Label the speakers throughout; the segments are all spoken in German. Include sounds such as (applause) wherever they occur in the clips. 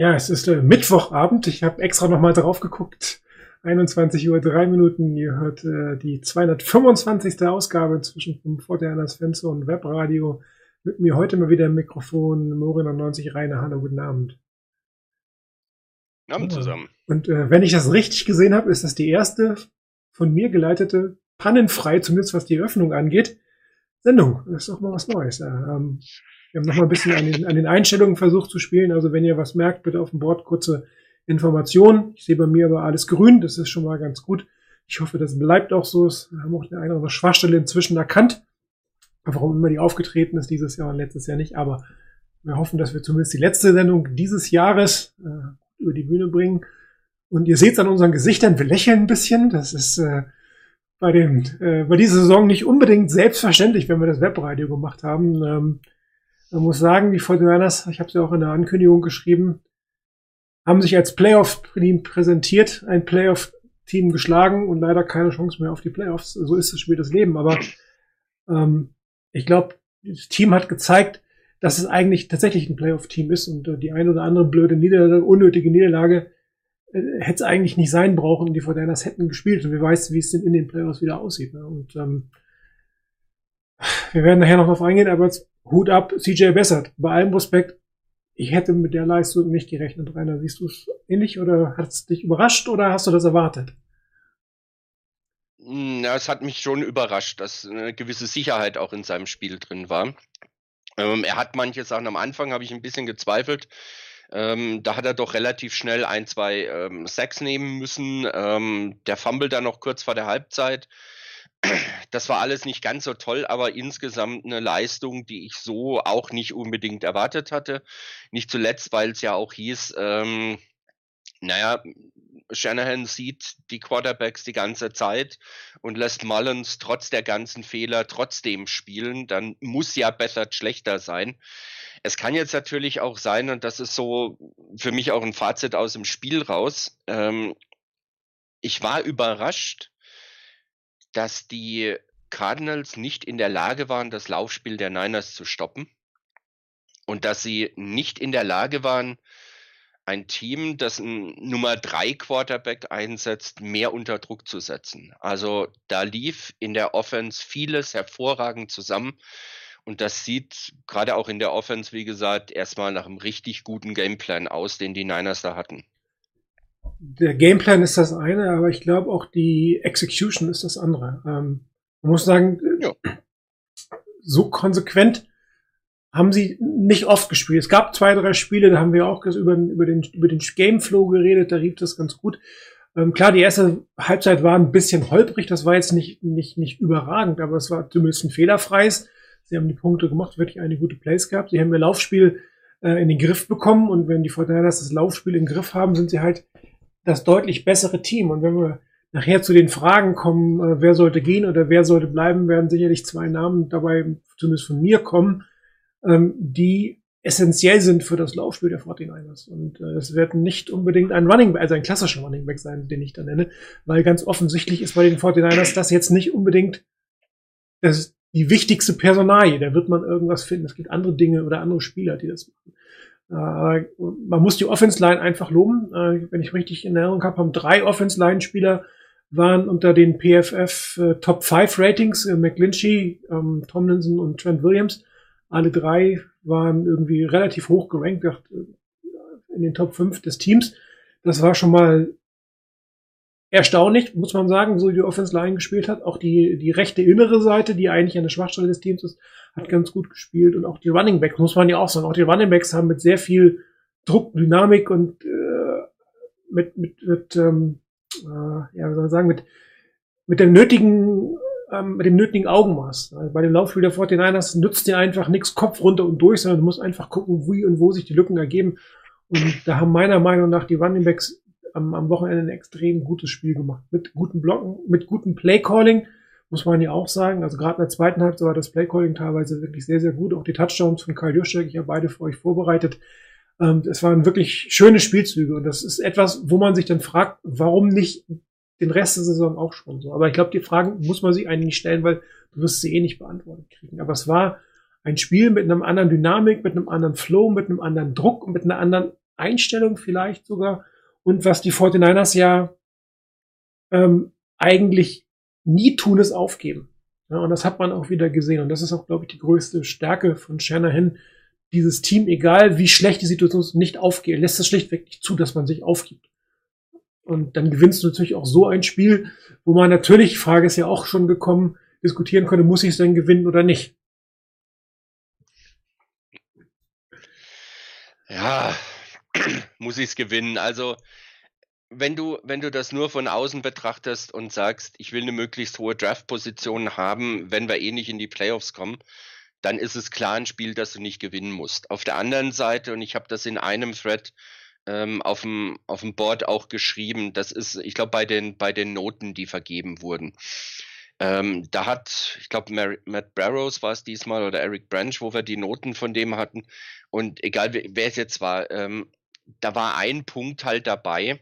Speaker 1: Ja, es ist äh, Mittwochabend. Ich habe extra nochmal drauf geguckt. 21 Uhr, drei Minuten. Ihr hört äh, die 225. Ausgabe inzwischen vom Fortinanders Fenster und Webradio. Mit mir heute mal wieder im Mikrofon Morin 90 Reine. Hallo, guten Abend.
Speaker 2: Guten Abend zusammen.
Speaker 1: Und äh, wenn ich das richtig gesehen habe, ist das die erste von mir geleitete, pannenfrei, zumindest was die Öffnung angeht, Sendung. Das ist doch mal was Neues. Ähm, wir haben noch mal ein bisschen an den, an den Einstellungen versucht zu spielen. Also wenn ihr was merkt, bitte auf dem Board kurze Informationen. Ich sehe bei mir aber alles grün. Das ist schon mal ganz gut. Ich hoffe, das bleibt auch so. Wir haben auch eine oder andere Schwachstelle inzwischen erkannt. Warum immer die aufgetreten ist dieses Jahr und letztes Jahr nicht. Aber wir hoffen, dass wir zumindest die letzte Sendung dieses Jahres äh, über die Bühne bringen. Und ihr seht es an unseren Gesichtern, wir lächeln ein bisschen. Das ist äh, bei, den, äh, bei dieser Saison nicht unbedingt selbstverständlich, wenn wir das Webradio gemacht haben. Ähm, man muss sagen, die 49ers, ich habe es ja auch in der Ankündigung geschrieben, haben sich als Playoff-Team präsentiert, ein Playoff-Team geschlagen und leider keine Chance mehr auf die Playoffs. So ist das Spiel das Leben. Aber ähm, ich glaube, das Team hat gezeigt, dass es eigentlich tatsächlich ein Playoff-Team ist und äh, die eine oder andere blöde Niederlage, unnötige Niederlage äh, hätte es eigentlich nicht sein brauchen und die 49ers hätten gespielt und wer weiß, wie es denn in den Playoffs wieder aussieht. Ne? Und ähm, wir werden nachher noch drauf eingehen, aber jetzt Hut ab, CJ Bessert. Bei allem Respekt, ich hätte mit der Leistung nicht gerechnet, Rainer. Siehst du es ähnlich oder hat es dich überrascht oder hast du das erwartet?
Speaker 2: Hm, Ja, es hat mich schon überrascht, dass eine gewisse Sicherheit auch in seinem Spiel drin war. Ähm, er hat manche Sachen am Anfang, habe ich ein bisschen gezweifelt. Ähm, da hat er doch relativ schnell ein, zwei ähm, Sacks nehmen müssen. Ähm, der Fumble dann noch kurz vor der Halbzeit. Das war alles nicht ganz so toll, aber insgesamt eine Leistung, die ich so auch nicht unbedingt erwartet hatte. Nicht zuletzt, weil es ja auch hieß, ähm, naja, Shanahan sieht die Quarterbacks die ganze Zeit und lässt Mullins trotz der ganzen Fehler trotzdem spielen, dann muss ja besser schlechter sein. Es kann jetzt natürlich auch sein, und das ist so für mich auch ein Fazit aus dem Spiel raus, ähm, ich war überrascht, dass die Cardinals nicht in der Lage waren, das Laufspiel der Niners zu stoppen und dass sie nicht in der Lage waren, ein Team, das ein Nummer 3 Quarterback einsetzt, mehr unter Druck zu setzen. Also da lief in der Offense vieles hervorragend zusammen. Und das sieht gerade auch in der Offense, wie gesagt, erstmal nach einem richtig guten Gameplan aus, den die Niners da hatten.
Speaker 1: Der Gameplan ist das eine, aber ich glaube auch die Execution ist das andere. Ähm, man muss sagen,
Speaker 2: Ja.
Speaker 1: so konsequent haben sie nicht oft gespielt. Es gab zwei, drei Spiele, da haben wir auch über, über, den, über den Gameflow geredet, da rief das ganz gut. Ähm, klar, die erste Halbzeit war ein bisschen holprig, das war jetzt nicht, nicht, nicht überragend, aber es war zumindest ein fehlerfreies. Sie haben die Punkte gemacht, wirklich eine gute Place gehabt. Sie haben ihr Laufspiel äh, in den Griff bekommen und wenn die Fortinanders das Laufspiel im Griff haben, sind sie halt das deutlich bessere Team. Und wenn wir nachher zu den Fragen kommen, äh, wer sollte gehen oder wer sollte bleiben, werden sicherlich zwei Namen dabei, zumindest von mir kommen, ähm, die essentiell sind für das Laufspiel der 49ers. Und äh, es wird nicht unbedingt ein Running Back, also ein klassischer Running Back sein, den ich da nenne, weil ganz offensichtlich ist bei den 49ers das jetzt nicht unbedingt das, die wichtigste Personalie. Da wird man irgendwas finden. Es gibt andere Dinge oder andere Spieler, die das machen. Äh, man muss die Offense Line einfach loben. Äh, wenn ich richtig in Erinnerung habe, haben drei Offense Line Spieler waren unter den PFF äh, Top 5 Ratings, McGlinchey, ähm, Tomlinson und Trent Williams. Alle drei waren irgendwie relativ hoch gerankt in den Top 5 des Teams. Das war schon mal erstaunlich, muss man sagen, so wie die Offense Line gespielt hat. Auch die, die rechte innere Seite, die eigentlich eine Schwachstelle des Teams ist, hat ganz gut gespielt. Und auch die Running Backs, muss man ja auch sagen. Auch die Running Backs haben mit sehr viel Druck, Dynamik und äh, mit, mit, mit ähm, äh, ja, wie soll man sagen, mit, mit dem nötigen, ähm, mit dem nötigen Augenmaß. Also bei dem Laufspiel der 49ers nützt dir einfach nichts Kopf runter und durch, sondern du musst einfach gucken, wie und wo sich die Lücken ergeben. Und da haben meiner Meinung nach die Running Backs am, am Wochenende ein extrem gutes Spiel gemacht. Mit guten Blocken, mit gutem Playcalling, muss man ja auch sagen. Also gerade in der zweiten Halbzeit war das Playcalling teilweise wirklich sehr, sehr gut. Auch die Touchdowns von Karl Juszczyk, ich habe beide für euch vorbereitet. Ähm, es waren wirklich schöne Spielzüge und das ist etwas, wo man sich dann fragt, warum nicht den Rest der Saison auch schon so. Aber ich glaube, die Fragen muss man sich eigentlich stellen, weil du wirst sie eh nicht beantwortet kriegen. Aber es war ein Spiel mit einem anderen Dynamik, mit einem anderen Flow, mit einem anderen Druck, mit einer anderen Einstellung vielleicht sogar. Und was die 49ers ja ähm, eigentlich nie tun, ist aufgeben. Ja, und das hat man auch wieder gesehen. Und das ist auch, glaube ich, die größte Stärke von Shanahan. Dieses Team, egal wie schlecht die Situation ist, nicht aufgehen, lässt es schlichtweg nicht zu, dass man sich aufgibt. Und dann gewinnst du natürlich auch so ein Spiel, wo man natürlich, Frage ist ja auch schon gekommen, diskutieren könnte, muss ich es denn gewinnen oder nicht.
Speaker 2: Ja, (clears throat) muss ich es gewinnen. Also, wenn du, wenn du das nur von außen betrachtest und sagst, ich will eine möglichst hohe Draft-Position haben, wenn wir eh nicht in die Playoffs kommen, dann ist es klar ein Spiel, das du nicht gewinnen musst. Auf der anderen Seite, und ich habe das in einem Thread ähm, auf dem auf dem Board auch geschrieben, das ist, ich glaube, bei den, bei den Noten, die vergeben wurden. Ähm, da hat, ich glaube, Matt Barrows war es diesmal oder Eric Branch, wo wir die Noten von dem hatten. Und egal wer es jetzt war, ähm, da war ein Punkt halt dabei,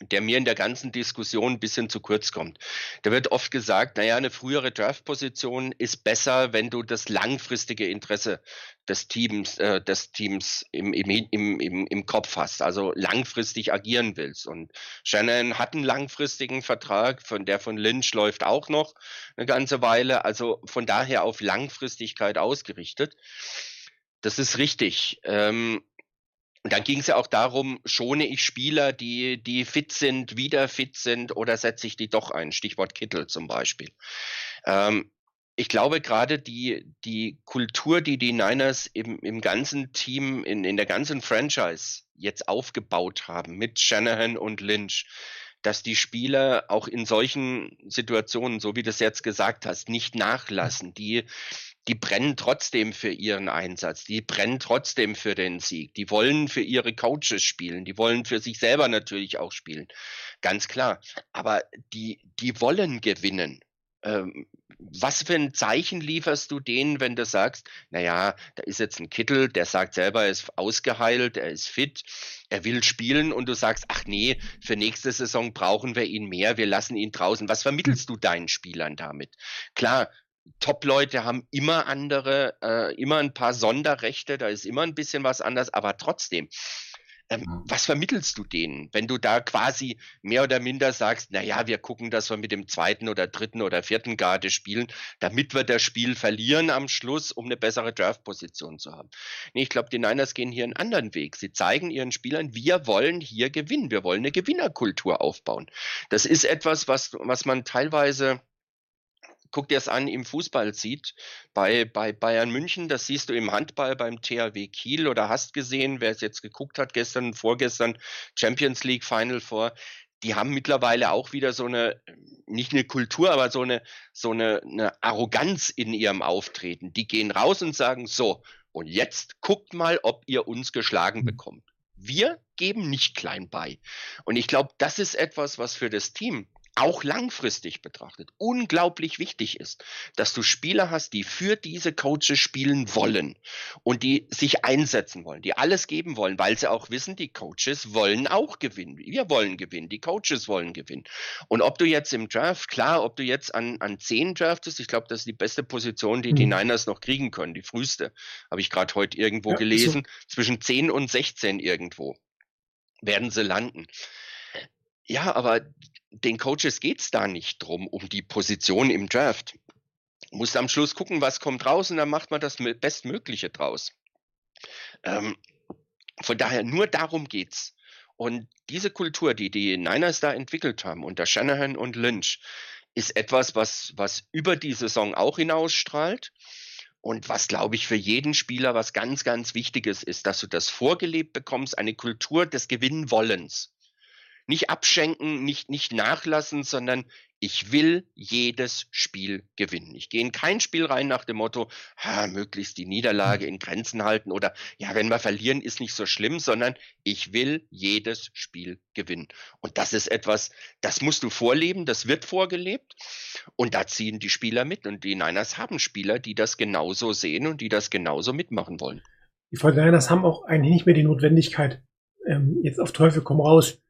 Speaker 2: der mir in der ganzen Diskussion ein bisschen zu kurz kommt. Da wird oft gesagt, naja, eine frühere Draft-Position ist besser, wenn du das langfristige Interesse des Teams, äh, des Teams im, im, im, im, im Kopf hast, also langfristig agieren willst. Und Shannon hat einen langfristigen Vertrag, von der von Lynch läuft auch noch eine ganze Weile, also von daher auf Langfristigkeit ausgerichtet. Das ist richtig. Ähm, Und dann ging es ja auch darum, schone ich Spieler, die, die fit sind, wieder fit sind oder setze ich die doch ein? Stichwort Kittel zum Beispiel. Ähm, ich glaube gerade die, die Kultur, die die Niners im, im ganzen Team, in, in der ganzen Franchise jetzt aufgebaut haben mit Shanahan und Lynch, dass die Spieler auch in solchen Situationen, so wie du es jetzt gesagt hast, nicht nachlassen. Die, die brennen trotzdem für ihren Einsatz, die brennen trotzdem für den Sieg, die wollen für ihre Coaches spielen, die wollen für sich selber natürlich auch spielen, ganz klar. Aber die, die wollen gewinnen. Ähm, was für ein Zeichen lieferst du denen, wenn du sagst, naja, da ist jetzt ein Kittel, der sagt selber, er ist ausgeheilt, er ist fit, er will spielen und du sagst, ach nee, für nächste Saison brauchen wir ihn mehr, wir lassen ihn draußen. Was vermittelst du deinen Spielern damit? Klar, Top-Leute haben immer andere, äh, immer ein paar Sonderrechte, da ist immer ein bisschen was anders, aber trotzdem, ähm, was vermittelst du denen, wenn du da quasi mehr oder minder sagst, na ja, wir gucken, dass wir mit dem zweiten oder dritten oder vierten Garde spielen, damit wir das Spiel verlieren am Schluss, um eine bessere Draft-Position zu haben. Nee, ich glaube, die Niners gehen hier einen anderen Weg. Sie zeigen ihren Spielern, wir wollen hier gewinnen. Wir wollen eine Gewinnerkultur aufbauen. Das ist etwas, was, was man teilweise guck dir es an, im Fußball sieht, bei, bei Bayern München, das siehst du im Handball beim THW Kiel oder hast gesehen, wer es jetzt geguckt hat, gestern vorgestern Champions League Final vor, die haben mittlerweile auch wieder so eine, nicht eine Kultur, aber so eine, so eine, eine Arroganz in ihrem Auftreten. Die gehen raus und sagen, so, und jetzt guckt mal, ob ihr uns geschlagen mhm. bekommt. Wir geben nicht klein bei. Und ich glaube, das ist etwas, was für das Team auch langfristig betrachtet unglaublich wichtig ist, dass du Spieler hast, die für diese Coaches spielen wollen und die sich einsetzen wollen, die alles geben wollen, weil sie auch wissen, die Coaches wollen auch gewinnen. Wir wollen gewinnen, die Coaches wollen gewinnen. Und ob du jetzt im Draft, klar, ob du jetzt an, an 10 draftest, ich glaube, das ist die beste Position, die mhm. die Niners noch kriegen können, die früheste, habe ich gerade heute irgendwo ja, gelesen, so. zwischen 10 und 16 irgendwo werden sie landen. Ja, aber den Coaches geht's da nicht drum, um die Position im Draft. Muss am Schluss gucken, was kommt raus und dann macht man das Bestmögliche draus. Ähm, von daher, nur darum geht's. Und diese Kultur, die die Niners da entwickelt haben unter Shanahan und Lynch, ist etwas, was, was über die Saison auch hinausstrahlt. Und was, glaube ich, für jeden Spieler was ganz, ganz Wichtiges ist, dass du das vorgelebt bekommst, eine Kultur des Gewinnwollens nicht abschenken, nicht, nicht nachlassen, sondern ich will jedes Spiel gewinnen. Ich gehe in kein Spiel rein nach dem Motto, ha, möglichst die Niederlage in Grenzen halten oder ja, wenn wir verlieren, ist nicht so schlimm, sondern ich will jedes Spiel gewinnen. Und das ist etwas, das musst du vorleben, das wird vorgelebt und da ziehen die Spieler mit und die Niners haben Spieler, die das genauso sehen und die das genauso mitmachen wollen.
Speaker 1: Die 49ers haben auch eigentlich nicht mehr die Notwendigkeit, ähm, jetzt auf Teufel komm raus,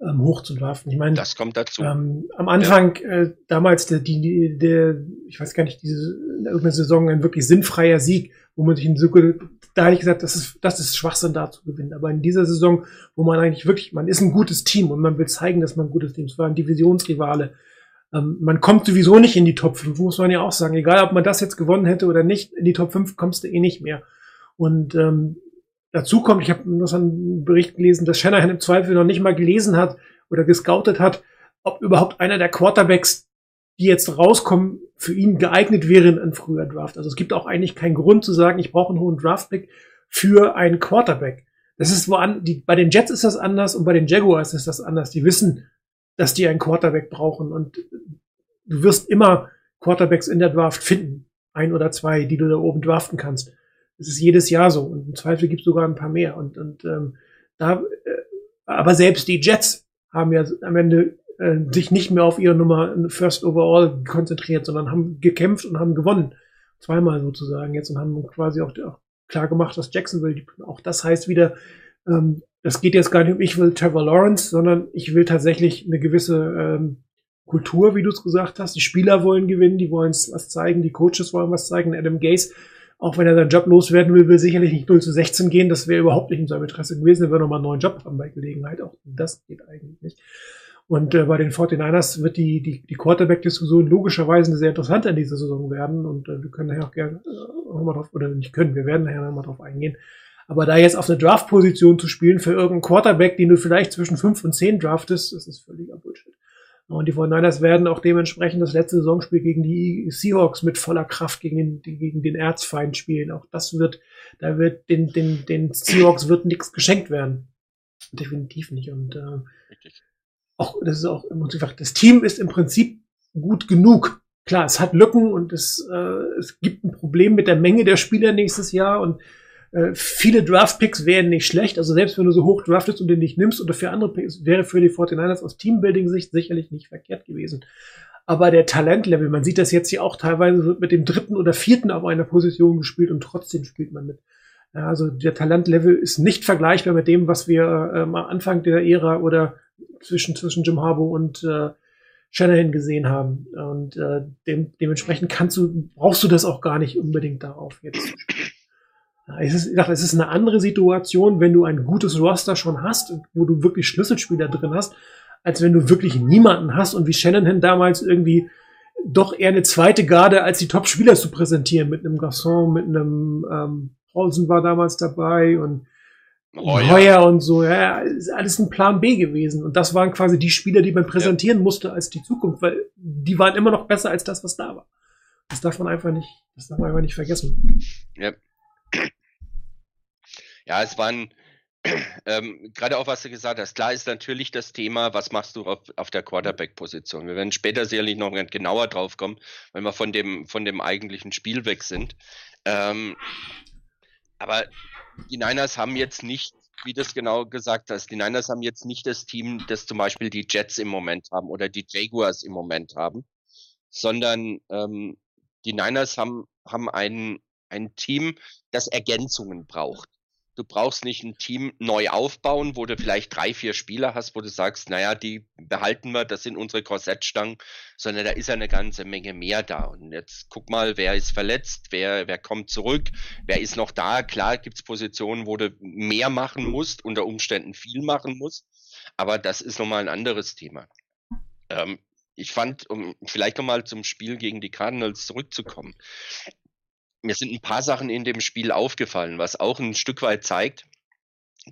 Speaker 1: ähm, hochzuwerfen. Ich meine,
Speaker 2: das kommt dazu.
Speaker 1: Ähm, am Anfang, ja. äh, damals der, die, der, ich weiß gar nicht, diese irgendeine Saison ein wirklich sinnfreier Sieg, wo man sich in so, da hätte ich gesagt, das ist, das ist Schwachsinn da zu gewinnen. Aber in dieser Saison, wo man eigentlich wirklich, man ist ein gutes Team und man will zeigen, dass man ein gutes Team ist, war ein Divisionsrivale. Ähm, man kommt sowieso nicht in die Top 5, muss man ja auch sagen. Egal, ob man das jetzt gewonnen hätte oder nicht, in die Top 5 kommst du eh nicht mehr. Und ähm, Dazu kommt, ich habe noch einen Bericht gelesen, dass Shanahan im Zweifel noch nicht mal gelesen hat oder gescoutet hat, ob überhaupt einer der Quarterbacks, die jetzt rauskommen, für ihn geeignet wären in früher Draft. Also es gibt auch eigentlich keinen Grund zu sagen, ich brauche einen hohen Draftpick für einen Quarterback. Das ist wo an, die, bei den Jets ist das anders und bei den Jaguars ist das anders. Die wissen, dass die einen Quarterback brauchen und du wirst immer Quarterbacks in der Draft finden. Ein oder zwei, die du da oben draften kannst. Es ist jedes Jahr so und im Zweifel gibt es sogar ein paar mehr. Und, und ähm, da, äh, aber selbst die Jets haben ja am Ende äh, sich nicht mehr auf ihre Nummer First Overall konzentriert, sondern haben gekämpft und haben gewonnen. Zweimal sozusagen jetzt und haben quasi auch, auch klar gemacht, dass Jacksonville, auch das heißt wieder, ähm, das geht jetzt gar nicht um, ich will Trevor Lawrence, sondern ich will tatsächlich eine gewisse ähm, Kultur, wie du es gesagt hast. Die Spieler wollen gewinnen, die wollen was zeigen, die Coaches wollen was zeigen. Adam Gase auch wenn er seinen Job loswerden will, will sicherlich nicht 0 zu 16 gehen. Das wäre überhaupt nicht in seinem Interesse gewesen. Er würde nochmal einen neuen Job haben bei Gelegenheit. Auch das geht eigentlich nicht. Und äh, bei den 49ers wird die, die, die Quarterback-Diskussion logischerweise eine sehr interessante in dieser Saison werden. Und äh, wir können nachher auch gerne äh, nochmal drauf, oder nicht können, wir werden nachher nochmal drauf eingehen. Aber da jetzt auf eine Draft-Position zu spielen für irgendeinen Quarterback, den du vielleicht zwischen fünf und zehn draftest, das ist völliger Bullshit. Und die 49ers werden auch dementsprechend das letzte Saisonspiel gegen die Seahawks mit voller Kraft gegen den, gegen den Erzfeind spielen. Auch das wird, da wird den, den, den Seahawks wird nichts geschenkt werden. Definitiv nicht. Und äh, auch, das ist auch Prinzip, das Team ist im Prinzip gut genug. Klar, es hat Lücken und es, äh, es gibt ein Problem mit der Menge der Spieler nächstes Jahr und äh, viele Draft-Picks wären nicht schlecht. Also selbst wenn du so hoch draftest und den nicht nimmst oder für andere Picks, wäre für die 49ers aus Teambuilding-Sicht sicherlich nicht verkehrt gewesen. Aber der Talentlevel, man sieht das jetzt hier auch teilweise wird mit dem dritten oder vierten auf einer Position gespielt und trotzdem spielt man mit. Also der Talentlevel ist nicht vergleichbar mit dem, was wir ähm, am Anfang der Ära oder zwischen, zwischen Jim Harbaugh und äh, Shanahan gesehen haben. Und äh, dem, dementsprechend kannst du, brauchst du das auch gar nicht unbedingt darauf jetzt zu spielen. Ja, Es ist, ich dachte, es ist eine andere Situation, wenn du ein gutes Roster schon hast, wo du wirklich Schlüsselspieler drin hast, als wenn du wirklich niemanden hast und wie Shanahan damals irgendwie doch eher eine zweite Garde als die Top-Spieler zu präsentieren mit einem Garçon, mit einem ähm, Paulsen war damals dabei und
Speaker 2: Oh, ja.
Speaker 1: Heuer und so, ja, ist alles ein Plan B gewesen. Und das waren quasi die Spieler, die man präsentieren musste als die Zukunft, weil die waren immer noch besser als das, was da war. Das darf man einfach nicht, das darf man einfach nicht vergessen.
Speaker 2: Ja. Ja, es waren (clears throat) ähm, gerade auch, was du gesagt hast. Klar ist natürlich das Thema, was machst du auf, auf der Quarterback-Position? Wir werden später sicherlich noch genauer drauf kommen, wenn wir von dem, von dem eigentlichen Spiel weg sind. Ähm, aber die Niners haben jetzt nicht, wie du es genau gesagt hast, die Niners haben jetzt nicht das Team, das zum Beispiel die Jets im Moment haben oder die Jaguars im Moment haben, sondern ähm, die Niners haben, haben ein, ein Team, das Ergänzungen braucht. Du brauchst nicht ein Team neu aufbauen, wo du vielleicht drei, vier Spieler hast, wo du sagst, naja, die behalten wir, das sind unsere Korsettstangen, sondern da ist ja eine ganze Menge mehr da. Und jetzt guck mal, wer ist verletzt, wer, wer kommt zurück, wer ist noch da. Klar gibt's Positionen, wo du mehr machen musst, unter Umständen viel machen musst, aber das ist nochmal ein anderes Thema. Ähm, ich fand, um vielleicht nochmal zum Spiel gegen die Cardinals zurückzukommen, mir sind ein paar Sachen in dem Spiel aufgefallen, was auch ein Stück weit zeigt,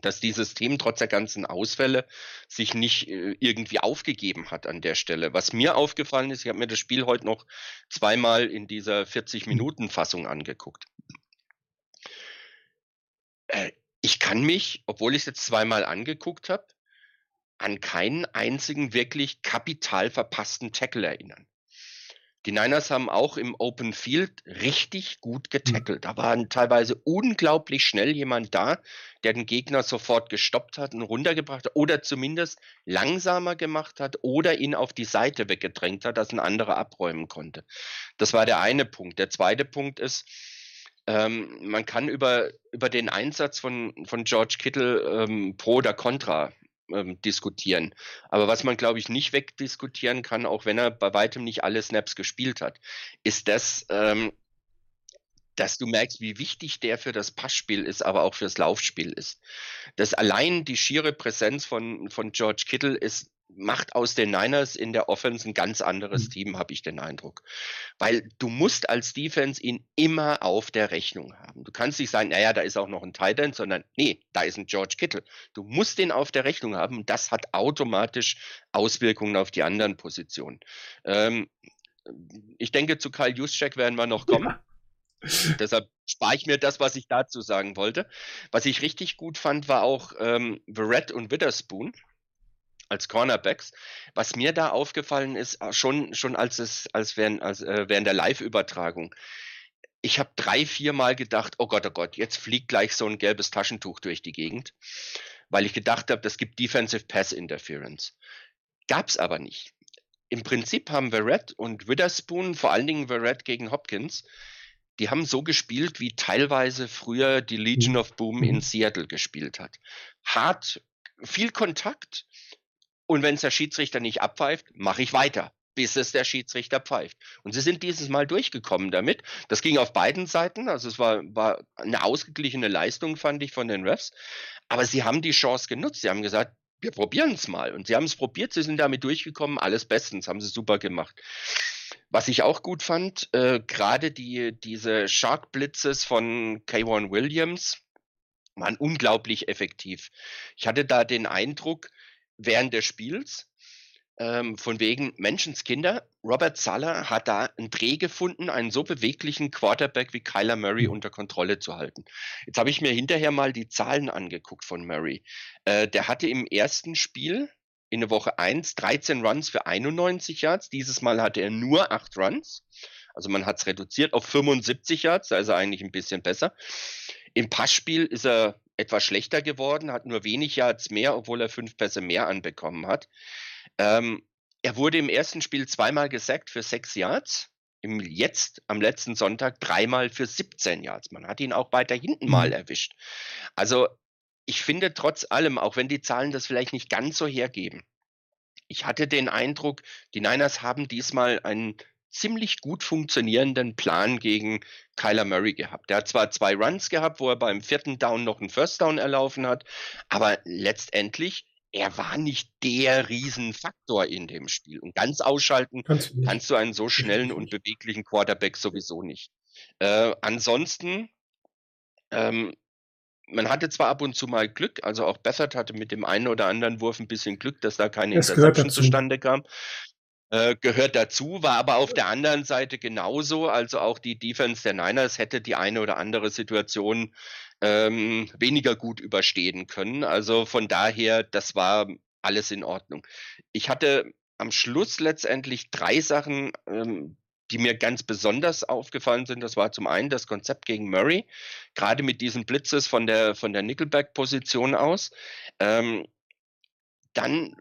Speaker 2: dass dieses Team trotz der ganzen Ausfälle sich nicht äh, irgendwie aufgegeben hat an der Stelle. Was mir aufgefallen ist, ich habe mir das Spiel heute noch zweimal in dieser 40-Minuten-Fassung angeguckt. Äh, ich kann mich, obwohl ich es jetzt zweimal angeguckt habe, an keinen einzigen wirklich kapital verpassten Tackle erinnern. Die Niners haben auch im Open Field richtig gut getackelt. Da war teilweise unglaublich schnell jemand da, der den Gegner sofort gestoppt hat und runtergebracht hat oder zumindest langsamer gemacht hat oder ihn auf die Seite weggedrängt hat, dass ein anderer abräumen konnte. Das war der eine Punkt. Der zweite Punkt ist, ähm, man kann über, über den Einsatz von, von George Kittle ähm, pro oder contra ähm, diskutieren. Aber was man, glaube ich, nicht wegdiskutieren kann, auch wenn er bei weitem nicht alle Snaps gespielt hat, ist das, ähm, dass du merkst, wie wichtig der für das Passspiel ist, aber auch fürs Laufspiel ist. Das allein die schiere Präsenz von, von George Kittle ist macht aus den Niners in der Offense ein ganz anderes Team, habe ich den Eindruck. Weil du musst als Defense ihn immer auf der Rechnung haben. Du kannst nicht sagen, naja, da ist auch noch ein Tight End, sondern nee, da ist ein George Kittle. Du musst den auf der Rechnung haben und das hat automatisch Auswirkungen auf die anderen Positionen. Ähm, ich denke, zu Kyle Juszczyk werden wir noch kommen. Deshalb spare ich mir das, was ich dazu sagen wollte. Was ich richtig gut fand, war auch ähm, Verrett und Witherspoon als Cornerbacks. Was mir da aufgefallen ist, äh, schon, schon als es, als während, als, äh, während der Live-Übertragung, ich habe drei, vier Mal gedacht, oh Gott, oh Gott, jetzt fliegt gleich so ein gelbes Taschentuch durch die Gegend, weil ich gedacht habe, das gibt Defensive Pass Interference. Gab's aber nicht. Im Prinzip haben Verrett und Witherspoon, vor allen Dingen Verrett gegen Hopkins, die haben so gespielt, wie teilweise früher die Legion of Boom in Seattle gespielt hat. Hart, viel Kontakt, und wenn es der Schiedsrichter nicht abpfeift, mache ich weiter, bis es der Schiedsrichter pfeift. Und sie sind dieses Mal durchgekommen damit. Das ging auf beiden Seiten. Also es war, war eine ausgeglichene Leistung, fand ich, von den Refs. Aber sie haben die Chance genutzt. Sie haben gesagt, wir probieren es mal. Und sie haben es probiert, sie sind damit durchgekommen, alles bestens, haben sie super gemacht. Was ich auch gut fand, äh, gerade die, diese Shark Blitzes von K1 Williams, waren unglaublich effektiv. Ich hatte da den Eindruck, während des Spiels, ähm, von wegen Menschenskinder, Robert Sala hat da einen Dreh gefunden, einen so beweglichen Quarterback wie Kyler Murray unter Kontrolle zu halten. Jetzt habe ich mir hinterher mal die Zahlen angeguckt von Murray. Äh, der hatte im ersten Spiel in der Woche 1 13 Runs für 91 Yards. Dieses Mal hatte er nur 8 Runs. Also man hat es reduziert auf 75 Yards, da ist er eigentlich ein bisschen besser. Im Passspiel ist er etwas schlechter geworden, hat nur wenig Yards mehr, obwohl er fünf Pässe mehr anbekommen hat. Ähm, er wurde im ersten Spiel zweimal gesackt für sechs Yards. Im jetzt am letzten Sonntag dreimal für 17 Yards. Man hat ihn auch weiter hinten mal
Speaker 1: Mhm.
Speaker 2: erwischt. Also ich finde trotz allem, auch wenn die Zahlen das vielleicht nicht ganz so hergeben, ich hatte den Eindruck, die Niners haben diesmal einen ziemlich gut funktionierenden Plan gegen Kyler Murray gehabt. Der hat zwar zwei Runs gehabt, wo er beim vierten Down noch einen First Down erlaufen hat, aber letztendlich, er war nicht der Riesenfaktor in dem Spiel. Und ganz ausschalten
Speaker 1: Kannst du
Speaker 2: kannst du einen so schnellen und beweglichen Quarterback sowieso nicht. Äh, ansonsten, ähm, man hatte zwar ab und zu mal Glück, also auch Bethard hatte mit dem einen oder anderen Wurf ein bisschen Glück, dass da keine
Speaker 1: Das
Speaker 2: Interception zustande kam. Äh, gehört dazu, war aber auf der anderen Seite genauso. Also auch die Defense der Niners hätte die eine oder andere Situation ähm, weniger gut überstehen können. Also von daher, das war alles in Ordnung. Ich hatte am Schluss letztendlich drei Sachen, ähm, die mir ganz besonders aufgefallen sind. Das war zum einen das Konzept gegen Murray, gerade mit diesen Blitzes von der, von der Nickelback-Position aus. Ähm, dann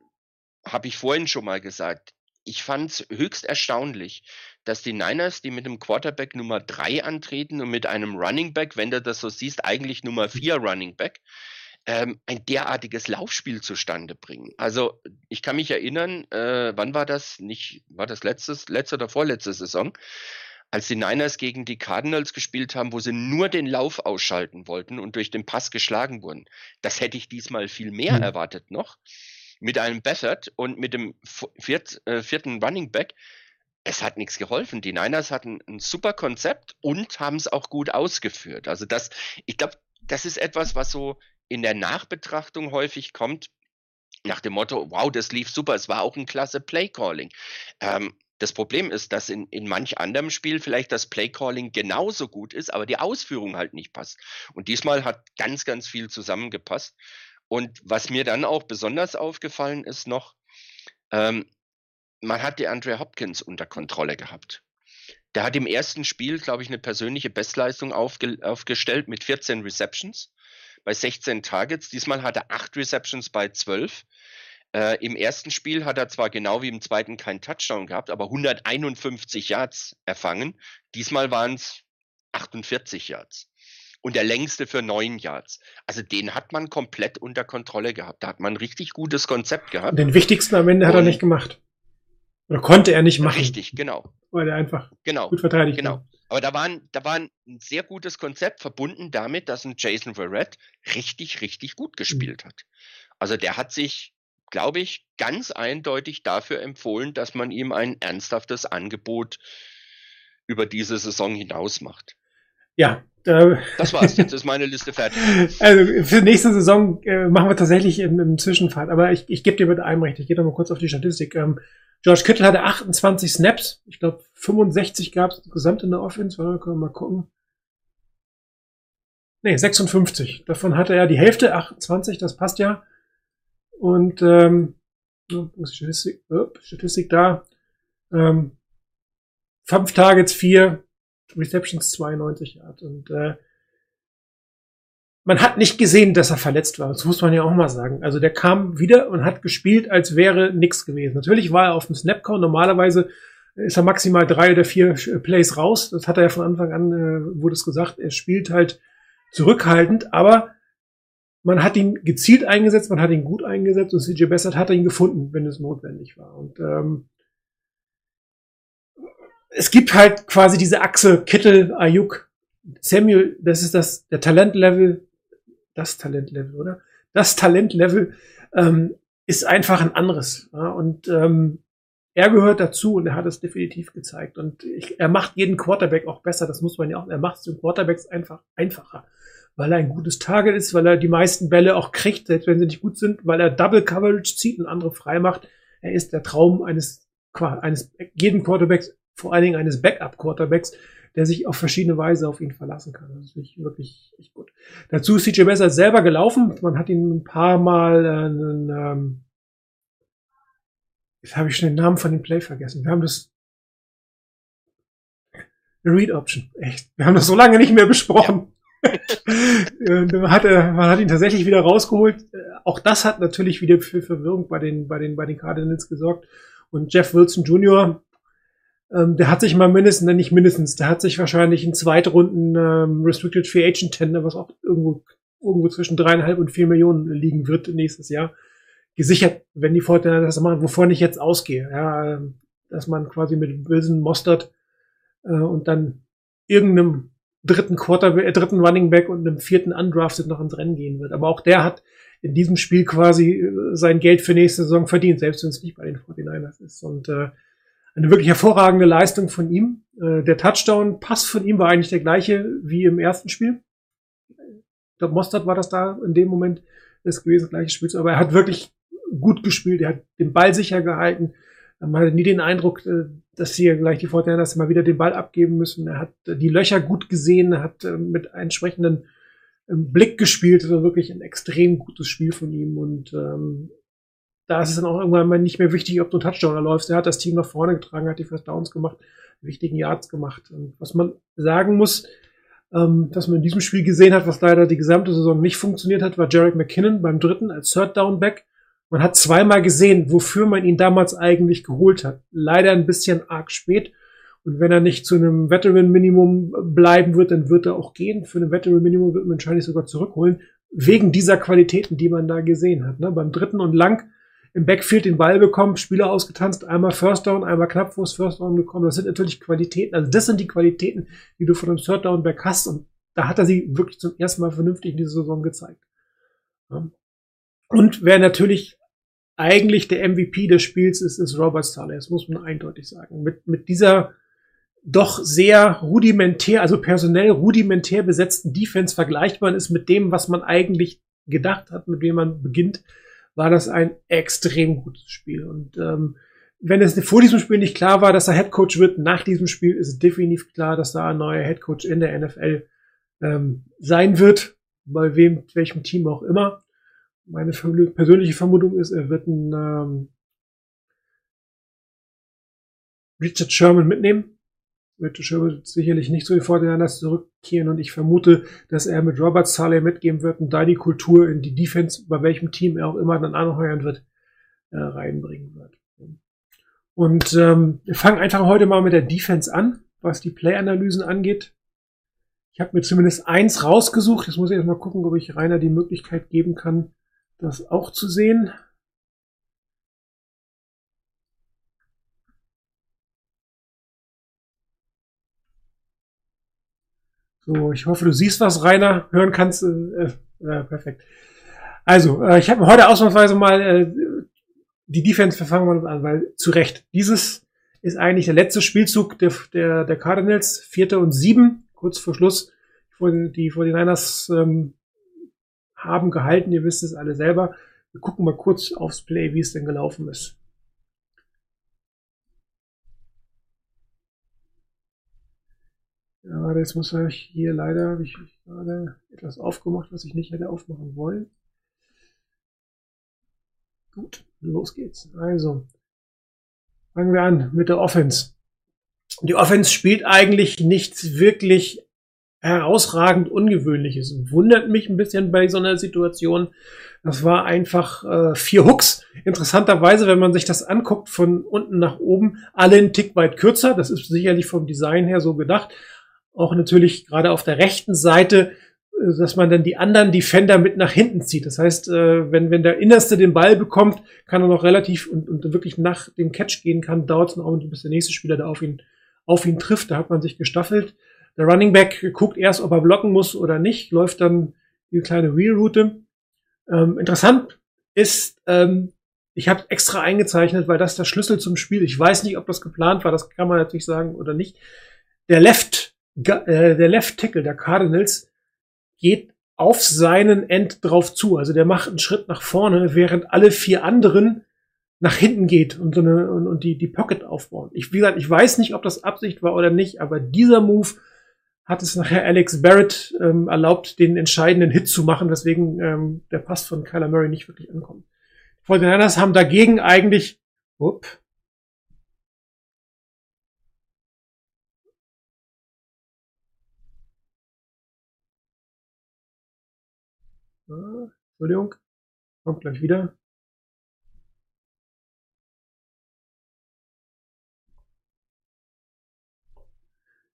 Speaker 2: habe ich vorhin schon mal gesagt, ich fand es höchst erstaunlich, dass die Niners, die mit dem Quarterback Nummer drei antreten und mit einem Running Back, wenn du das so siehst, eigentlich Nummer vier Running Back, ähm, ein derartiges Laufspiel zustande bringen. Also ich kann mich erinnern, äh, wann war das? Nicht, war das letztes, letzte oder vorletzte Saison? Als die Niners gegen die Cardinals gespielt haben, wo sie nur den Lauf ausschalten wollten und durch den Pass geschlagen wurden. Das hätte ich diesmal viel mehr
Speaker 1: Mhm.
Speaker 2: erwartet noch. Mit einem Bethard und mit dem viert, äh, vierten Running Back. Es hat nichts geholfen. Die Niners hatten ein super Konzept und haben es auch gut ausgeführt. Also das, ich glaube, das ist etwas, was so in der Nachbetrachtung häufig kommt, nach dem Motto, wow, das lief super, es war auch ein klasse Playcalling. Ähm, das Problem ist, dass in, in manch anderem Spiel vielleicht das Playcalling genauso gut ist, aber die Ausführung halt nicht passt. Und diesmal hat ganz, ganz viel zusammengepasst. Und was mir dann auch besonders aufgefallen ist noch, ähm, man hat die Andre Hopkins unter Kontrolle gehabt. Der hat im ersten Spiel, glaube ich, eine persönliche Bestleistung aufge aufgestellt mit 14 Receptions bei 16 Targets. Diesmal hat er 8 Receptions bei 12. Äh, Im ersten Spiel hat er zwar genau wie im zweiten keinen Touchdown gehabt, aber 151 Yards erfangen. Diesmal waren es 48 Yards. Und der längste für 9 Yards. Also den hat man komplett unter Kontrolle gehabt. Da hat man ein richtig gutes Konzept
Speaker 1: Und
Speaker 2: gehabt.
Speaker 1: den wichtigsten am Ende hat er
Speaker 2: Und-
Speaker 1: nicht gemacht. Oder konnte er nicht machen,
Speaker 2: Richtig, genau.
Speaker 1: weil er einfach
Speaker 2: Genau.
Speaker 1: gut verteidigt
Speaker 2: Genau.
Speaker 1: war.
Speaker 2: Aber da war, ein, da war ein sehr gutes Konzept verbunden damit, dass ein Jason Verrett richtig, richtig gut gespielt hat. Also der hat sich, glaube ich, ganz eindeutig dafür empfohlen, dass man ihm ein ernsthaftes Angebot über diese Saison hinaus macht.
Speaker 1: Ja, äh,
Speaker 2: Das war's. Jetzt ist meine Liste fertig. (laughs)
Speaker 1: also für nächste Saison äh, machen wir tatsächlich im, im Zwischenfahrt. Aber ich, ich gebe dir mit einem recht. Ich gehe noch mal kurz auf die Statistik. Ähm, George Kittle hatte 28 Snaps. Ich glaube, 65 gab es insgesamt in der Offense. Warte, können wir mal gucken. Nee, 56. Davon hatte er die Hälfte, 28, das passt ja. Und ähm, die Statistik, Statistik da. Ähm, fünf Targets, vier Receptions, 92 Yard. Und äh, man hat nicht gesehen, dass er verletzt war. Das muss man ja auch mal sagen. Also der kam wieder und hat gespielt, als wäre nichts gewesen. Natürlich war er auf dem Snapcount. Normalerweise ist er maximal drei oder vier Plays raus. Das hat er ja von Anfang an, äh, wurde es gesagt. Er spielt halt zurückhaltend, aber man hat ihn gezielt eingesetzt, man hat ihn gut eingesetzt und CJ Bessert hat ihn gefunden, wenn es notwendig war. Und ähm, es gibt halt quasi diese Achse Kittel, Ayuk, Samuel, das ist das der Talentlevel, das Talentlevel, oder? Das Talentlevel ähm, ist einfach ein anderes. Ja? Und ähm, er gehört dazu und er hat es definitiv gezeigt. Und ich, er macht jeden Quarterback auch besser, das muss man ja auch. Er macht es den Quarterbacks einfach einfacher. weil er ein gutes Target ist, weil er die meisten Bälle auch kriegt, selbst wenn sie nicht gut sind, weil er Double Coverage zieht und andere frei macht. Er ist der Traum eines, eines jeden Quarterbacks, vor allen Dingen eines Backup-Quarterbacks, der sich auf verschiedene Weise auf ihn verlassen kann. Das ist wirklich, wirklich echt gut. Dazu ist CJ Besser selber gelaufen. Man hat ihn ein paar Mal äh, einen, ähm, jetzt habe ich schon den Namen von dem Play vergessen. Wir haben das Read Option. Echt. Wir haben das so lange nicht mehr besprochen. (laughs) man, hat, man hat ihn tatsächlich wieder rausgeholt. Äh, auch das hat natürlich wieder für Verwirrung bei den, bei den, bei den Cardinals gesorgt. Und Jeff Wilson Jr., ähm, der hat sich mal mindestens, nicht mindestens, der hat sich wahrscheinlich in Zweitrunden ähm, Restricted Free Agent Tender, was auch irgendwo, irgendwo zwischen dreieinhalb und vier Millionen liegen wird nächstes Jahr, gesichert, wenn die Fortnite das machen, wovon ich jetzt ausgehe. Ja, ähm, dass man quasi mit Wilson Mostert äh, und dann irgendeinem dritten Quarter, äh, dritten Running Back und einem vierten Undrafted noch ins Rennen gehen wird. Aber auch der hat in diesem Spiel quasi äh, sein Geld für nächste Saison verdient, selbst wenn es nicht bei den 49ers ist. Und äh, eine wirklich hervorragende Leistung von ihm. Äh, der Touchdown-Pass von ihm war eigentlich der gleiche wie im ersten Spiel. Ich glaube, Mostert war das da in dem Moment das gewesen, gleiche Spiel. Aber er hat wirklich gut gespielt. Er hat den Ball sicher gehalten. Man hatte nie den Eindruck, äh, dass sie gleich die Fortinanders mal wieder den Ball abgeben müssen. Er hat äh, die Löcher gut gesehen, er hat äh, mit entsprechenden ähm, Blick gespielt. Das war wirklich ein extrem gutes Spiel von ihm. Und ähm, da ist es dann auch irgendwann mal nicht mehr wichtig, ob du einen Touchdown läufst. Er hat das Team nach vorne getragen, hat die First Downs gemacht, wichtigen Yards gemacht. Und was man sagen muss, ähm, dass man in diesem Spiel gesehen hat, was leider die gesamte Saison nicht funktioniert hat, war Jarek McKinnon beim dritten als Third Down Back. Man hat zweimal gesehen, wofür man ihn damals eigentlich geholt hat. Leider ein bisschen arg spät. Und wenn er nicht zu einem Veteran-Minimum bleiben wird, dann wird er auch gehen. Für ein Veteran-Minimum wird man wahrscheinlich sogar zurückholen. Wegen dieser Qualitäten, die man da gesehen hat. Ne? Beim dritten und lang im Backfield den Ball bekommen, Spieler ausgetanzt, einmal First Down, einmal knapp vor das First Down gekommen. Das sind natürlich Qualitäten. Also das sind die Qualitäten, die du von einem Third Down Back hast. Und da hat er sie wirklich zum ersten Mal vernünftig in dieser Saison gezeigt. Und wer natürlich eigentlich der MVP des Spiels ist, ist Robert Saleh. Das muss man eindeutig sagen. Mit, mit dieser doch sehr rudimentär, also personell rudimentär besetzten Defense vergleichbar ist mit dem, was man eigentlich gedacht hat, mit dem man beginnt, war das ein extrem gutes Spiel. Und ähm, wenn es vor diesem Spiel nicht klar war, dass er Headcoach wird, nach diesem Spiel ist es definitiv klar, dass da ein neuer Headcoach in der NFL ähm, sein wird, bei wem, welchem Team auch immer meine persönliche Vermutung ist, er wird einen ähm, Richard Sherman mitnehmen. Wird sicherlich nicht so sofort in das zurückkehren und ich vermute, dass er mit Robert Saleh mitgeben wird und da die Kultur in die Defense, bei welchem Team er auch immer dann anheuern wird, äh, reinbringen wird. Und ähm, wir fangen einfach heute mal mit der Defense an, was die Play-Analysen angeht. Ich habe mir zumindest eins rausgesucht. Jetzt muss ich erst mal gucken, ob ich Rainer die Möglichkeit geben kann, das auch zu sehen. So, ich hoffe, du siehst was, Rainer, hören kannst. Äh, äh, perfekt. Also, äh, ich habe heute ausnahmsweise mal äh, die Defense verfangen an, weil zu Recht. Dieses ist eigentlich der letzte Spielzug der, der, der Cardinals, vierte und sieben, kurz vor Schluss. Die 49ers ähm, haben gehalten. Ihr wisst es alle selber. Wir gucken mal kurz aufs Play, wie es denn gelaufen ist. Ja, jetzt muss ich hier leider, habe ich gerade etwas aufgemacht, was ich nicht hätte aufmachen wollen. Gut, los geht's. Also, fangen wir an mit der Offense. Die Offense spielt eigentlich nichts wirklich herausragend Ungewöhnliches. Wundert mich ein bisschen bei so einer Situation. Das war einfach äh, vier Hooks. Interessanterweise, wenn man sich das anguckt von unten nach oben, alle einen Tick weit kürzer. Das ist sicherlich vom Design her so gedacht. Auch natürlich gerade auf der rechten Seite, äh, dass man dann die anderen Defender mit nach hinten zieht. Das heißt, äh, wenn, wenn der Innerste den Ball bekommt, kann er noch relativ und, und wirklich nach dem Catch gehen kann, dauert es noch, bis der nächste Spieler da auf ihn, auf ihn trifft. Da hat man sich gestaffelt. Der Running Back guckt erst, ob er blocken muss oder nicht, läuft dann die kleine Wheel-Route. Ähm, interessant ist, ähm, ich habe extra eingezeichnet, weil das der Schlüssel zum Spiel. Ich weiß nicht, ob das geplant war, das kann man natürlich sagen oder nicht. Der Left, äh, der Left Tackle der Cardinals geht auf seinen End drauf zu. Also der macht einen Schritt nach vorne, während alle vier anderen nach hinten geht und so eine und, und die die Pocket aufbauen. Ich wie gesagt, ich weiß nicht, ob das Absicht war oder nicht, aber dieser Move hat es nachher Alex Barrett ähm, erlaubt, den entscheidenden Hit zu machen, weswegen ähm, der Pass von Kyler Murray nicht wirklich ankommt. Die 49ers haben dagegen eigentlich up, Entschuldigung, kommt gleich wieder.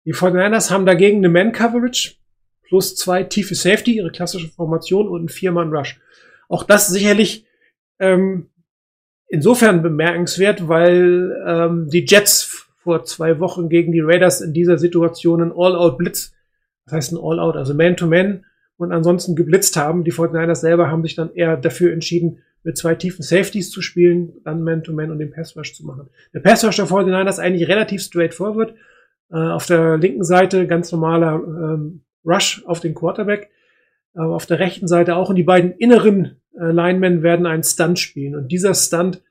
Speaker 1: Die 49ers haben dagegen eine Man-Coverage plus zwei tiefe Safety, ihre klassische Formation und ein Viermann-Rush. Auch das sicherlich ähm, insofern bemerkenswert, weil ähm, die Jets vor zwei Wochen gegen die Raiders in dieser Situation einen All-Out-Blitz, das heißt ein All-Out, also Man-to-Man und ansonsten geblitzt haben. Die 49ers selber haben sich dann eher dafür entschieden, mit zwei tiefen Safeties zu spielen, dann Man-to-Man und den Pass-Rush zu machen. Der Pass-Rush der 49ers ist eigentlich relativ straightforward. Äh, auf der linken Seite ganz normaler ähm, Rush auf den Quarterback. Auf der rechten Seite auch. Und die beiden inneren äh, Linemen werden einen Stunt spielen. Und dieser Stunt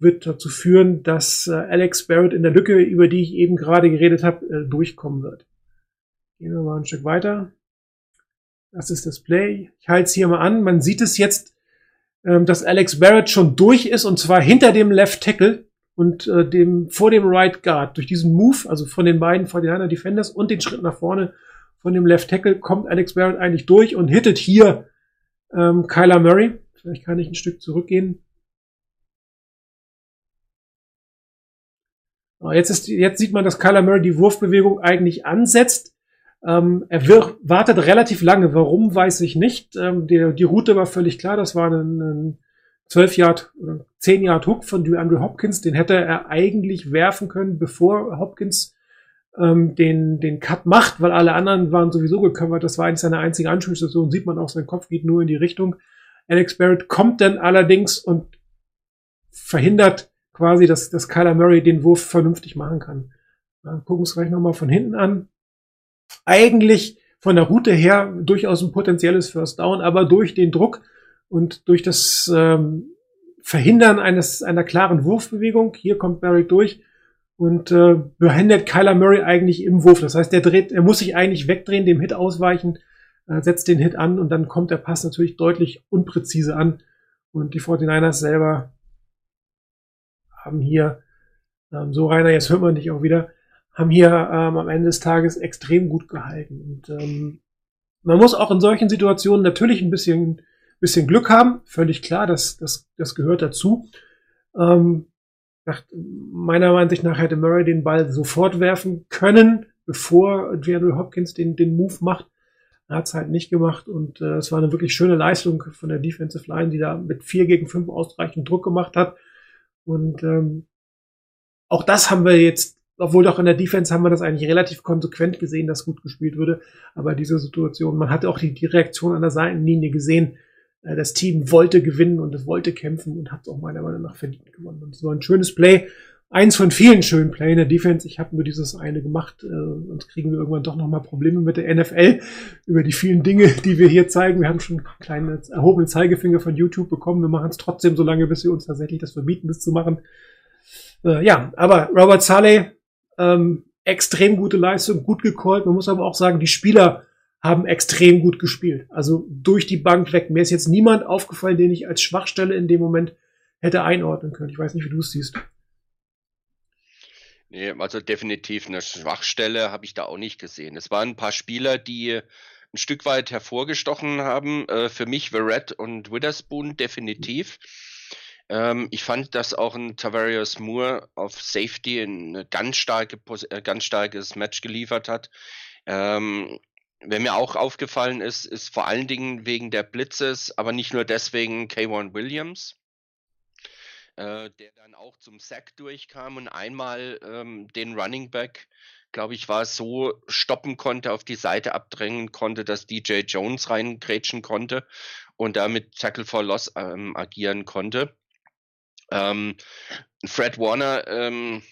Speaker 1: wird dazu führen, dass äh, Alex Barrett in der Lücke, über die ich eben gerade geredet habe, äh, durchkommen wird. Gehen wir mal ein Stück weiter. Das ist das Play. Ich halte es hier mal an. Man sieht es jetzt, ähm, dass Alex Barrett schon durch ist und zwar hinter dem Left Tackle und äh, dem vor dem Right Guard. Durch diesen Move, also von den beiden 49 Defenders und den Schritt nach vorne von dem Left Tackle kommt Alex Barrett eigentlich durch und hittet hier ähm, Kyler Murray. Vielleicht kann ich ein Stück zurückgehen. Jetzt, ist, jetzt sieht man, dass Kyler Murray die Wurfbewegung eigentlich ansetzt. Ähm, er wir, wartet relativ lange. Warum, weiß ich nicht. Ähm, die, die Route war völlig klar. Das war ein, ein 12 Yard oder 10 Yard Hook von DeAndre Hopkins. Den hätte er eigentlich werfen können, bevor Hopkins ähm, den, den Cut macht, weil alle anderen waren sowieso gekümmert. Das war eigentlich seine einzige Anschlussstation. Sieht man auch, sein Kopf geht nur in die Richtung. Alex Barrett kommt dann allerdings und verhindert quasi, dass, dass Kyler Murray den Wurf vernünftig machen kann. Ja, gucken wir es gleich nochmal von hinten an. Eigentlich von der Route her durchaus ein potenzielles First Down, aber durch den Druck und durch das ähm, Verhindern eines einer klaren Wurfbewegung, hier kommt Barry durch und äh, behindert Kyler Murray eigentlich im Wurf. Das heißt, er dreht, er muss sich eigentlich wegdrehen, dem Hit ausweichen, äh, setzt den Hit an und dann kommt der Pass natürlich deutlich unpräzise an. Und die 49ers selber haben hier, ähm, so Rainer, jetzt hört man dich auch wieder, haben hier ähm, am Ende des Tages extrem gut gehalten. Und ähm, man muss auch in solchen Situationen natürlich ein bisschen, bisschen Glück haben, völlig klar, das, das, das gehört dazu. Ähm, nach, meiner Ansicht nach hätte Murray den Ball sofort werfen können, bevor DeAndre Hopkins den, den Move macht. Er hat es halt nicht gemacht und äh, es war eine wirklich schöne Leistung von der Defensive Line, die da mit 4 gegen 5 ausreichend Druck gemacht hat. Und ähm, auch das haben wir jetzt, obwohl doch in der Defense haben wir das eigentlich relativ konsequent gesehen, dass gut gespielt wurde. Aber diese Situation, man hatte auch die, die Reaktion an der Seitenlinie gesehen. Äh, Das Team wollte gewinnen und es wollte kämpfen und hat es auch meiner Meinung nach verdient gewonnen. Und es war ein schönes Play. Eins von vielen schönen Play in der Defense. Ich habe nur dieses eine gemacht, äh, sonst kriegen wir irgendwann doch nochmal Probleme mit der NFL über die vielen Dinge, die wir hier zeigen. Wir haben schon kleine erhobene Zeigefinger von YouTube bekommen. Wir machen es trotzdem so lange, bis sie uns tatsächlich das verbieten, das zu machen. Äh, ja, aber Robert Saleh, ähm, extrem gute Leistung, gut gecallt. Man muss aber auch sagen, die Spieler haben extrem gut gespielt. Also durch die Bank weg. Mir ist jetzt niemand aufgefallen, den ich als Schwachstelle in dem Moment hätte einordnen können. Ich weiß nicht, wie du es siehst.
Speaker 2: Nee, also definitiv eine Schwachstelle habe ich da auch nicht gesehen. Es waren ein paar Spieler, die ein Stück weit hervorgestochen haben. Äh, für mich Verrett und Witherspoon definitiv. Ähm, ich fand, dass auch ein Tavarius Moore auf Safety ein ganz, starke, äh, ganz starkes Match geliefert hat. Ähm, wer mir auch aufgefallen ist, ist vor allen Dingen wegen der Blitzes, aber nicht nur deswegen K1 Williams äh, der dann auch zum Sack durchkam und einmal ähm, den Running Back, glaube ich, war so stoppen konnte, auf die Seite abdrängen konnte, dass DJ Jones reingrätschen konnte und damit Tackle for Loss ähm, agieren konnte. Ähm, Fred Warner, ähm,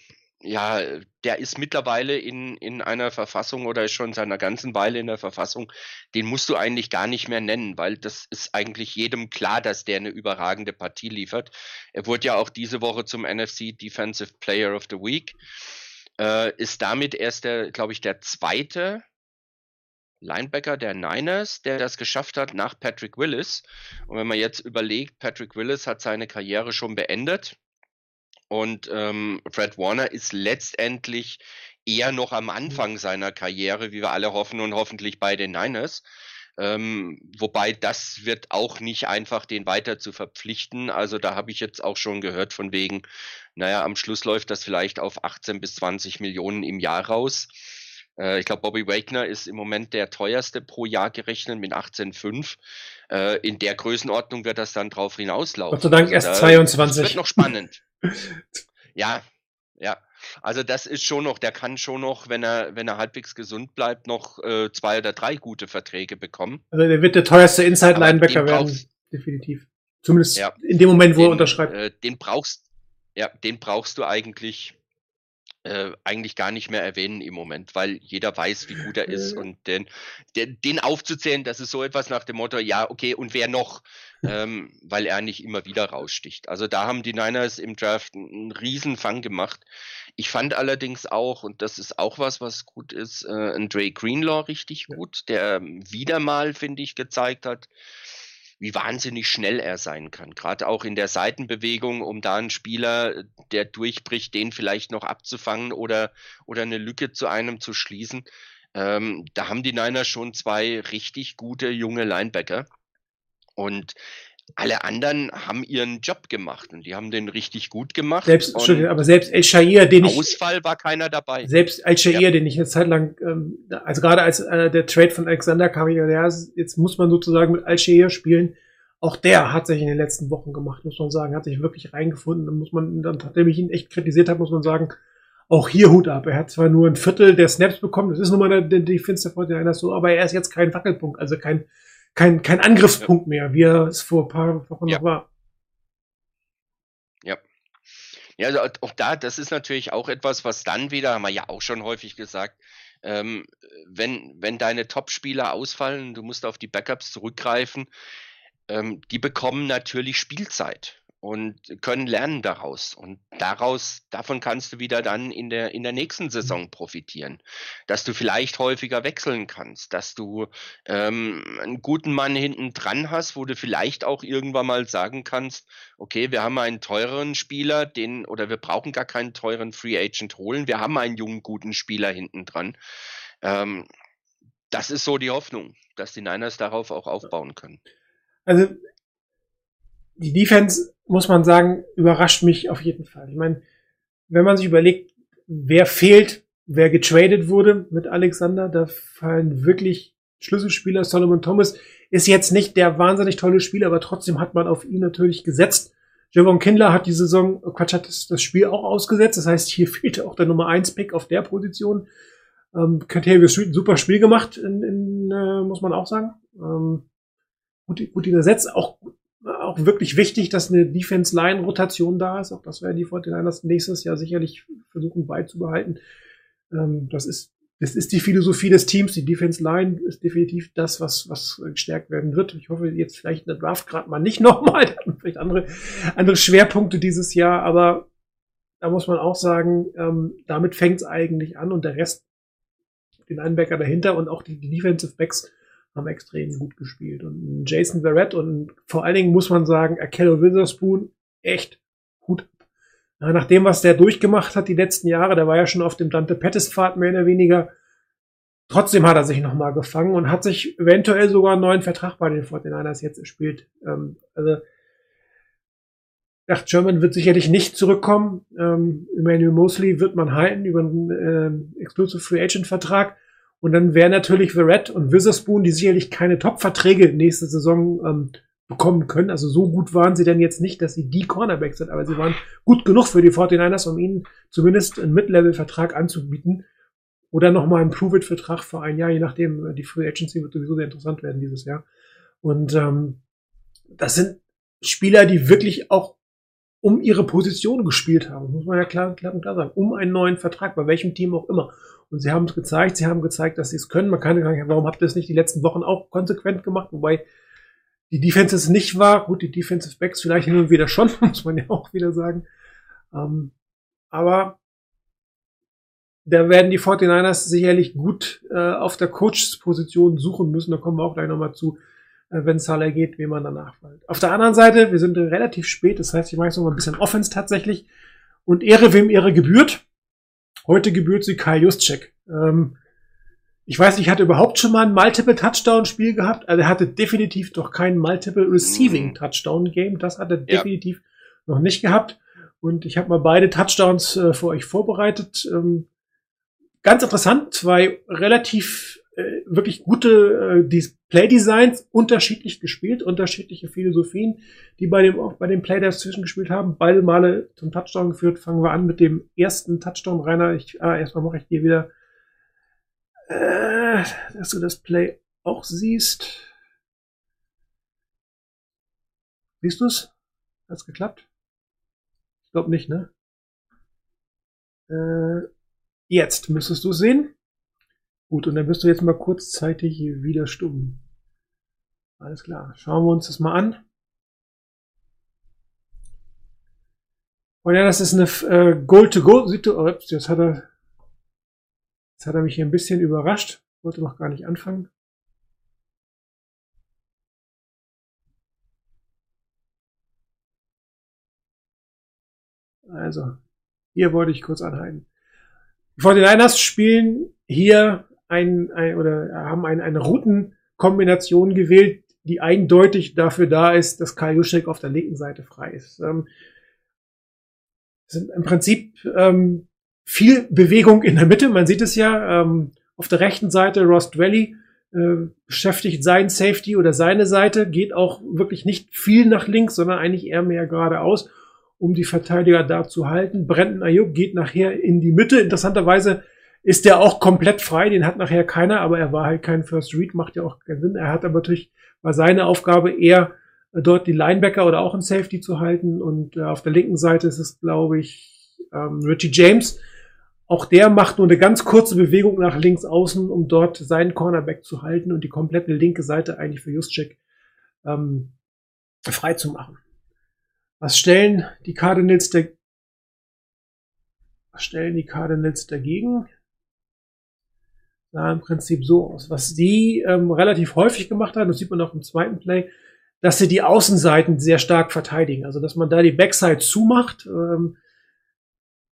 Speaker 2: ja, der ist mittlerweile in, in einer Verfassung oder ist schon seiner ganzen Weile in der Verfassung, den musst du eigentlich gar nicht mehr nennen, weil das ist eigentlich jedem klar, dass der eine überragende Partie liefert. Er wurde ja auch diese Woche zum NFC Defensive Player of the Week, äh, ist damit erst der, glaube ich, der zweite Linebacker der Niners, der das geschafft hat nach Patrick Willis. Und wenn man jetzt überlegt, Patrick Willis hat seine Karriere schon beendet und ähm, Fred Warner ist letztendlich eher noch am Anfang seiner Karriere, wie wir alle hoffen und hoffentlich bei den Niners. Ähm, wobei das wird auch nicht einfach, den weiter zu verpflichten. Also da habe ich jetzt auch schon gehört von wegen, naja, am Schluss läuft das vielleicht auf 18 bis 20 Millionen im Jahr raus. Äh, ich glaube, Bobby Wagner ist im Moment der teuerste pro Jahr gerechnet mit 18,5. Äh, in der Größenordnung wird das dann drauf hinauslaufen.
Speaker 1: Gott sei Dank
Speaker 2: Also
Speaker 1: erst
Speaker 2: da-
Speaker 1: 22.
Speaker 2: Das wird noch spannend. (laughs) ja, ja. Also das ist schon noch, der kann schon noch, wenn er, wenn er halbwegs gesund bleibt, noch äh, zwei oder drei gute Verträge bekommen.
Speaker 1: Also der wird der teuerste Inside-Linebacker
Speaker 2: den
Speaker 1: werden. Definitiv. Zumindest
Speaker 2: Ja.
Speaker 1: in dem Moment, wo er
Speaker 2: Den,
Speaker 1: unterschreibt.
Speaker 2: Äh, den brauchst, ja, den brauchst du eigentlich, äh, eigentlich gar nicht mehr erwähnen im Moment, weil jeder weiß, wie gut er ist
Speaker 1: Äh.
Speaker 2: und den, den, den aufzuzählen, das ist so etwas nach dem Motto, ja, okay, und wer noch? ähm, weil er nicht immer wieder raussticht. Also da haben die Niners im Draft einen, riesen Fang gemacht. Ich fand allerdings auch, und das ist auch was, was gut ist, äh, ein Dre Greenlaw richtig gut, der wieder mal, finde ich, gezeigt hat, wie wahnsinnig schnell er sein kann. Gerade auch in der Seitenbewegung, um da einen Spieler, der durchbricht, den vielleicht noch abzufangen oder, oder eine Lücke zu einem zu schließen. Ähm, da haben die Niners schon zwei richtig gute junge Linebacker. Und alle anderen haben ihren Job gemacht und die haben den richtig gut gemacht.
Speaker 1: Selbst, aber selbst El Shair, den ich,
Speaker 2: Ausfall war keiner dabei.
Speaker 1: selbst El Shair, den ich eine Zeit lang, ähm, also gerade als äh, der Trade von Alexander kam, ja, jetzt muss man sozusagen mit Al Shair spielen. Auch der hat sich in den letzten Wochen gemacht, muss man sagen, hat sich wirklich reingefunden. Da muss man, dann, nachdem ich ihn echt kritisiert habe, muss man sagen, auch hier Hut ab. Er hat zwar nur ein Viertel der Snaps bekommen, das ist nun mal der, Defense der 49ers so, aber er ist jetzt kein Wackelpunkt, also kein, kein, kein Angriffspunkt mehr, wie er es vor ein paar Wochen
Speaker 2: Ja.
Speaker 1: noch war.
Speaker 2: Ja, also auch da, das ist natürlich auch etwas, was dann wieder, haben wir ja auch schon häufig gesagt, ähm, wenn, wenn deine Top-Spieler ausfallen, du musst auf die Backups zurückgreifen, ähm, die bekommen natürlich Spielzeit und können lernen daraus. Und daraus, davon kannst du wieder dann in der, in der nächsten Saison profitieren. Dass du vielleicht häufiger wechseln kannst, dass du ähm, einen guten Mann hinten dran hast, wo du vielleicht auch irgendwann mal sagen kannst, okay, wir haben einen teureren Spieler, den, oder wir brauchen gar keinen teuren Free Agent holen, wir haben einen jungen, guten Spieler hinten dran. Ähm, das ist so die Hoffnung, dass die Niners darauf auch aufbauen können.
Speaker 1: Also die Defense, muss man sagen, überrascht mich auf jeden Fall. Ich meine, wenn man sich überlegt, wer fehlt, wer getradet wurde mit Alexander, da fallen wirklich Schlüsselspieler. Solomon Thomas ist jetzt nicht der wahnsinnig tolle Spieler, aber trotzdem hat man auf ihn natürlich gesetzt. Javon Kindler hat die Saison, oh Quatsch, hat das, das Spiel auch ausgesetzt. Das heißt, hier (laughs) fehlte auch der Nummer 1 Pick auf der Position. Ähm, Street ein super Spiel gemacht, in, in, äh, muss man auch sagen. Ähm, gut, gut übersetzt. Auch, auch wirklich wichtig, dass eine Defense-Line-Rotation da ist. Auch das werden die 49ers nächstes Jahr sicherlich versuchen beizubehalten. Ähm, das ist, das ist die Philosophie des Teams. Die Defense-Line ist definitiv das, was, was gestärkt werden wird. Ich hoffe jetzt vielleicht in der Draft gerade mal nicht (laughs) nochmal. Vielleicht andere, andere Schwerpunkte dieses Jahr, aber da muss man auch sagen, ähm, damit fängt es eigentlich an und der Rest, den Linebacker dahinter und auch die, die Defensive Backs haben extrem gut gespielt. Und Jason Verrett und vor allen Dingen muss man sagen, Akello Witherspoon, echt gut. Nach dem, was der durchgemacht hat die letzten Jahre, der war ja schon auf dem Dante Pettis-Pfad mehr oder weniger. Trotzdem hat er sich nochmal gefangen und hat sich eventuell sogar einen neuen Vertrag bei den 49ers jetzt erspielt. Ähm, also, Dacht German wird sicherlich nicht zurückkommen. Ähm, Emmanuel Mosley wird man halten über einen ähm, Exclusive Free Agent Vertrag. Und dann wäre natürlich Verrett und Witherspoon, die sicherlich keine Top-Verträge nächste Saison ähm, bekommen können. Also so gut waren sie denn jetzt nicht, dass sie die Cornerbacks sind, aber sie waren gut genug für die 49ers, um ihnen zumindest einen Mid-Level-Vertrag anzubieten. Oder nochmal einen Prove-It-Vertrag für ein Jahr, je nachdem, die Free Agency wird sowieso sehr interessant werden dieses Jahr. Und ähm, das sind Spieler, die wirklich auch um ihre Position gespielt haben. Muss man ja klar, klar und klar sagen. Um einen neuen Vertrag, bei welchem Team auch immer. Und sie haben es gezeigt, sie haben gezeigt, dass sie es können. Man kann sagen, warum habt ihr es nicht die letzten Wochen auch konsequent gemacht? Wobei die Defense es nicht war. Gut, die Defensive Backs vielleicht hin und wieder schon, (laughs) muss man ja auch wieder sagen. Ähm, aber da werden die 49ers sicherlich gut äh, auf der Coachs-Position suchen müssen. Da kommen wir auch gleich nochmal zu, äh, wenn Salah geht, wie man danach fällt. Auf der anderen Seite, wir sind relativ spät, das heißt, ich mache jetzt noch mal ein bisschen Offense tatsächlich. Und Ehre, wem Ehre gebührt. Heute gebührt sie Kai Juszczyk. Ähm, ich weiß nicht, hatte überhaupt schon mal ein Multiple-Touchdown-Spiel gehabt? Also er hatte definitiv doch kein Multiple-Receiving-Touchdown-Game. Das hat er
Speaker 2: Ja.
Speaker 1: definitiv noch nicht gehabt. Und ich habe mal beide Touchdowns äh, für euch vorbereitet. Ähm, ganz interessant, zwei relativ äh, wirklich gute äh, die Play-Designs, unterschiedlich gespielt, unterschiedliche Philosophien, die bei dem auch bei dem Play dazwischen gespielt haben. Beide Male zum Touchdown geführt. Fangen wir an mit dem ersten Touchdown, Rainer. Ich, ah, erstmal mache ich dir wieder, äh, dass du das Play auch siehst. Siehst du's? Hat's geklappt? Ich glaube nicht, ne? Äh, jetzt müsstest du sehen. Gut, und dann bist du jetzt mal kurzzeitig wieder stumm. Alles klar. Schauen wir uns das mal an. Und ja, das ist eine äh, Goal-to-Go-Situation. Oh, jetzt hat er, jetzt hat er mich hier ein bisschen überrascht. Wollte noch gar nicht anfangen. Also, hier wollte ich kurz anhalten. Die 49ers spielen hier ein, ein oder haben ein, eine Routenkombination gewählt, die eindeutig dafür da ist, dass Kyle Juszczyk auf der linken Seite frei ist. Ähm, sind im Prinzip ähm, viel Bewegung in der Mitte. Man sieht es ja ähm, auf der rechten Seite Ross Valley äh, beschäftigt sein Safety oder seine Seite, geht auch wirklich nicht viel nach links, sondern eigentlich eher mehr geradeaus, um die Verteidiger da zu halten. Brandon Ayuk geht nachher in die Mitte. Interessanterweise ist der auch komplett frei, den hat nachher keiner, aber er war halt kein First Read, macht ja auch keinen Sinn. Er hat aber natürlich, war seine Aufgabe eher dort die Linebacker oder auch ein Safety zu halten und äh, auf der linken Seite ist es, glaube ich, ähm, Richie James. Auch der macht nur eine ganz kurze Bewegung nach links außen, um dort seinen Cornerback zu halten und die komplette linke Seite eigentlich für Juszczyk ähm, frei zu machen. Was stellen die Cardinals da was stellen die Cardinals dagegen? Sah im Prinzip so aus. Was die ähm, relativ häufig gemacht haben, das sieht man auch im zweiten Play, dass sie die Außenseiten sehr stark verteidigen. Also dass man da die Backside zumacht. Ähm,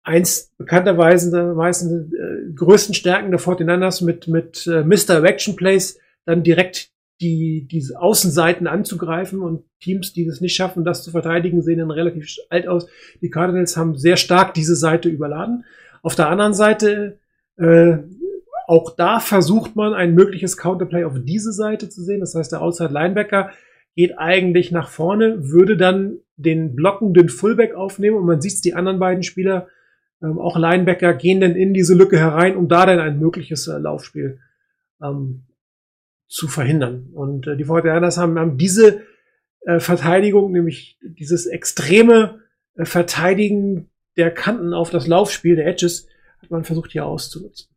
Speaker 1: eins bekannterweise meistens äh, größten Stärken der 49ers mit, mit äh, Mr. Action Plays dann direkt die, diese Außenseiten anzugreifen und Teams, die es nicht schaffen, das zu verteidigen, sehen dann relativ alt aus. Die Cardinals haben sehr stark diese Seite überladen. Auf der anderen Seite, äh, auch da versucht man ein mögliches Counterplay auf diese Seite zu sehen. Das heißt, der Outside Linebacker geht eigentlich nach vorne, würde dann den blockenden Fullback aufnehmen und man sieht die anderen beiden Spieler, ähm, auch Linebacker, gehen dann in diese Lücke herein, um da dann ein mögliches äh, Laufspiel ähm, zu verhindern. Und äh, die 49ers haben, haben diese äh, Verteidigung, nämlich dieses extreme äh, Verteidigen der Kanten auf das Laufspiel der Edges, hat man versucht hier auszunutzen.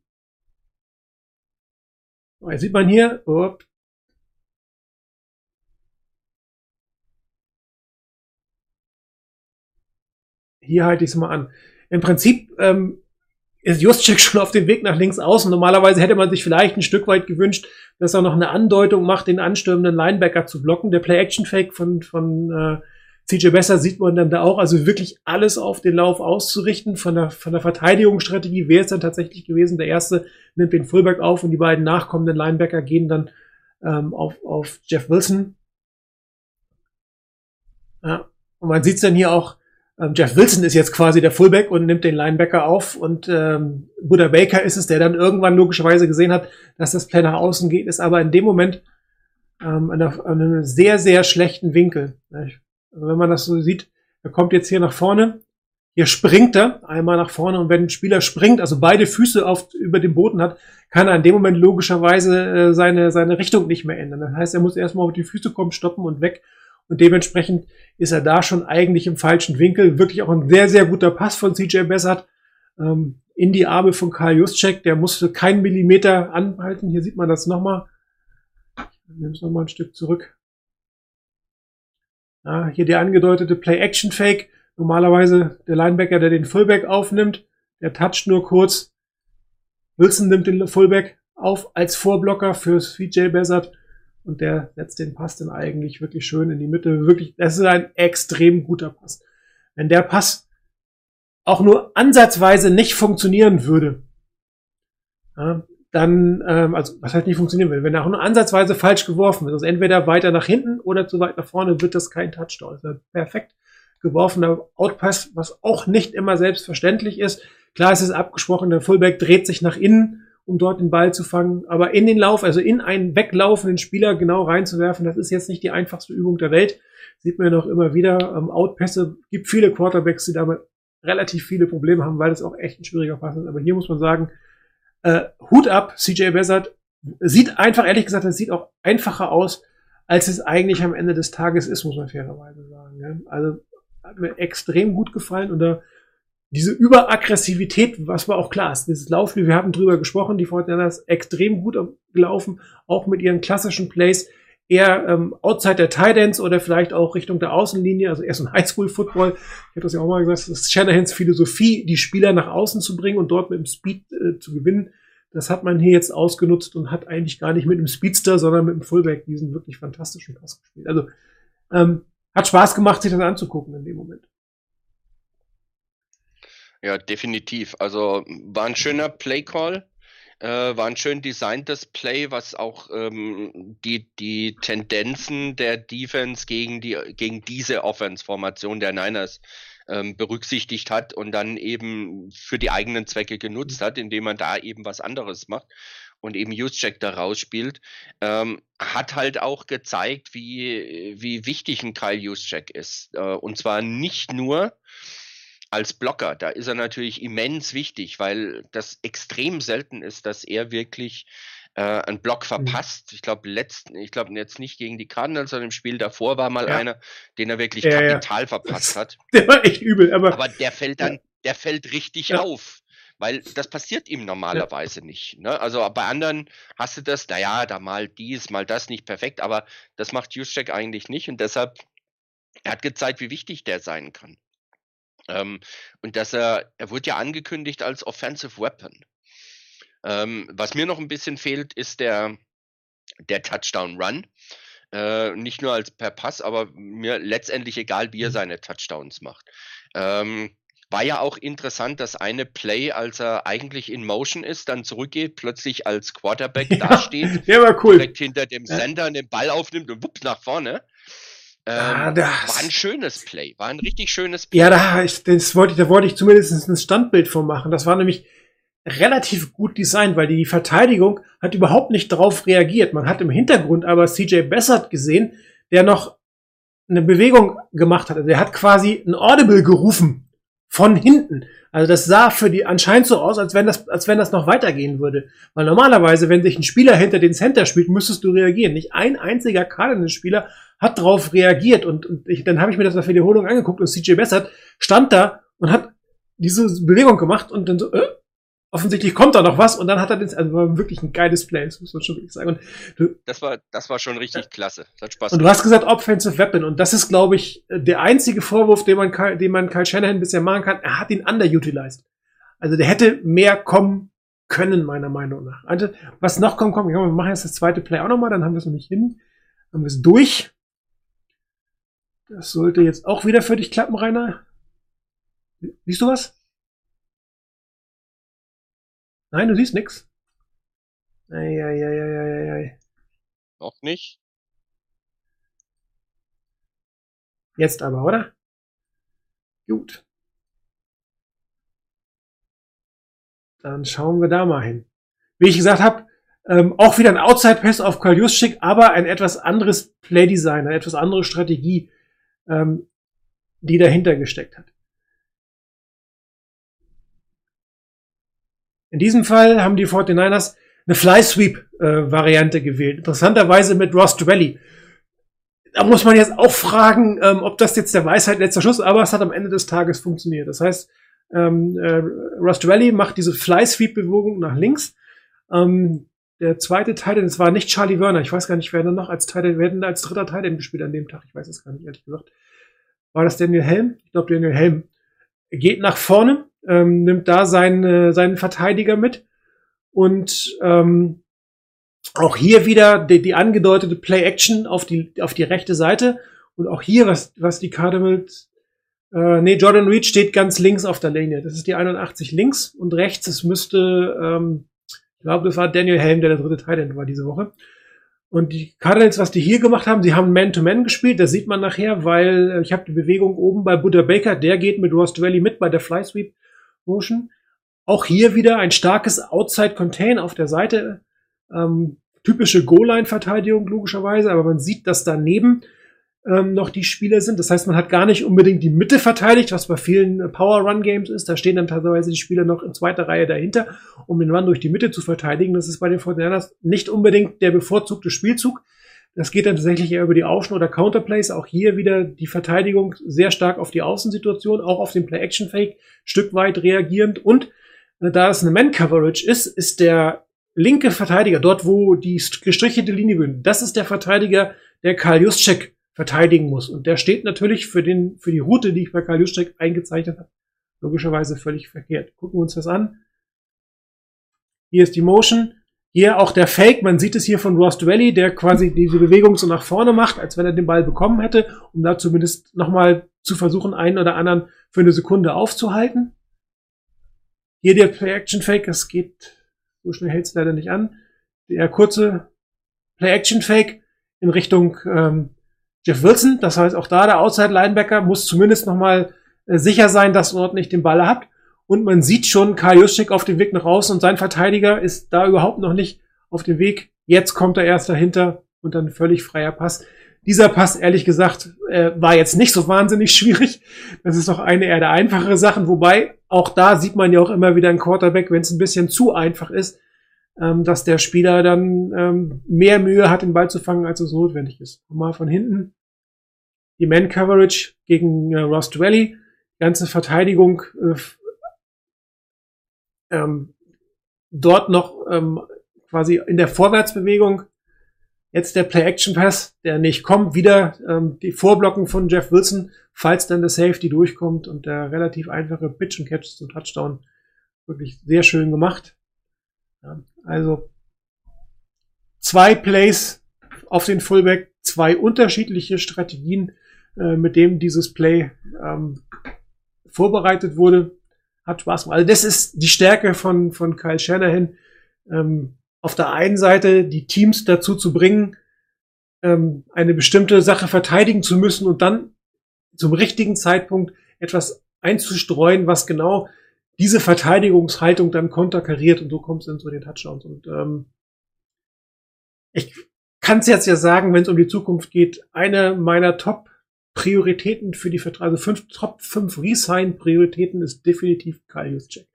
Speaker 1: So, jetzt sieht man hier, oh, hier halte ich es mal an. Im Prinzip ähm, ist Juszczyk (laughs) schon auf dem Weg nach links außen. Normalerweise hätte man sich vielleicht ein Stück weit gewünscht, dass er noch eine Andeutung macht, den anstürmenden Linebacker zu blocken. Der Play-Action-Fake von, von äh, CJ Besser sieht man dann da auch. Also wirklich alles auf den Lauf auszurichten. Von der, von der Verteidigungsstrategie wäre es dann tatsächlich gewesen. Der erste nimmt den Fullback auf und die beiden nachkommenden Linebacker gehen dann ähm, auf, auf Jeff Wilson. Ja. Und man sieht es dann hier auch, ähm, Jeff Wilson ist jetzt quasi der Fullback und nimmt den Linebacker auf und ähm, Buddha Baker ist es, der dann irgendwann logischerweise gesehen hat, dass das Play nach außen geht, ist aber in dem Moment ähm, an, einer, an einem sehr, sehr schlechten Winkel. Also wenn man das so sieht, er kommt jetzt hier nach vorne, hier springt er einmal nach vorne und wenn ein Spieler springt, also beide Füße auf, über dem Boden hat, kann er in dem Moment logischerweise äh, seine, seine Richtung nicht mehr ändern. Das heißt, er muss erstmal auf die Füße kommen, stoppen und weg Und dementsprechend ist er da schon eigentlich im falschen Winkel. Wirklich auch ein sehr, sehr guter Pass von CJ Bessert ähm, in die Arme von Karl Juszczyk. Der musste keinen Millimeter anhalten. Hier sieht man das nochmal. Ich nehme es nochmal ein Stück zurück. Ja, hier der angedeutete Play-Action-Fake. Normalerweise der Linebacker, der den Fullback aufnimmt, der toucht nur kurz. Wilson nimmt den Fullback auf als Vorblocker für CJ Bessert und der setzt den Pass dann eigentlich wirklich schön in die Mitte. Wirklich, das ist ein extrem guter Pass. Wenn der Pass auch nur ansatzweise nicht funktionieren würde, ja, dann, ähm, also was heißt nicht funktionieren würde, wenn er auch nur ansatzweise falsch geworfen wird, also entweder weiter nach hinten oder zu weit nach vorne, wird das kein Touchdown. Das ist ein perfekt geworfener Outpass, was auch nicht immer selbstverständlich ist. Klar, es ist abgesprochen, der Fullback dreht sich nach innen, um dort den Ball zu fangen, aber in den Lauf, also in einen weglaufenden Spieler genau reinzuwerfen, das ist jetzt nicht die einfachste Übung der Welt. Sieht man ja noch immer wieder. Ähm, Outpässe gibt viele Quarterbacks, die damit relativ viele Probleme haben, weil das auch echt ein schwieriger Pass ist. Aber hier muss man sagen, äh, Hut ab, CJ Bessert sieht einfach, ehrlich gesagt, es sieht auch einfacher aus, als es eigentlich am Ende des Tages ist, muss man fairerweise sagen. Ja? Also hat mir extrem gut gefallen und da diese Überaggressivität, was war auch klar ist, dieses Laufspiel, wir haben drüber gesprochen, die Fortinanders extrem gut gelaufen, auch mit ihren klassischen Plays, eher ähm, outside der Tidance oder vielleicht auch Richtung der Außenlinie, also eher so ein Highschool-Football. Ich habe das ja auch mal gesagt, das ist Shanahans Philosophie, die Spieler nach außen zu bringen und dort mit dem Speed äh, zu gewinnen. Das hat man hier jetzt ausgenutzt und hat eigentlich gar nicht mit dem Speedster, sondern mit dem Fullback diesen wirklich fantastischen Pass gespielt. Also ähm, hat Spaß gemacht, sich das anzugucken in dem Moment.
Speaker 2: Ja, definitiv. Also war ein schöner Play-Call, äh, war ein schön designtes Play, was auch ähm, die, die Tendenzen der Defense gegen, die, gegen diese Offense-Formation der Niners ähm, berücksichtigt hat und dann eben für die eigenen Zwecke genutzt hat, indem man da eben was anderes macht und eben Juszczyk da rausspielt, ähm, hat halt auch gezeigt, wie, wie wichtig ein Kyle Juszczyk ist. Äh, und zwar nicht nur als Blocker, da ist er natürlich immens wichtig, weil das extrem selten ist, dass er wirklich äh, einen Block
Speaker 1: Mhm.
Speaker 2: verpasst. Ich glaube, letzten, ich glaube jetzt nicht gegen die Cardinals, sondern im Spiel davor war mal
Speaker 1: Ja.
Speaker 2: einer, den er wirklich
Speaker 1: Ja, ja.
Speaker 2: kapital verpasst hat. (laughs)
Speaker 1: Der war echt übel, aber,
Speaker 2: Aber der fällt dann, der fällt richtig
Speaker 1: Ja.
Speaker 2: auf. Weil das passiert ihm normalerweise nicht. Ne? Also bei anderen hast du das, naja, da mal dies, mal das nicht perfekt, aber das macht Juszczyk eigentlich nicht und deshalb, er hat gezeigt, wie wichtig der sein kann. Ähm, und dass er, er wurde ja angekündigt als Offensive Weapon. Ähm, was mir noch ein bisschen fehlt, ist der, der Touchdown Run. Äh, nicht nur als per Pass, aber mir letztendlich egal, wie er seine Touchdowns macht. Ähm, war ja auch interessant, dass eine Play, als er eigentlich in Motion ist, dann zurückgeht, plötzlich als Quarterback (laughs)
Speaker 1: Ja.
Speaker 2: dasteht,
Speaker 1: der war cool.
Speaker 2: direkt hinter dem
Speaker 1: Ja.
Speaker 2: Sender den Ball aufnimmt und wups nach vorne. Ähm,
Speaker 1: Ah, das-
Speaker 2: war ein schönes Play, war ein richtig schönes Play.
Speaker 1: Ja, da, ich, das wollte, ich- da wollte ich zumindest ein Standbild von machen. Das war nämlich relativ gut designt, weil die Verteidigung hat überhaupt nicht darauf reagiert. Man hat im Hintergrund aber CJ Bessert gesehen, der noch eine Bewegung gemacht hat. Also der hat quasi ein Audible gerufen von hinten. Also das sah für die anscheinend so aus, als wenn das, als wenn das noch weitergehen würde. Weil normalerweise, wenn sich ein Spieler hinter den Center spielt, müsstest du reagieren. Nicht ein einziger Cardinals-Spieler hat darauf reagiert. Und, und ich, dann habe ich mir das auf der Wiederholung angeguckt und CJ Bessert stand da und hat diese Bewegung gemacht und dann so, äh, offensichtlich kommt da noch was und dann hat er den, also war wirklich ein geiles Play, das muss man schon wirklich sagen. Und du,
Speaker 2: Das war, das war schon richtig klasse. Das hat Spaß
Speaker 1: und du hast gesagt Offensive Weapon und das ist, glaube ich, der einzige Vorwurf, den man, Kyle- den man Kyle Shanahan bisher machen kann. Er hat ihn underutilized. Also der hätte mehr kommen können, meiner Meinung nach. Also, was noch kommt, kommt. Ja, wir machen jetzt das zweite Play auch nochmal, dann haben wir es nämlich hin. Haben wir es durch. Das sollte jetzt auch wieder für dich klappen, Rainer. Siehst du was? Nein, du siehst nix. Eieieiei.
Speaker 2: Noch nicht.
Speaker 1: Jetzt aber, oder? Gut. Dann schauen wir da mal hin. Wie ich gesagt habe, ähm, auch wieder ein Outside-Pass auf Karl Juszczyk, aber ein etwas anderes Playdesign, eine etwas andere Strategie, ähm, die dahinter gesteckt hat. In diesem Fall haben die 49ers eine Fly-Sweep-Variante gewählt. Interessanterweise mit Ross Dwelly da muss man jetzt auch fragen, ähm, ob das jetzt der Weisheit letzter Schuss, aber es hat am Ende des Tages funktioniert. Das heißt, ähm, äh, Rust Rally macht diese Fly-Sweep-Bewegung nach links. Ähm, der zweite Teil, das war nicht Charlie Werner, ich weiß gar nicht, wer denn noch als Teil, wer denn als dritter Teil gespielt an dem Tag, ich weiß es gar nicht, ehrlich gesagt. War das Daniel Helm? Ich glaube, Daniel Helm geht nach vorne, ähm, nimmt da seinen, seinen Verteidiger mit und ähm, auch hier wieder die, die angedeutete Play-Action auf die, auf die rechte Seite. Und auch hier, was, was die Cardinals, äh, nee, Jordan Reed steht ganz links auf der Linie. Das ist die 81 links und rechts, es müsste, ähm, ich glaube, das war Daniel Helm, der der dritte Teil war diese Woche. Und die Cardinals, was die hier gemacht haben, sie haben Man-to-Man -Man gespielt, das sieht man nachher, weil äh, ich habe die Bewegung oben bei Buddha Baker, der geht mit Ross Valley mit bei der Fly Sweep Motion. Auch hier wieder ein starkes Outside Contain auf der Seite ähm, typische Goal-Line-Verteidigung, logischerweise, aber man sieht, dass daneben ähm, noch die Spieler sind. Das heißt, man hat gar nicht unbedingt die Mitte verteidigt, was bei vielen Power-Run-Games ist. Da stehen dann teilweise die Spieler noch in zweiter Reihe dahinter, um den Run durch die Mitte zu verteidigen. Das ist bei den Fortinanders nicht unbedingt der bevorzugte Spielzug. Das geht dann tatsächlich eher über die Aufschen- oder Counterplays. Auch hier wieder die Verteidigung sehr stark auf die Außensituation, auch auf den Play-Action-Fake, Stück weit reagierend. Und äh, da es eine Man-Coverage ist, ist der linke Verteidiger, dort wo die gestrichelte Linie bin, das ist der Verteidiger, der Karl Juszczyk verteidigen muss. Und der steht natürlich für, den, für die Route, die ich bei Karl Juszczyk eingezeichnet habe, logischerweise völlig verkehrt. Gucken wir uns das an. Hier ist die Motion. Hier auch der Fake. Man sieht es hier von Ross Dwelly, der quasi diese Bewegung so nach vorne macht, als wenn er den Ball bekommen hätte, um da zumindest nochmal zu versuchen, einen oder anderen für eine Sekunde aufzuhalten. Hier der Play-Action-Fake. Es geht so schnell hält es leider nicht an. Der kurze Play-Action-Fake in Richtung ähm, Jeff Wilson. Das heißt, auch da der Outside-Linebacker muss zumindest nochmal äh, sicher sein, dass dort nicht den Ball habt. Und man sieht schon Karl Juszczyk auf dem Weg nach außen und sein Verteidiger ist da überhaupt noch nicht auf dem Weg. Jetzt kommt er erst dahinter und dann völlig freier Pass. Dieser Pass, ehrlich gesagt, äh, war jetzt nicht so wahnsinnig (laughs) schwierig. Das ist doch eine eher der einfachere Sachen, wobei auch da sieht man ja auch immer wieder ein Quarterback, wenn es ein bisschen zu einfach ist, ähm, dass der Spieler dann ähm, mehr Mühe hat, den Ball zu fangen, als es notwendig ist. Mal von hinten die Man-Coverage gegen äh, Ross Dwelly, ganze Verteidigung äh, ähm, dort noch ähm, quasi in der Vorwärtsbewegung Jetzt der Play-Action-Pass, der nicht kommt, wieder ähm, die Vorblocken von Jeff Wilson, falls dann der Safety durchkommt und der relativ einfache Pitch and Catch zum Touchdown. Wirklich sehr schön gemacht. Ja, also zwei Plays auf den Fullback, zwei unterschiedliche Strategien, äh, mit dem dieses Play ähm, vorbereitet wurde. Hat Spaß gemacht. Also das ist die Stärke von, von Kyle Shanahan. Ähm, auf der einen Seite die Teams dazu zu bringen, ähm, eine bestimmte Sache verteidigen zu müssen und dann zum richtigen Zeitpunkt etwas einzustreuen, was genau diese Verteidigungshaltung dann konterkariert und so kommt es dann zu den Touchdowns. Und ähm, ich kann es jetzt ja sagen, wenn es um die Zukunft geht, eine meiner Top-Prioritäten für die Verträge, also fünf, Top 5 Resign-Prioritäten ist definitiv Kyle Juszczyk.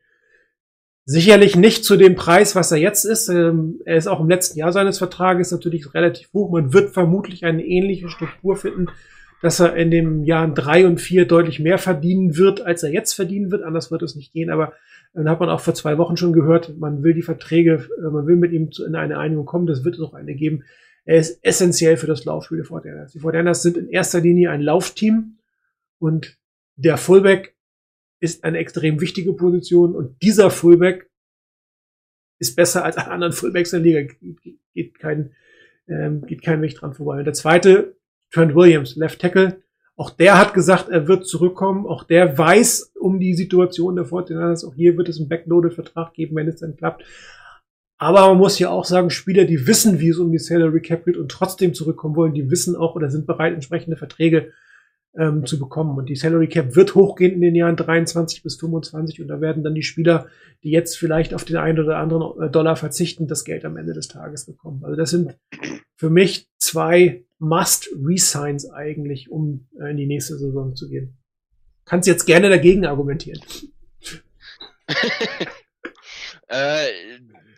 Speaker 1: Sicherlich nicht zu dem Preis, was er jetzt ist. Ähm, er ist auch im letzten Jahr seines Vertrages natürlich relativ hoch. Man wird vermutlich eine ähnliche Struktur finden, dass er in den Jahren drei und vier deutlich mehr verdienen wird, als er jetzt verdienen wird. Anders wird es nicht gehen. Aber dann hat man auch vor zwei Wochen schon gehört, man will die Verträge, äh, man will mit ihm in eine Einigung kommen. Das wird es auch eine geben. Er ist essentiell für das Laufspiel der Fortinanders. Die Fortinanders sind in erster Linie ein Laufteam und der Fullback ist eine extrem wichtige Position und dieser Fullback ist besser als alle anderen Fullbacks in der Liga. Geht kein, ähm, geht kein Weg dran vorbei. Und der zweite, Trent Williams, Left Tackle, auch der hat gesagt, er wird zurückkommen. Auch der weiß um die Situation der Fortinanders. Auch hier wird es einen Backloaded-Vertrag geben, wenn es dann klappt. Aber man muss ja auch sagen, Spieler, die wissen, wie es um die Salary Cap geht und trotzdem zurückkommen wollen, die wissen auch oder sind bereit, entsprechende Verträge ähm, zu bekommen. Und die Salary Cap wird hochgehen in den Jahren 23 bis 25 und da werden dann die Spieler, die jetzt vielleicht auf den einen oder anderen äh, Dollar verzichten, das Geld am Ende des Tages bekommen. Also das sind für mich zwei Must-Resigns eigentlich, um äh, in die nächste Saison zu gehen. Kannst jetzt gerne dagegen argumentieren. (laughs)
Speaker 2: äh,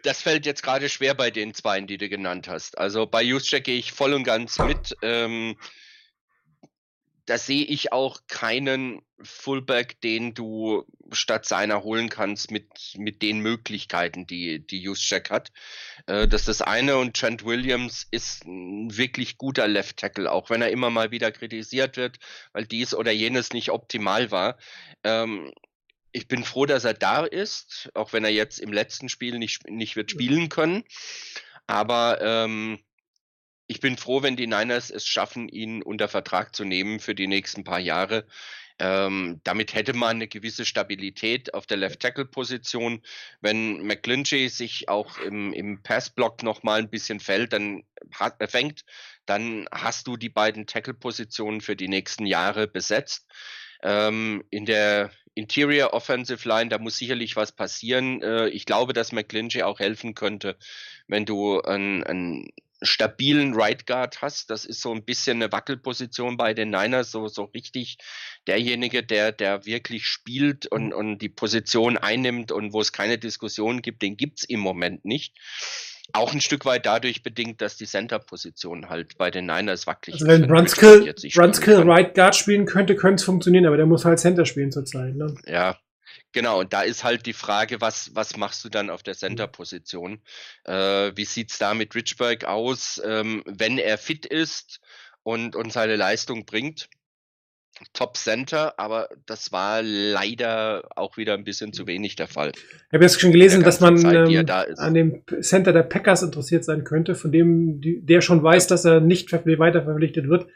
Speaker 2: das fällt jetzt gerade schwer bei den Zweien, die du genannt hast. Also bei Juszczyk gehe ich voll und ganz mit. Ähm, da sehe ich auch keinen Fullback, den du statt seiner holen kannst mit, mit den Möglichkeiten, die, die Juszczyk hat. Äh, das ist das eine und Trent Williams ist ein wirklich guter Left Tackle, auch wenn er immer mal wieder kritisiert wird, weil dies oder jenes nicht optimal war. Ähm, ich bin froh, dass er da ist, auch wenn er jetzt im letzten Spiel nicht, nicht wird spielen können. Aber ähm, ich bin froh, wenn die Niners es schaffen, ihn unter Vertrag zu nehmen für die nächsten paar Jahre. Ähm, damit hätte man eine gewisse Stabilität auf der Left Tackle Position. Wenn McClinchy sich auch im, im Passblock noch mal ein bisschen fällt, dann hat, äh, fängt, dann hast du die beiden Tackle Positionen für die nächsten Jahre besetzt. Ähm, in der Interior Offensive Line, da muss sicherlich was passieren. Äh, ich glaube, dass McClinchy auch helfen könnte, wenn du ein, ein stabilen Right Guard hast. Das ist so ein bisschen eine Wackelposition bei den Niners, so, so richtig derjenige, der, der wirklich spielt und, und die Position einnimmt und wo es keine Diskussion gibt, den gibt's im Moment nicht. Auch ein Stück weit dadurch bedingt, dass die Center-Position halt bei den Niners wackelig
Speaker 1: Also wenn
Speaker 2: ist.
Speaker 1: Brunskill, Brunskill Right Guard spielen könnte, könnte es funktionieren, aber der muss halt Center spielen zurzeit. Ne?
Speaker 2: Ja, Genau, und da ist halt die Frage, was, was machst du dann auf der Center-Position? Äh, wie sieht's da mit Richburg aus, ähm, wenn er fit ist und, und seine Leistung bringt? Top Center, aber das war leider auch wieder ein bisschen zu wenig der Fall.
Speaker 1: Ich habe jetzt schon gelesen, dass man
Speaker 2: Zeit,
Speaker 1: ähm,
Speaker 2: da
Speaker 1: an dem Center der Packers interessiert sein könnte, von dem der schon weiß, dass er nicht weiter verpflichtet wird.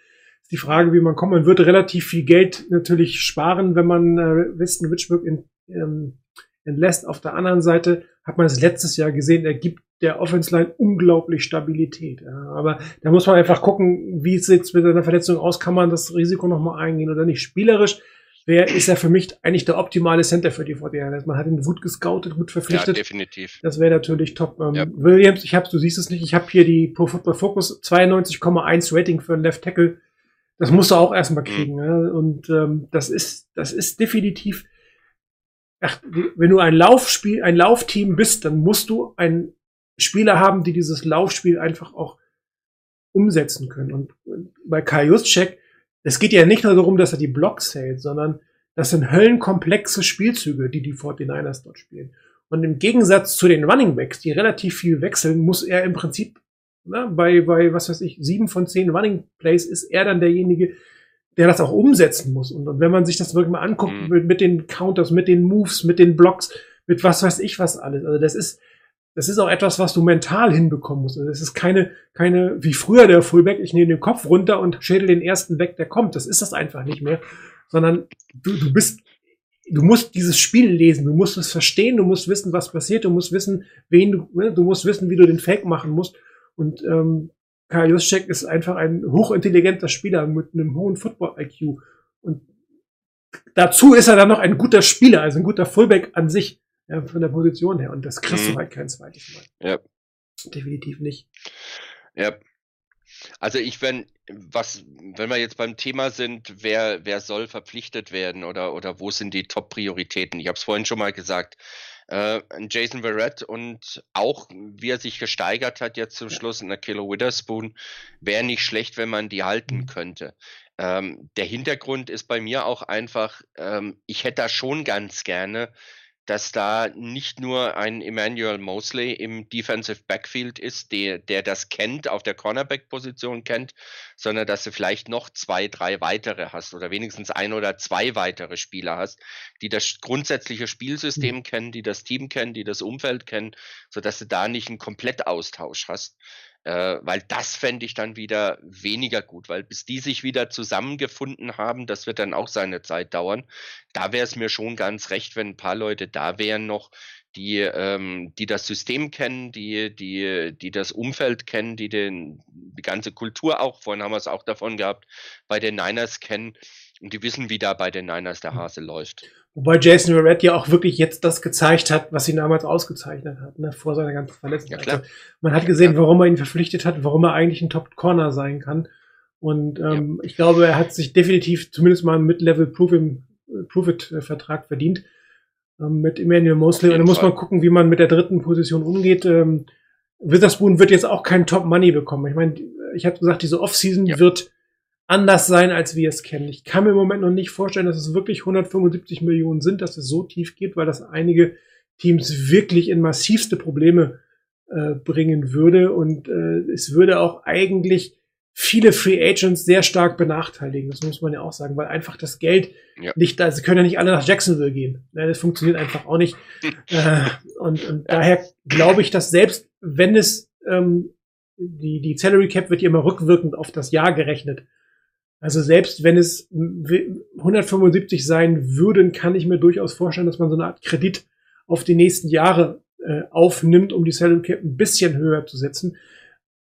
Speaker 1: Ist die Frage, wie man kommt. Man würde relativ viel Geld natürlich sparen, wenn man äh, Winston Richburg in, ähm, entlässt. Auf der anderen Seite hat man es letztes Jahr gesehen, er gibt der Offense Line unglaublich Stabilität. Ja, aber da muss man einfach gucken, wie es jetzt mit einer Verletzung aus, kann man das Risiko nochmal eingehen oder nicht. Spielerisch wer ist er für mich eigentlich der optimale Center für die 49ers. Man hat ihn gut gescoutet, gut
Speaker 2: Ja,
Speaker 1: verpflichtet.
Speaker 2: definitiv.
Speaker 1: Das wäre natürlich top. Ähm,
Speaker 2: Ja.
Speaker 1: Williams, ich hab's, du siehst es nicht, ich habe hier die Pro Football Focus 92,1 Rating für einen Left Tackle. Das musst du auch erstmal kriegen. Ja? Und ähm, das ist, das ist definitiv. Ach, wenn du ein Laufspiel, ein Laufteam bist, dann musst du einen Spieler haben, die dieses Laufspiel einfach auch umsetzen können. Und bei Kai Juszczyk, es geht ja nicht nur darum, dass er die Blocks hält, sondern das sind höllenkomplexe Spielzüge, die die 49ers dort spielen. Und im Gegensatz zu den Running Backs, die relativ viel wechseln, muss er im Prinzip na, bei, bei, was weiß ich, sieben von zehn Running Plays ist er dann derjenige, der das auch umsetzen muss. Und, und wenn man sich das wirklich mal anguckt,
Speaker 2: Mhm.
Speaker 1: mit, mit den Counters, mit den Moves, mit den Blocks, mit was weiß ich was alles. Also das ist, das ist auch etwas, was du mental hinbekommen musst. Also das ist keine, keine, wie früher der Fullback, ich nehme den Kopf runter und schädel den ersten weg, der kommt. Das ist das einfach nicht mehr. Sondern du, du bist, du musst dieses Spiel lesen, du musst es verstehen, du musst wissen, was passiert, du musst wissen, wen du, ne, du musst wissen, wie du den Fake machen musst. Und ähm, Kai Juszczyk ist einfach ein hochintelligenter Spieler mit einem hohen Football-IQ. Und dazu ist er dann noch ein guter Spieler, also ein guter Fullback an sich, ja, von der Position her. Und das kriegst
Speaker 2: Mhm.
Speaker 1: du halt kein zweites Mal.
Speaker 2: Ja.
Speaker 1: Definitiv nicht.
Speaker 2: Ja. Also ich wenn was wenn wir jetzt beim Thema sind, wer wer soll verpflichtet werden oder oder wo sind die Top Prioritäten? Ich habe es vorhin schon mal gesagt. Äh, Jason Verrett und auch wie er sich gesteigert hat jetzt zum Schluss in der Kilo Witherspoon wäre nicht schlecht, wenn man die halten könnte. Ähm, der Hintergrund ist bei mir auch einfach, ähm, ich hätte da schon ganz gerne dass da nicht nur ein Emmanuel Mosley im Defensive Backfield ist, der, der das kennt, auf der Cornerback-Position kennt, sondern dass du vielleicht noch zwei, drei weitere hast oder wenigstens ein oder zwei weitere Spieler hast, die das grundsätzliche Spielsystem kennen, die das Team kennen, die das Umfeld kennen, sodass du da nicht einen Komplettaustausch hast. Äh, weil das fände ich dann wieder weniger gut, weil bis die sich wieder zusammengefunden haben, das wird dann auch seine Zeit dauern. Da wäre es mir schon ganz recht, wenn ein paar Leute da wären noch, die, ähm, die das System kennen, die, die, die das Umfeld kennen, die den, die ganze Kultur auch, vorhin haben wir es auch davon gehabt, bei den Niners kennen und die wissen, wie da bei den Niners der Hase läuft.
Speaker 1: Wobei Jason Verrett ja auch wirklich jetzt das gezeigt hat, was ihn damals ausgezeichnet hat, ne, vor seiner ganzen Verletzung.
Speaker 2: Ja, klar.
Speaker 1: Also, man hat gesehen,
Speaker 2: Ja.
Speaker 1: warum er ihn verpflichtet hat, warum er eigentlich ein Top-Corner sein kann. Und ähm, ich glaube, er hat sich definitiv zumindest mal einen Mid-Level Prove-It-Vertrag verdient ähm, mit Emmanuel Mosley. Und da muss man gucken, wie man mit der dritten Position umgeht. Ähm, Witherspoon wird jetzt auch kein Top-Money bekommen. Ich meine, ich habe gesagt, diese Offseason
Speaker 2: Ja.
Speaker 1: wird anders sein, als wir es kennen. Ich kann mir im Moment noch nicht vorstellen, dass es wirklich 175 Millionen sind, dass es so tief geht, weil das einige Teams wirklich in massivste Probleme äh, bringen würde. Und äh, es würde auch eigentlich viele Free Agents sehr stark benachteiligen. Das muss man ja auch sagen, weil einfach das Geld
Speaker 2: Ja.
Speaker 1: nicht da, sie können ja nicht alle nach Jacksonville gehen. Ne, Das funktioniert einfach auch nicht. (laughs) äh, und, und daher glaube ich, dass selbst wenn es ähm, die, die Salary Cap wird ja immer rückwirkend auf das Jahr gerechnet. Also selbst wenn es 175 sein würden, kann ich mir durchaus vorstellen, dass man so eine Art Kredit auf die nächsten Jahre äh, aufnimmt, um die Salary Cap ein bisschen höher zu setzen.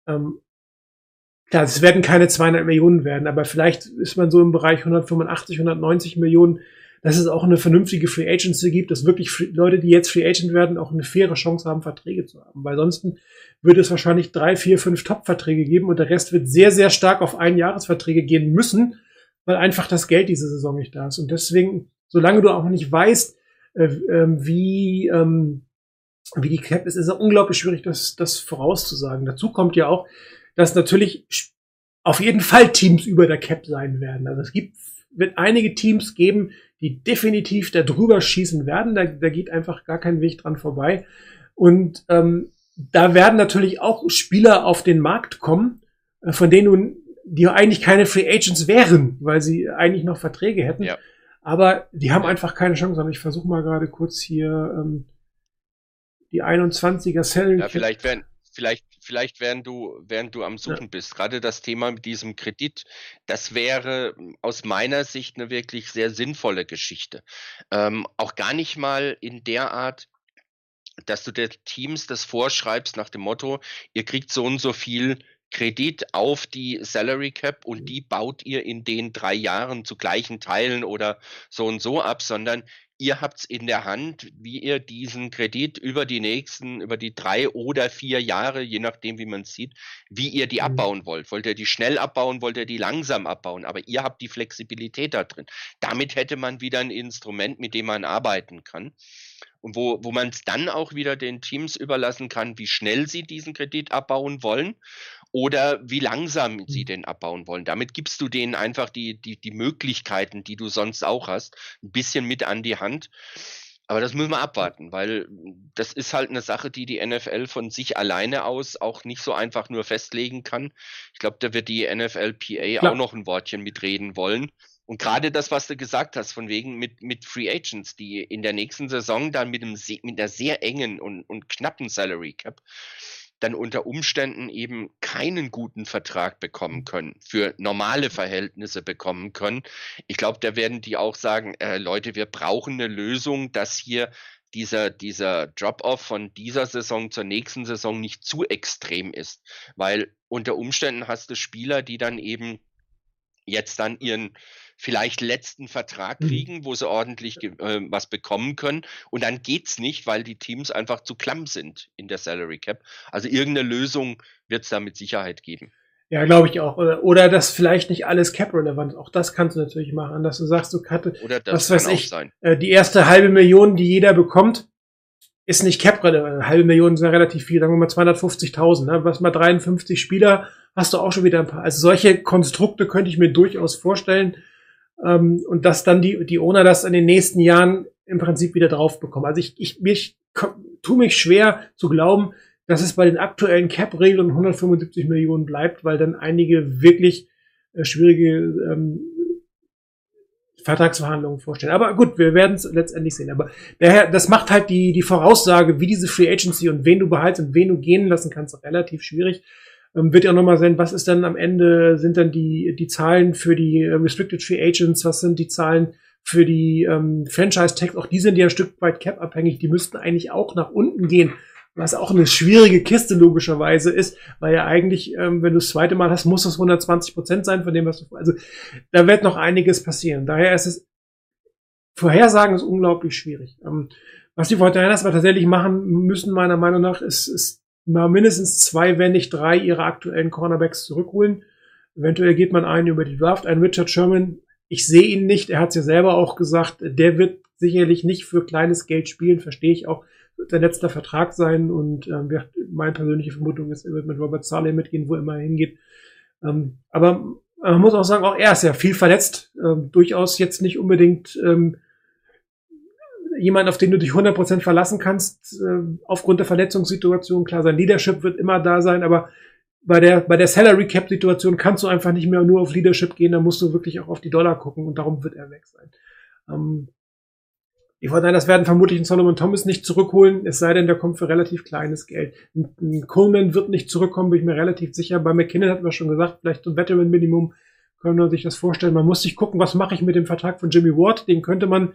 Speaker 1: Ähm, klar, es werden keine 200 Millionen werden, aber vielleicht ist man so im Bereich 185, 190 Millionen, dass es auch eine vernünftige Free Agency gibt, dass wirklich Leute, die jetzt Free Agent werden, auch eine faire Chance haben, Verträge zu haben. Weil sonst wird es wahrscheinlich drei, vier, fünf Top-Verträge geben und der Rest wird sehr, sehr stark auf Einjahresverträge gehen müssen, weil einfach das Geld diese Saison nicht da ist. Und deswegen, solange du auch nicht weißt, äh, ähm, wie, ähm, wie die Cap ist, ist es unglaublich schwierig, das, das vorauszusagen. Dazu kommt ja auch, dass natürlich auf jeden Fall Teams über der Cap sein werden. Also es gibt, wird einige Teams geben, die definitiv da drüber schießen werden. Da, da geht einfach gar kein Weg dran vorbei. Und ähm, da werden natürlich auch Spieler auf den Markt kommen, äh, von denen nun, die eigentlich keine Free Agents wären, weil sie eigentlich noch Verträge hätten.
Speaker 2: Ja.
Speaker 1: Aber die haben einfach keine Chance. Aber ich versuche mal gerade kurz hier ähm, die 21er Salary.
Speaker 2: Ja, vielleicht werden, vielleicht, vielleicht während du, während du am Suchen bist, gerade das Thema mit diesem Kredit, das wäre aus meiner Sicht eine wirklich sehr sinnvolle Geschichte. Ähm, auch gar nicht mal in der Art, dass du den Teams das vorschreibst nach dem Motto, ihr kriegt so und so viel Kredit auf die Salary Cap und die baut ihr in den drei Jahren zu gleichen Teilen oder so und so ab, sondern ihr habt's in der Hand, wie ihr diesen Kredit über die nächsten, über die drei oder vier Jahre, je nachdem, wie man es sieht, wie ihr die
Speaker 1: Mhm.
Speaker 2: abbauen wollt. Wollt ihr die schnell abbauen, wollt ihr die langsam abbauen, aber ihr habt die Flexibilität da drin. Damit hätte man wieder ein Instrument, mit dem man arbeiten kann. Und wo, wo man es dann auch wieder den Teams überlassen kann, wie schnell sie diesen Kredit abbauen wollen oder wie langsam sie
Speaker 1: Mhm.
Speaker 2: den abbauen wollen. Damit gibst du denen einfach die, die, die Möglichkeiten, die du sonst auch hast, ein bisschen mit an die Hand. Aber das müssen wir abwarten, weil das ist halt eine Sache, die die NFL von sich alleine aus auch nicht so einfach nur festlegen kann. Ich glaube, da wird die NFLPA
Speaker 1: Klar.
Speaker 2: auch noch ein Wortchen mitreden wollen. Und gerade das, was du gesagt hast, von wegen mit, mit Free Agents, die in der nächsten Saison dann mit, einem, mit einer sehr engen und, und knappen Salary Cap dann unter Umständen eben keinen guten Vertrag bekommen können, für normale Verhältnisse bekommen können. Ich glaube, da werden die auch sagen, äh, Leute, wir brauchen eine Lösung, dass hier dieser, dieser Drop-off von dieser Saison zur nächsten Saison nicht zu extrem ist. Weil unter Umständen hast du Spieler, die dann eben jetzt dann ihren vielleicht letzten Vertrag
Speaker 1: Mhm.
Speaker 2: kriegen, wo sie ordentlich äh, was bekommen können. Und dann geht's nicht, weil die Teams einfach zu klamm sind in der Salary Cap. Also irgendeine Lösung wird es da mit Sicherheit geben.
Speaker 1: Ja, glaube ich auch. Oder, oder dass vielleicht nicht alles cap-relevant ist. Auch das kannst du natürlich machen, dass du sagst, du cutte,
Speaker 2: Oder das
Speaker 1: Was
Speaker 2: kann
Speaker 1: weiß
Speaker 2: auch
Speaker 1: ich.
Speaker 2: sein.
Speaker 1: äh, die erste halbe Million, die jeder bekommt, ist nicht cap-relevant. Eine halbe Million ist ja relativ viel, sagen wir mal 250.000. Ne? Was mal 53 Spieler, hast du auch schon wieder ein paar. Also solche Konstrukte könnte ich mir durchaus vorstellen. Ähm, und dass dann die, die Owner das in den nächsten Jahren im Prinzip wieder drauf bekommen. Also ich, ich mich, tu mich schwer zu glauben, dass es bei den aktuellen Cap-Regeln 175 Millionen bleibt, weil dann einige wirklich äh, schwierige ähm, Vertragsverhandlungen vorstellen. Aber gut, wir werden es letztendlich sehen. Aber daher, das macht halt die, die Voraussage, wie diese Free Agency und wen du behaltst und wen du gehen lassen kannst, relativ schwierig. Ähm, wird ja auch nochmal sein, was ist dann am Ende, sind dann die, die Zahlen für die äh, Restricted Free Agents, was sind die Zahlen für die ähm, Franchise Tags, auch die sind ja ein Stück weit cap abhängig, die müssten eigentlich auch nach unten gehen, was auch eine schwierige Kiste logischerweise ist, weil ja eigentlich, ähm, wenn du das zweite Mal hast, muss das 120 Prozent sein von dem, was du, also da wird noch einiges passieren. Daher ist es, Vorhersagen ist unglaublich schwierig. Ähm, was die Fortinanders aber tatsächlich machen müssen, meiner Meinung nach, ist, ist mal mindestens zwei, wenn nicht drei ihrer aktuellen Cornerbacks zurückholen. Eventuell geht man einen über die Draft. Ein Richard Sherman, ich sehe ihn nicht, er hat es ja selber auch gesagt, der wird sicherlich nicht für kleines Geld spielen, verstehe ich auch. Sein letzter Vertrag sein und ähm, wir- meine persönliche Vermutung ist, er wird mit Robert Saleh mitgehen, wo immer er hingeht. Ähm, aber Aber man muss auch sagen, auch er ist ja viel verletzt. Ähm, durchaus jetzt nicht unbedingt ähm, jemand, auf den du dich 100% verlassen kannst, äh, aufgrund der Verletzungssituation. Klar, sein Leadership wird immer da sein, aber bei der, bei der Salary Cap Situation kannst du einfach nicht mehr nur auf Leadership gehen, da musst du wirklich auch auf die Dollar gucken und darum wird er weg sein. Ähm, die Fortinanders werden vermutlich einen Solomon Thomas nicht zurückholen, es sei denn, der kommt für relativ kleines Geld. Ein, Coleman wird nicht zurückkommen, bin ich mir relativ sicher. Bei McKinnon hatten wir schon gesagt, vielleicht so ein Veteran Minimum können wir sich das vorstellen. Man muss sich gucken, was mache ich mit dem Vertrag von Jimmy Ward? Den könnte man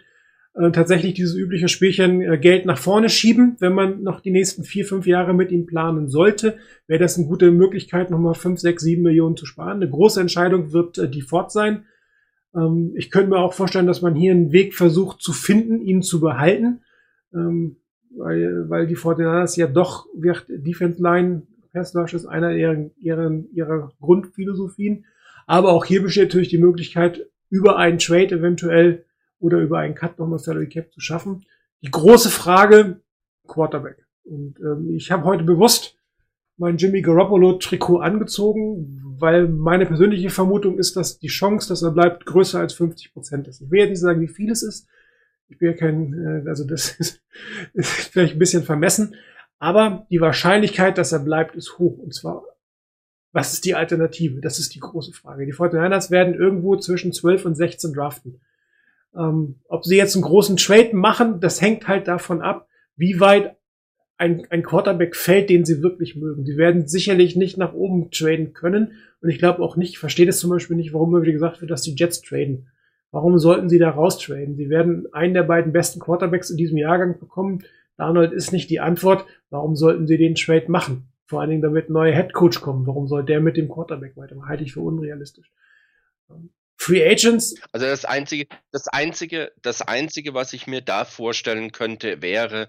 Speaker 1: äh, tatsächlich dieses übliche Spielchen äh, Geld nach vorne schieben, wenn man noch die nächsten vier, fünf Jahre mit ihm planen sollte, wäre das eine gute Möglichkeit, nochmal fünf, sechs, sieben Millionen zu sparen. Eine große Entscheidung wird äh, die Ford sein. Ähm, ich könnte mir auch vorstellen, dass man hier einen Weg versucht zu finden, ihn zu behalten, ähm, weil, weil die Fortinanders ja doch wird Defense Line Pass Rush ist einer ihrer, ihrer, ihrer Grundphilosophien. Aber auch hier besteht natürlich die Möglichkeit, über einen Trade eventuell oder über einen Cut nochmal Salary Cap zu schaffen. Die große Frage, Quarterback. Und ähm, ich habe heute bewusst mein Jimmy Garoppolo Trikot angezogen, weil meine persönliche Vermutung ist, dass die Chance, dass er bleibt, größer als 50 Prozent ist. Ich will jetzt nicht sagen, wie viel es ist. Ich bin ja kein, äh, also das (laughs) ist, ist vielleicht ein bisschen vermessen. Aber die Wahrscheinlichkeit, dass er bleibt, ist hoch. Und zwar, was ist die Alternative? Das ist die große Frage. Die 49ers werden irgendwo zwischen 12 und 16 draften. Ähm, ob sie jetzt einen großen Trade machen, das hängt halt davon ab, wie weit ein, ein Quarterback fällt, den sie wirklich mögen. Sie werden sicherlich nicht nach oben traden können. Und ich glaube auch nicht, ich verstehe das zum Beispiel nicht, warum immer wieder gesagt wird, dass die Jets traden. Warum sollten sie da raustraden? Sie werden einen der beiden besten Quarterbacks in diesem Jahrgang bekommen. Darnold ist nicht die Antwort. Warum sollten sie den Trade machen? Vor allen Dingen, damit ein neuer Headcoach kommen. Warum soll der mit dem Quarterback weitermachen? Halte ich für unrealistisch. Free Agents.
Speaker 2: Also das einzige, das einzige, das einzige, was ich mir da vorstellen könnte, wäre,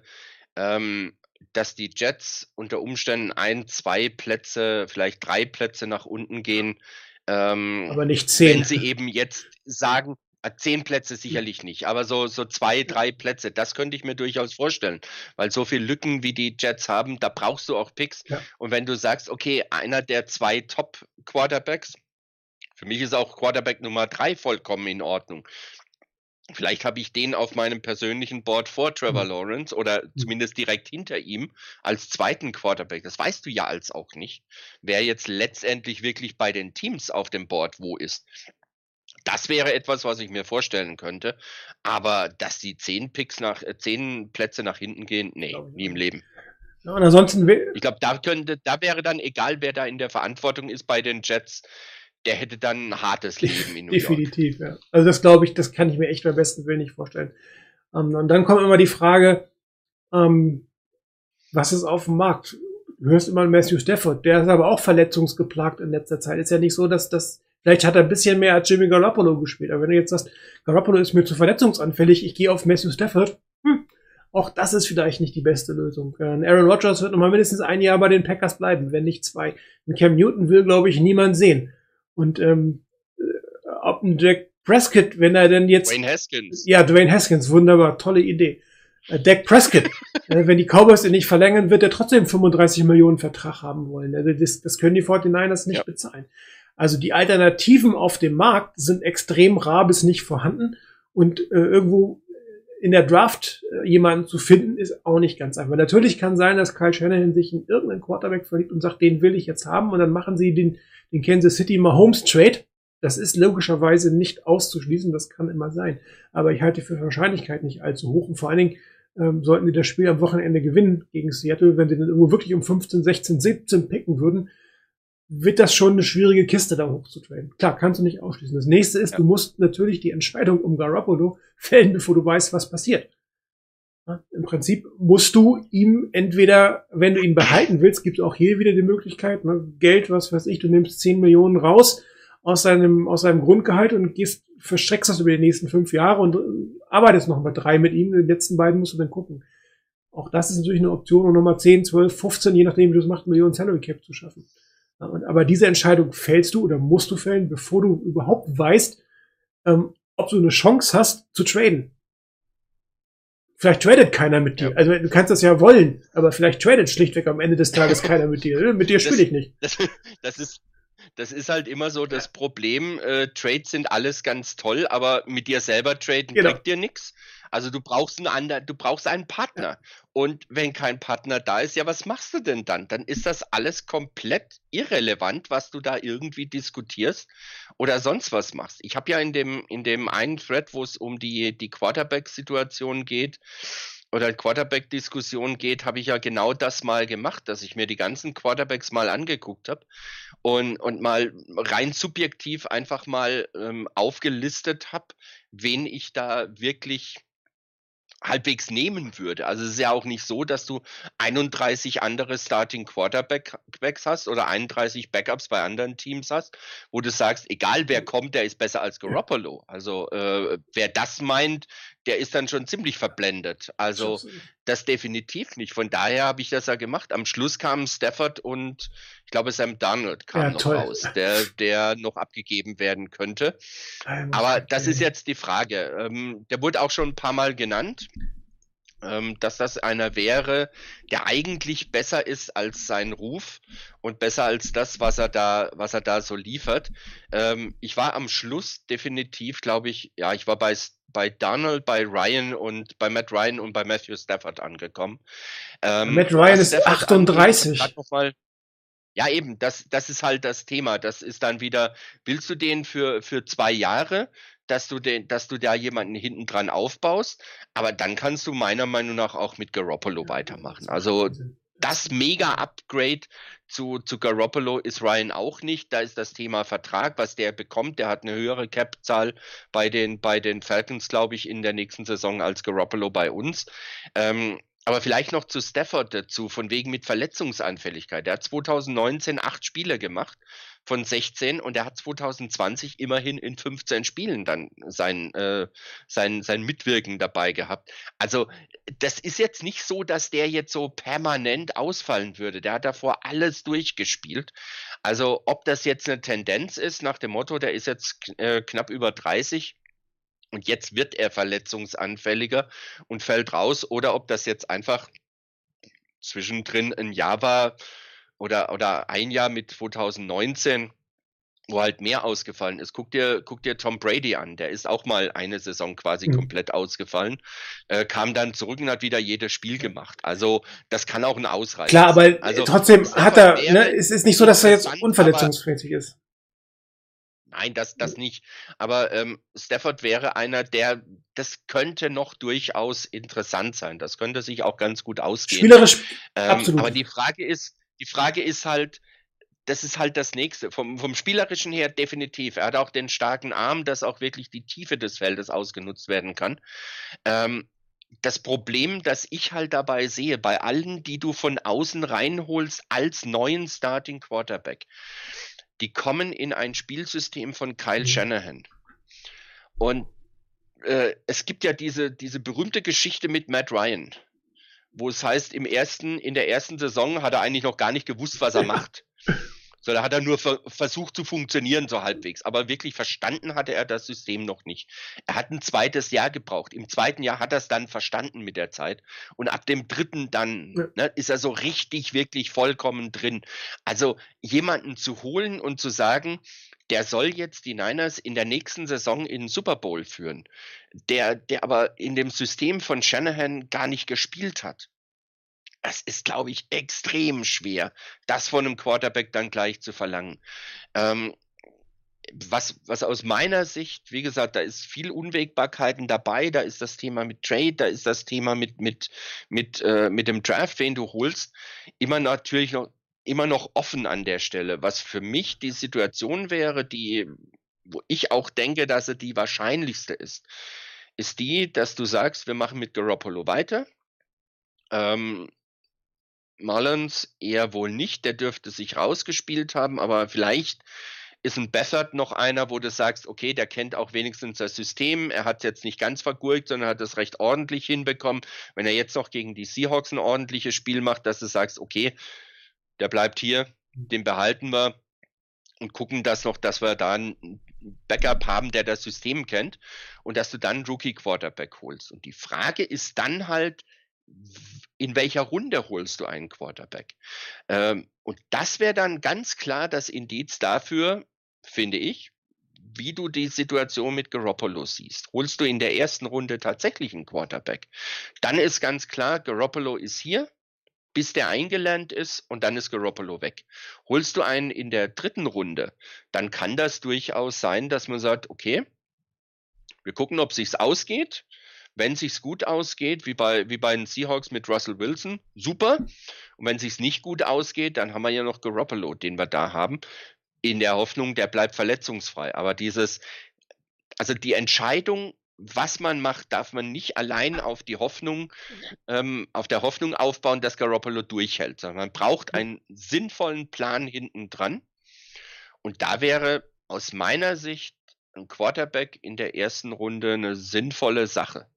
Speaker 2: ähm, dass die Jets unter Umständen ein, zwei Plätze, vielleicht drei Plätze nach unten gehen. Ähm,
Speaker 1: aber nicht zehn.
Speaker 2: Wenn sie eben jetzt sagen, äh, Zehn Plätze sicherlich nicht, aber so, so zwei, drei Plätze, das könnte ich mir durchaus vorstellen. Weil so viele Lücken wie die Jets haben, da brauchst du auch Picks.
Speaker 1: Ja.
Speaker 2: Und wenn du sagst, okay, einer der zwei Top-Quarterbacks, für mich ist auch Quarterback Nummer drei vollkommen in Ordnung. Vielleicht habe ich den auf meinem persönlichen Board vor Trevor
Speaker 1: Mhm.
Speaker 2: Lawrence oder zumindest direkt hinter ihm als zweiten Quarterback. Das weißt du ja als auch nicht, wer jetzt letztendlich wirklich bei den Teams auf dem Board wo ist. Das wäre etwas, was ich mir vorstellen könnte. Aber dass die zehn Picks nach äh, zehn Plätze nach hinten gehen, nee, nie im. Leben.
Speaker 1: Ja, und ansonsten,
Speaker 2: Ich glaube, da könnte, da wäre dann egal, wer da in der Verantwortung ist bei den Jets, der hätte dann ein hartes Leben in New York.
Speaker 1: Definitiv, ja. Also das glaube ich, das kann ich mir echt beim besten Willen nicht vorstellen. Ähm, und dann kommt immer die Frage, ähm, was ist auf dem Markt? Du hörst immer Matthew Stafford, der ist aber auch verletzungsgeplagt in letzter Zeit. Ist ja nicht so, dass das, vielleicht hat er ein bisschen mehr als Jimmy Garoppolo gespielt, aber wenn du jetzt sagst, Garoppolo ist mir zu verletzungsanfällig, ich gehe auf Matthew Stafford, hm, auch das ist vielleicht nicht die beste Lösung. Äh, Aaron Rodgers wird noch mal mindestens ein Jahr bei den Packers bleiben, wenn nicht zwei. Und Cam Newton will, glaube ich, niemand sehen. Und ähm, äh, ob ein Jack Prescott, wenn er denn jetzt
Speaker 2: Wayne Haskins.
Speaker 1: ja, Dwayne Haskins, wunderbar, tolle Idee. Äh, Dak Prescott, (laughs) äh, wenn die Cowboys ihn nicht verlängern, wird er trotzdem 35 Millionen Vertrag haben wollen. Also das, das können die 49ers nicht
Speaker 2: Ja.
Speaker 1: bezahlen. Also die Alternativen auf dem Markt sind extrem rar bis nicht vorhanden und äh, irgendwo in der Draft äh, jemanden zu finden, ist auch nicht ganz einfach. Natürlich kann sein, dass Kyle Shanahan sich in irgendeinen Quarterback verliebt und sagt, den will ich jetzt haben und dann machen sie den, den Kansas City Mahomes Trade. Das ist logischerweise nicht auszuschließen, das kann immer sein. Aber ich halte für Wahrscheinlichkeit nicht allzu hoch und vor allen Dingen ähm, sollten die das Spiel am Wochenende gewinnen gegen Seattle, wenn sie dann irgendwo wirklich um 15, 16, 17 picken würden, wird das schon eine schwierige Kiste da hochzutraden. Klar, kannst du nicht ausschließen. Das nächste ist,
Speaker 2: Ja.
Speaker 1: du musst natürlich die Entscheidung um Garoppolo fällen, bevor du weißt, was passiert. Ja, Im Prinzip musst du ihm entweder, wenn du ihn behalten willst, gibt es auch hier wieder die Möglichkeit, ne, Geld, was weiß ich, du nimmst 10 Millionen raus aus seinem, aus seinem Grundgehalt und gehst, verstreckst das über die nächsten fünf Jahre und äh, arbeitest noch mal drei mit ihm. Den letzten beiden musst du dann gucken. Auch das ist natürlich eine Option, um nochmal 10, 12, 15, je nachdem, wie du es machst, Millionen Salary Cap zu schaffen. Aber diese Entscheidung fällst du oder musst du fällen, bevor du überhaupt weißt, ähm, ob du eine Chance hast zu traden. Vielleicht tradet keiner mit dir.
Speaker 2: Ja.
Speaker 1: Also du kannst das ja wollen, aber vielleicht tradet schlichtweg am Ende des Tages (laughs) keiner mit dir. Mit dir spiele ich nicht.
Speaker 2: Das, (laughs) das ist, das ist halt immer so das Problem. Äh, Trades sind alles ganz toll, aber mit dir selber traden
Speaker 1: Genau.
Speaker 2: bringt dir nichts. Also du brauchst einen anderen, du brauchst einen Partner. Und wenn kein Partner da ist, ja, was machst du denn dann? Dann ist das alles komplett irrelevant, was du da irgendwie diskutierst oder sonst was machst. Ich habe ja in dem, in dem einen Thread, wo es um die, die Quarterback-Situation geht, oder Quarterback-Diskussion geht, habe ich ja genau das mal gemacht, dass ich mir die ganzen Quarterbacks mal angeguckt habe und, und mal rein subjektiv einfach mal ähm, aufgelistet habe, wen ich da wirklich halbwegs nehmen würde. Also es ist ja auch nicht so, dass du 31 andere Starting Quarterbacks hast oder 31 Backups bei anderen Teams hast, wo du sagst, egal wer kommt, der ist besser als Garoppolo. Also äh, wer das meint, der ist dann schon ziemlich verblendet. Also das definitiv nicht. Von daher habe ich das ja gemacht. Am Schluss kamen Stafford und ich glaube Sam Darnold kam
Speaker 1: Ja,
Speaker 2: noch
Speaker 1: toll.
Speaker 2: raus, der, der noch abgegeben werden könnte.
Speaker 1: Ähm,
Speaker 2: Aber das ist jetzt die Frage. Ähm, der wurde auch schon ein paar Mal genannt, ähm, dass das einer wäre, der eigentlich besser ist als sein Ruf und besser als das, was er da, was er da so liefert. Ähm, ich war am Schluss definitiv, glaube ich, ja, ich war bei bei Donald, bei Ryan und bei Matt Ryan und bei Matthew Stafford angekommen. Ähm,
Speaker 1: Matt Ryan ist
Speaker 2: Stafford
Speaker 1: 38.
Speaker 2: angeht, ja, eben, das, das ist halt das Thema. Das ist dann wieder, willst du den für, für zwei Jahre, dass du den, dass du da jemanden hinten dran aufbaust, aber dann kannst du meiner Meinung nach auch mit Garoppolo weitermachen. Also das Mega-Upgrade zu, zu Garoppolo ist Ryan auch nicht. Da ist das Thema Vertrag, was der bekommt. Der hat eine höhere Cap-Zahl bei den, bei den Falcons, glaube ich, in der nächsten Saison als Garoppolo bei uns. Ähm, aber vielleicht noch zu Stafford dazu, von wegen mit Verletzungsanfälligkeit. Der hat 2019 acht Spiele gemacht von 16 und er hat 2020 immerhin in 15 Spielen dann sein, äh, sein, sein Mitwirken dabei gehabt. Also das ist jetzt nicht so, dass der jetzt so permanent ausfallen würde. Der hat davor alles durchgespielt. Also ob das jetzt eine Tendenz ist nach dem Motto, der ist jetzt äh, knapp über 30 und jetzt wird er verletzungsanfälliger und fällt raus oder ob das jetzt einfach zwischendrin ein Jahr war oder, oder ein Jahr mit 2019, wo halt mehr ausgefallen ist. Guck dir, guck dir Tom Brady an, der ist auch mal eine Saison quasi
Speaker 1: Mhm.
Speaker 2: komplett ausgefallen, äh, kam dann zurück und hat wieder jedes Spiel gemacht. Also das kann auch ein Ausreißer
Speaker 1: Klar, aber.
Speaker 2: Also,
Speaker 1: trotzdem hat er, ne, es ist nicht so, dass er jetzt unverletzungsfähig ist.
Speaker 2: Nein, das, das nicht. Aber ähm, Stafford wäre einer, der, das könnte noch durchaus interessant sein. Das könnte sich auch ganz gut ausgehen.
Speaker 1: Spielerisch,
Speaker 2: Ähm,
Speaker 1: absolut.
Speaker 2: aber die Frage ist, die Frage ist halt, das ist halt das nächste. Vom, vom Spielerischen her definitiv. Er hat auch den starken Arm, dass auch wirklich die Tiefe des Feldes ausgenutzt werden kann. Ähm, das Problem, das ich halt dabei sehe, bei allen, die du von außen reinholst als neuen Starting Quarterback, die kommen in ein Spielsystem von Kyle
Speaker 1: Mhm.
Speaker 2: Shanahan. Und äh, es gibt ja diese, diese berühmte Geschichte mit Matt Ryan, wo es heißt, im ersten, in der ersten Saison hat er eigentlich noch gar nicht gewusst, was er (laughs) macht. So, da hat er nur ver versucht zu funktionieren, so halbwegs. Aber wirklich verstanden hatte er das System noch nicht. Er hat ein zweites Jahr gebraucht. Im zweiten Jahr hat er es dann verstanden mit der Zeit. Und ab dem dritten dann
Speaker 1: Ja.
Speaker 2: ne, ist er so richtig, wirklich vollkommen drin. Also jemanden zu holen und zu sagen, der soll jetzt die Niners in der nächsten Saison in den Super Bowl führen, der, der aber in dem System von Shanahan gar nicht gespielt hat. Das ist, glaube ich, extrem schwer, das von einem Quarterback dann gleich zu verlangen. Ähm, was, was aus meiner Sicht, wie gesagt, da ist viel Unwägbarkeiten dabei, da ist das Thema mit Trade, da ist das Thema mit, mit, mit, äh, mit dem Draft, den du holst, immer natürlich noch, immer noch offen an der Stelle. Was für mich die Situation wäre, die, wo ich auch denke, dass sie die wahrscheinlichste ist, ist die, dass du sagst, wir machen mit Garoppolo weiter. Ähm, Mullins eher wohl nicht, der dürfte sich rausgespielt haben, aber vielleicht ist ein Bethard noch einer, wo du sagst, okay, der kennt auch wenigstens das System, er hat es jetzt nicht ganz vergurkt, sondern hat es recht ordentlich hinbekommen. Wenn er jetzt noch gegen die Seahawks ein ordentliches Spiel macht, dass du sagst, okay, der bleibt hier, den behalten wir und gucken das noch, dass wir da einen Backup haben, der das System kennt und dass du dann einen Rookie Quarterback holst. Und die Frage ist dann halt, in welcher Runde holst du einen Quarterback? Ähm, und das wäre dann ganz klar das Indiz dafür, finde ich, wie du die Situation mit Garoppolo siehst. Holst du in der ersten Runde tatsächlich einen Quarterback, dann ist ganz klar, Garoppolo ist hier, bis der eingelernt ist und dann ist Garoppolo weg. Holst du einen in der dritten Runde, dann kann das durchaus sein, dass man sagt, okay, wir gucken, ob sich's ausgeht. Wenn sich's gut ausgeht, wie bei, wie bei den Seahawks mit Russell Wilson, super. Und wenn sich's nicht gut ausgeht, dann haben wir ja noch Garoppolo, den wir da haben, in der Hoffnung, der bleibt verletzungsfrei. Aber dieses, also die Entscheidung, was man macht, darf man nicht allein auf die Hoffnung, ähm, auf der Hoffnung aufbauen, dass Garoppolo durchhält, sondern man braucht einen sinnvollen Plan hinten dran. Und da wäre aus meiner Sicht ein Quarterback in der ersten Runde eine sinnvolle Sache.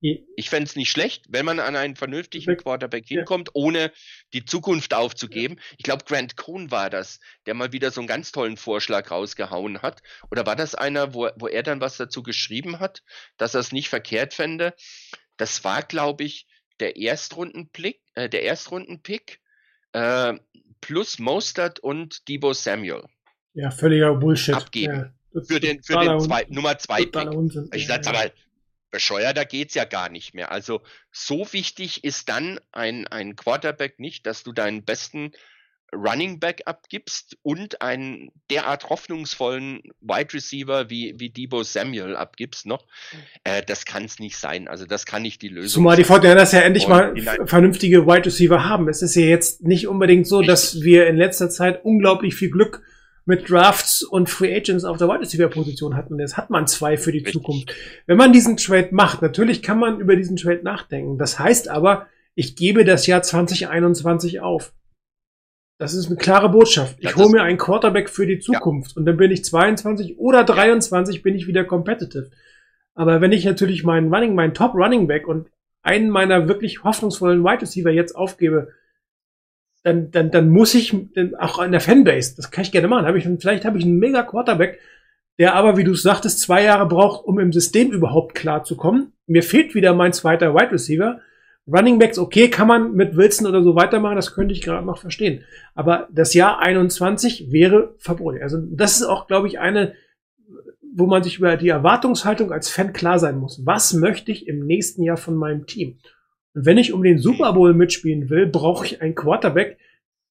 Speaker 2: Ich fände es nicht schlecht, wenn man an einen vernünftigen Quarterback hinkommt, ohne die Zukunft aufzugeben. Ich glaube, Grant Cohn war das, der mal wieder so einen ganz tollen Vorschlag rausgehauen hat. Oder war das einer, wo, wo er dann was dazu geschrieben hat, dass er es nicht verkehrt fände? Das war, glaube ich, der Erstrundenpick, äh, der Erstrundenpick äh, plus Mostert und Debo Samuel
Speaker 1: Ja, völliger Bullshit.
Speaker 2: Abgeben.
Speaker 1: Ja,
Speaker 2: für den, für den zwei, Nummer zwei Pick.
Speaker 1: totaler Unsinn.
Speaker 2: Ich
Speaker 1: Ja,
Speaker 2: sag, sag mal, bescheuerter geht's ja gar nicht mehr. Also so wichtig ist dann ein, ein Quarterback nicht, dass du deinen besten Running Back abgibst und einen derart hoffnungsvollen Wide Receiver wie, wie Debo Samuel abgibst noch. Äh, das kann's nicht sein. Also das kann nicht die Lösung
Speaker 1: Zumal die. Fortinanders ja endlich mal vernünftige Wide Receiver haben. Es ist ja jetzt nicht unbedingt so, dass wir in letzter Zeit unglaublich viel Glück mit Drafts und Free Agents auf der Wide Receiver Position hatten. Jetzt hat man zwei für die. Zukunft. Wenn man diesen Trade macht, natürlich kann man über diesen Trade nachdenken. Das heißt aber, ich gebe das Jahr 2021 auf. Das ist eine klare Botschaft. Ich hole mir einen Quarterback für die Zukunft und dann bin ich 22 oder 23 bin ich wieder competitive. Aber wenn ich natürlich meinen Running, meinen Top Running Back und einen meiner wirklich hoffnungsvollen Wide Receiver jetzt aufgebe, dann, dann, dann muss ich dann auch in der Fanbase, das kann ich gerne machen, habe ich, vielleicht habe ich einen mega Quarterback, der aber, wie du es sagtest, zwei Jahre braucht, um im System überhaupt klarzukommen. Mir fehlt wieder mein zweiter Wide Receiver. Running Backs, okay, kann man mit Wilson oder so weitermachen, das könnte ich gerade noch verstehen. Aber das Jahr 21 wäre verboten. Also das ist auch, glaube ich, eine, wo man sich über die Erwartungshaltung als Fan klar sein muss. Was möchte ich im nächsten Jahr von meinem Team? Und wenn ich um den Super Bowl mitspielen will, brauche ich einen Quarterback,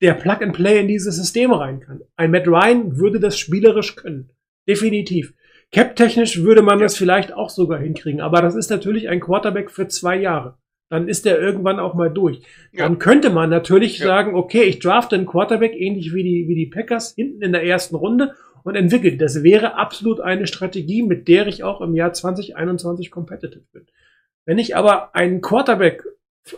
Speaker 1: der Plug and Play in dieses System rein kann. Ein Matt Ryan würde das spielerisch können. Definitiv. Cap-technisch würde man das vielleicht auch sogar hinkriegen, aber das ist natürlich ein Quarterback für zwei Jahre. Dann ist er irgendwann auch mal durch.
Speaker 2: Ja.
Speaker 1: Dann könnte man natürlich
Speaker 2: Ja.
Speaker 1: sagen, okay, ich drafte einen Quarterback ähnlich wie die, wie die Packers hinten in der ersten Runde und entwickle. Das wäre absolut eine Strategie, mit der ich auch im Jahr 2021 competitive bin. Wenn ich aber einen Quarterback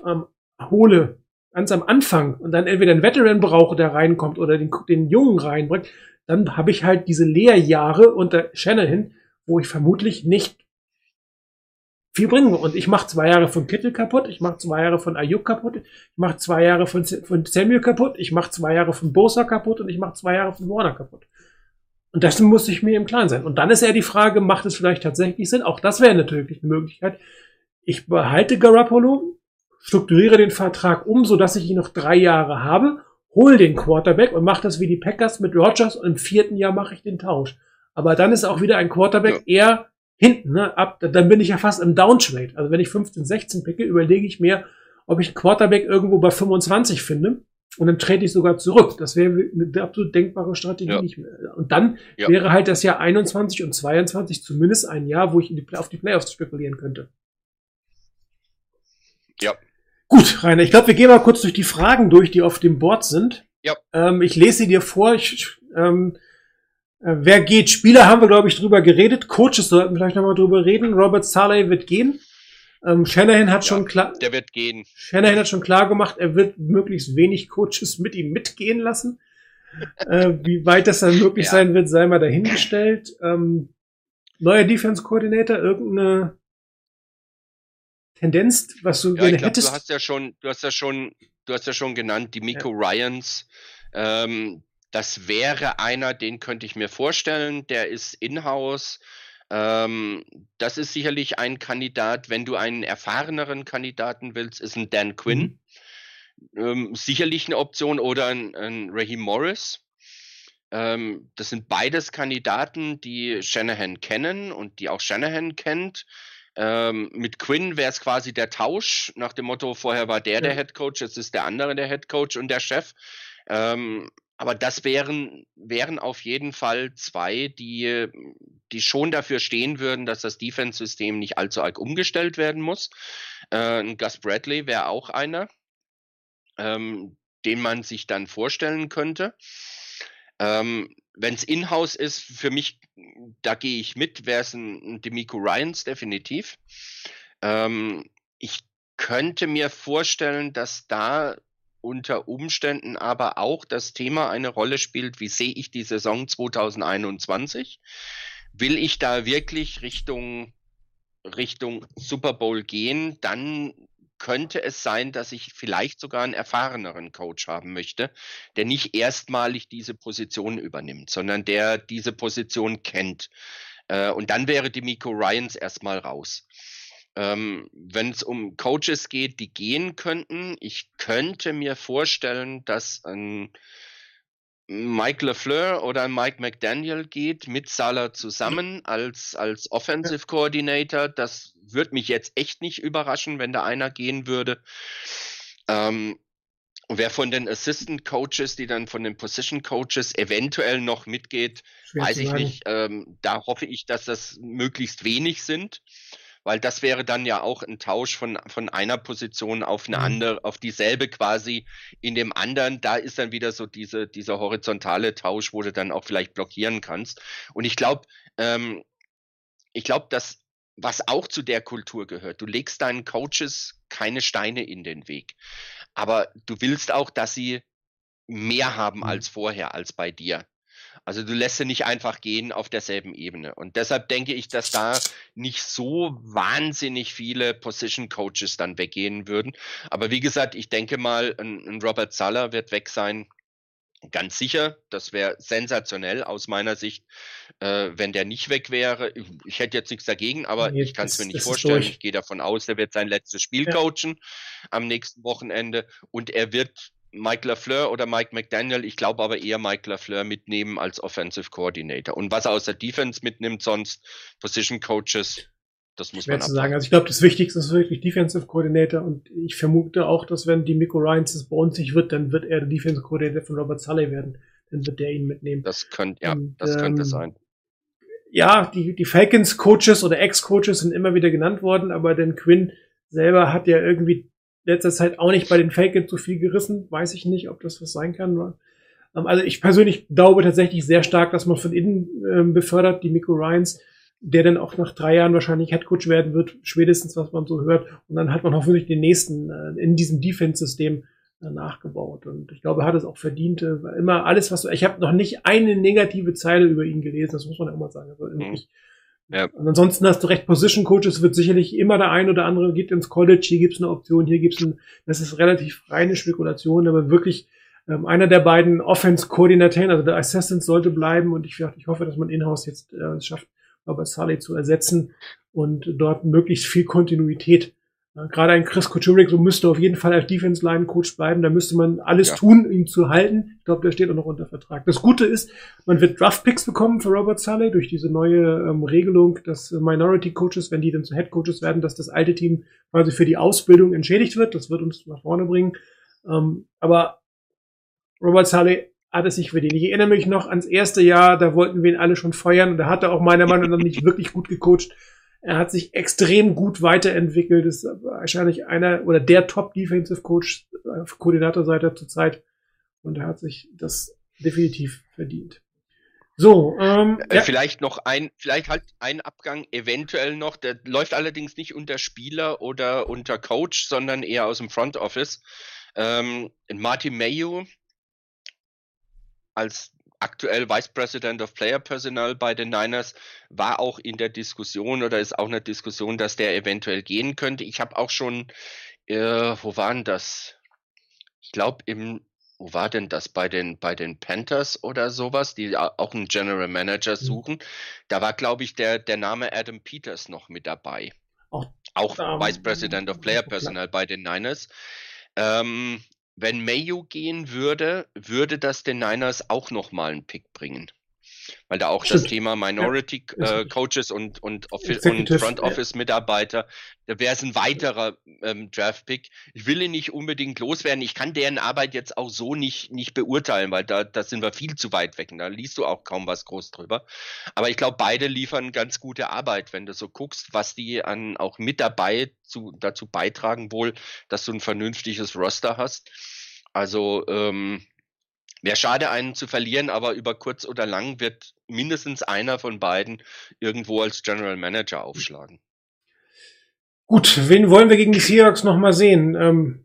Speaker 1: ähm, hole, ganz am Anfang und dann entweder einen Veteran brauche, der reinkommt oder den, den Jungen reinbringt, dann habe ich halt diese Lehrjahre unter Shanahan, wo ich vermutlich nicht viel bringen. Und ich mache zwei Jahre von Kittel kaputt, ich mache zwei Jahre von Ayuk kaputt, ich mache zwei Jahre von, von Samuel kaputt, ich mache zwei Jahre von Bosa kaputt und ich mache zwei Jahre von Warner kaputt. Und das muss ich mir im Klaren sein. Und dann ist eher die Frage, macht es vielleicht tatsächlich Sinn? Auch das wäre natürlich eine Möglichkeit. Ich behalte Garoppolo, strukturiere den Vertrag um, sodass ich ihn noch drei Jahre habe, hole den Quarterback und mache das wie die Packers mit Rogers und im vierten Jahr mache ich den Tausch. Aber dann ist auch wieder ein Quarterback eher hinten, ne? Ab, dann bin ich ja fast im Downtrade. Also wenn ich 15, 16 picke, überlege ich mir, ob ich einen Quarterback irgendwo bei 25 finde und dann trete ich sogar zurück. Das wäre eine absolut denkbare Strategie.
Speaker 2: Ja.
Speaker 1: Nicht mehr. Und dann
Speaker 2: Ja.
Speaker 1: wäre halt das Jahr 21 und 22 zumindest ein Jahr, wo ich in die, auf die Playoffs spekulieren könnte.
Speaker 2: Ja.
Speaker 1: Gut, Rainer, ich glaube, wir gehen mal kurz durch die Fragen durch, die auf dem Board sind.
Speaker 2: Ja.
Speaker 1: Ähm, ich lese sie dir vor. Ich, ähm, äh, wer geht? Spieler haben wir, glaube ich, drüber geredet. Coaches sollten vielleicht nochmal drüber reden. Robert Saleh wird gehen. Ähm, Shanahan hat
Speaker 2: Ja,
Speaker 1: schon klar,
Speaker 2: Der wird gehen.
Speaker 1: Shanahan hat schon klar gemacht, er wird möglichst wenig Coaches mit ihm mitgehen lassen. (laughs) äh, wie weit das dann möglich
Speaker 2: Ja.
Speaker 1: sein wird, sei mal dahingestellt. Ähm, neuer Defense Coordinator, irgendeine Tendenz, was du
Speaker 2: Ja,
Speaker 1: gerne
Speaker 2: ich glaube,
Speaker 1: hättest?
Speaker 2: du hast ja schon, du hast ja schon, du hast ja schon genannt, die Miko Ryans. Ähm, das wäre einer, den könnte ich mir vorstellen. Der ist in-house. Ähm, das ist sicherlich ein Kandidat, wenn du einen erfahreneren Kandidaten willst, ist ein Dan Quinn.
Speaker 1: Mhm.
Speaker 2: Ähm, sicherlich eine Option oder ein, ein Raheem Morris. Ähm, das sind beides Kandidaten, die Shanahan kennen und die auch Shanahan kennt. Ähm, mit Quinn wäre es quasi der Tausch, nach dem Motto, vorher war der der
Speaker 1: Ja.
Speaker 2: Head Coach, jetzt ist der andere der Head Coach und der Chef. Ähm, aber das wären, wären auf jeden Fall zwei, die, die schon dafür stehen würden, dass das Defense-System nicht allzu arg umgestellt werden muss. Äh, Gus Bradley wäre auch einer, ähm, den man sich dann vorstellen könnte. Ähm, Wenn es in-house ist, für mich, da gehe ich mit, wäre es ein, ein Demico Ryans definitiv. Ähm, ich könnte mir vorstellen, dass da unter Umständen aber auch das Thema eine Rolle spielt, wie sehe ich die Saison 2021? Will ich da wirklich Richtung, Richtung Super Bowl gehen, dann könnte es sein, dass ich vielleicht sogar einen erfahreneren Coach haben möchte, der nicht erstmalig diese Position übernimmt, sondern der diese Position kennt. Äh, und dann wäre die Miko Ryans erstmal raus. Ähm, Wenn es um Coaches geht, die gehen könnten, ich könnte mir vorstellen, dass ein Mike LeFleur oder ein Mike McDaniel geht mit Salah zusammen als, als Offensive Coordinator. Das würde mich jetzt echt nicht überraschen, wenn da einer gehen würde. Ähm, wer von den Assistant Coaches, die dann von den Position Coaches eventuell noch mitgeht,
Speaker 1: Schwer
Speaker 2: weiß ich
Speaker 1: sagen.
Speaker 2: nicht. Ähm, da hoffe ich, dass das möglichst wenig sind, weil das wäre dann ja auch ein Tausch von, von einer Position auf eine
Speaker 1: Mhm.
Speaker 2: andere, auf dieselbe quasi in dem anderen. Da ist dann wieder so diese, dieser horizontale Tausch, wo du dann auch vielleicht blockieren kannst. Und ich glaube, ähm, ich glaube, dass was auch zu der Kultur gehört, du legst deinen Coaches keine Steine in den Weg. Aber du willst auch, dass sie mehr haben
Speaker 1: Mhm.
Speaker 2: als vorher, als bei dir. Also du lässt sie nicht einfach gehen auf derselben Ebene. Und deshalb denke ich, dass da nicht so wahnsinnig viele Position Coaches dann weggehen würden. Aber wie gesagt, ich denke mal, ein, ein Robert Sala wird weg sein. Ganz sicher, das wäre sensationell aus meiner Sicht, äh, wenn der nicht weg wäre. Ich, ich hätte jetzt nichts dagegen, aber
Speaker 1: Nee,
Speaker 2: ich kann es mir nicht vorstellen. Ich gehe davon aus, der wird sein letztes Spiel
Speaker 1: Ja.
Speaker 2: coachen am nächsten Wochenende und er wird Mike LaFleur oder Mike McDaniel, ich glaube aber eher Mike LaFleur mitnehmen als Offensive Coordinator. Und was er aus der Defense mitnimmt, sonst Position Coaches, das muss
Speaker 1: Schwer
Speaker 2: man
Speaker 1: zu sagen. Also ich glaube, das Wichtigste ist wirklich Defensive Coordinator und ich vermute auch, dass wenn die Miko Ryans das bei uns nicht wird, dann wird er der Defensive Coordinator von Robert Sully werden. Dann wird der ihn mitnehmen.
Speaker 2: Das könnte, ja,
Speaker 1: Und,
Speaker 2: das könnte
Speaker 1: ähm,
Speaker 2: sein.
Speaker 1: ja, die, die Falcons-Coaches oder Ex-Coaches sind immer wieder genannt worden, aber Dan Quinn selber hat ja irgendwie letzter Zeit auch nicht bei den Falcons so viel gerissen. Weiß ich nicht, ob das was sein kann. Ähm, Also ich persönlich glaube tatsächlich sehr stark, dass man von innen ähm, befördert, die Miko Ryans, der dann auch nach drei Jahren wahrscheinlich Headcoach werden wird, spätestens was man so hört. Und dann hat man hoffentlich den nächsten äh, in diesem Defense-System äh, nachgebaut. Und ich glaube, er hat es auch verdient, äh, weil immer alles, was ich habe noch nicht eine negative Zeile über ihn gelesen, das muss man ja immer sagen. Also wirklich,
Speaker 2: Ja.
Speaker 1: Und ansonsten hast du recht, Position Coaches wird sicherlich immer der ein oder andere geht ins College, hier gibt's eine Option, hier gibt's ein, das ist relativ reine Spekulation, aber wirklich ähm, einer der beiden Offense-Koordinatoren, also der Assistant sollte bleiben und ich, ich hoffe, dass man in-house jetzt äh, es schafft, Robert Sully zu ersetzen und dort möglichst viel Kontinuität. Gerade ein Chris Kuchurik, so müsste auf jeden Fall als Defense-Line-Coach bleiben. Da müsste man alles
Speaker 2: Ja.
Speaker 1: tun, ihn zu halten. Ich glaube, der steht auch noch unter Vertrag. Das Gute ist, man wird Draft-Picks bekommen für Robert Sully durch diese neue ähm, Regelung, dass äh, Minority-Coaches, wenn die dann zu Head-Coaches werden, dass das alte Team quasi für die Ausbildung entschädigt wird. Das wird uns nach vorne bringen. Ähm, aber Robert Sully hat es sich verdient. Ich erinnere mich noch ans erste Jahr, da wollten wir ihn alle schon feuern und da hat er auch meiner Meinung nach nicht wirklich gut gecoacht. Er hat sich extrem gut weiterentwickelt, ist wahrscheinlich einer oder der Top Defensive Coach auf Koordinatorseite zurzeit und er hat sich das definitiv verdient. So, ähm,
Speaker 2: Äh,
Speaker 1: ja,
Speaker 2: Vielleicht noch ein, vielleicht halt ein Abgang eventuell noch, der läuft allerdings nicht unter Spieler oder unter Coach, sondern eher aus dem Front Office. Ähm, Martin Mayo als aktuell Vice President of Player Personnel bei den Niners war auch in der Diskussion oder ist auch eine Diskussion, dass der eventuell gehen könnte. Ich habe auch schon, äh, wo waren das? Ich glaube im wo war denn das? Bei den, bei den Panthers oder sowas, die auch einen General Manager mhm. suchen. Mhm. Da war, glaube ich, der, der Name Adam Peters noch mit dabei. Auch, auch um, Vice President of Player (laughs) Personnel bei den Niners. Ähm, wenn Mayo gehen würde, würde das den Niners auch nochmal einen Pick bringen weil da auch Stimmt. das Thema Minority ja, äh, Coaches und, und, und Front Office Mitarbeiter, da wäre es ein weiterer ähm, Draft Pick. Ich will ihn nicht unbedingt loswerden. Ich kann deren Arbeit jetzt auch so nicht, nicht beurteilen, weil da, da sind wir viel zu weit weg. Und da liest du auch kaum was groß drüber. Aber ich glaube, beide liefern ganz gute Arbeit, wenn du so guckst, was die an auch mit dabei zu, dazu beitragen wohl, dass du ein vernünftiges Roster hast. Also ähm, Wäre schade, einen zu verlieren, aber über kurz oder lang wird mindestens einer von beiden irgendwo als General Manager aufschlagen.
Speaker 1: Gut, wen wollen wir gegen die Seahawks nochmal sehen? Ähm,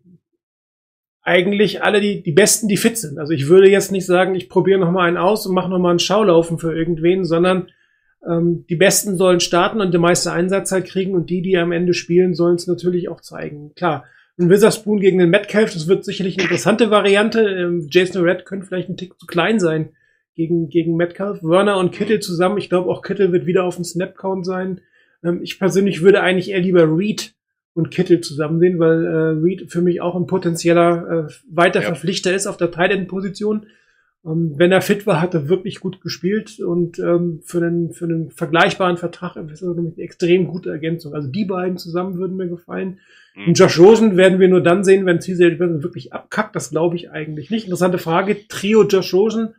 Speaker 1: eigentlich alle die, die Besten, die fit sind. Also ich würde jetzt nicht sagen, ich probiere nochmal einen aus und mache nochmal einen Schaulaufen für irgendwen, sondern ähm, die Besten sollen starten und die meiste Einsatzzeit kriegen und die, die am Ende spielen, sollen es natürlich auch zeigen. Klar, ein Witherspoon gegen den Metcalf, das wird sicherlich eine interessante Variante. Ähm, Jason Red könnte vielleicht ein Tick zu klein sein gegen, gegen Metcalf. Werner und Kittel zusammen. Ich glaube, auch Kittel wird wieder auf dem Snapcount sein. Ähm, ich persönlich würde eigentlich eher lieber Reed und Kittel zusammen sehen, weil äh, Reed für mich auch ein potenzieller äh, weiter ja. Verpflichter ist auf der Tight Position. Ähm, wenn er fit war, hat er wirklich gut gespielt und ähm, für, einen, für einen vergleichbaren Vertrag ist er eine extrem gute Ergänzung. Also die beiden zusammen würden mir gefallen. Mhm. Und Josh Rosen werden wir nur dann sehen, wenn CJ wirklich abkackt. Das glaube ich eigentlich nicht. Interessante Frage. Trio Josh Rosen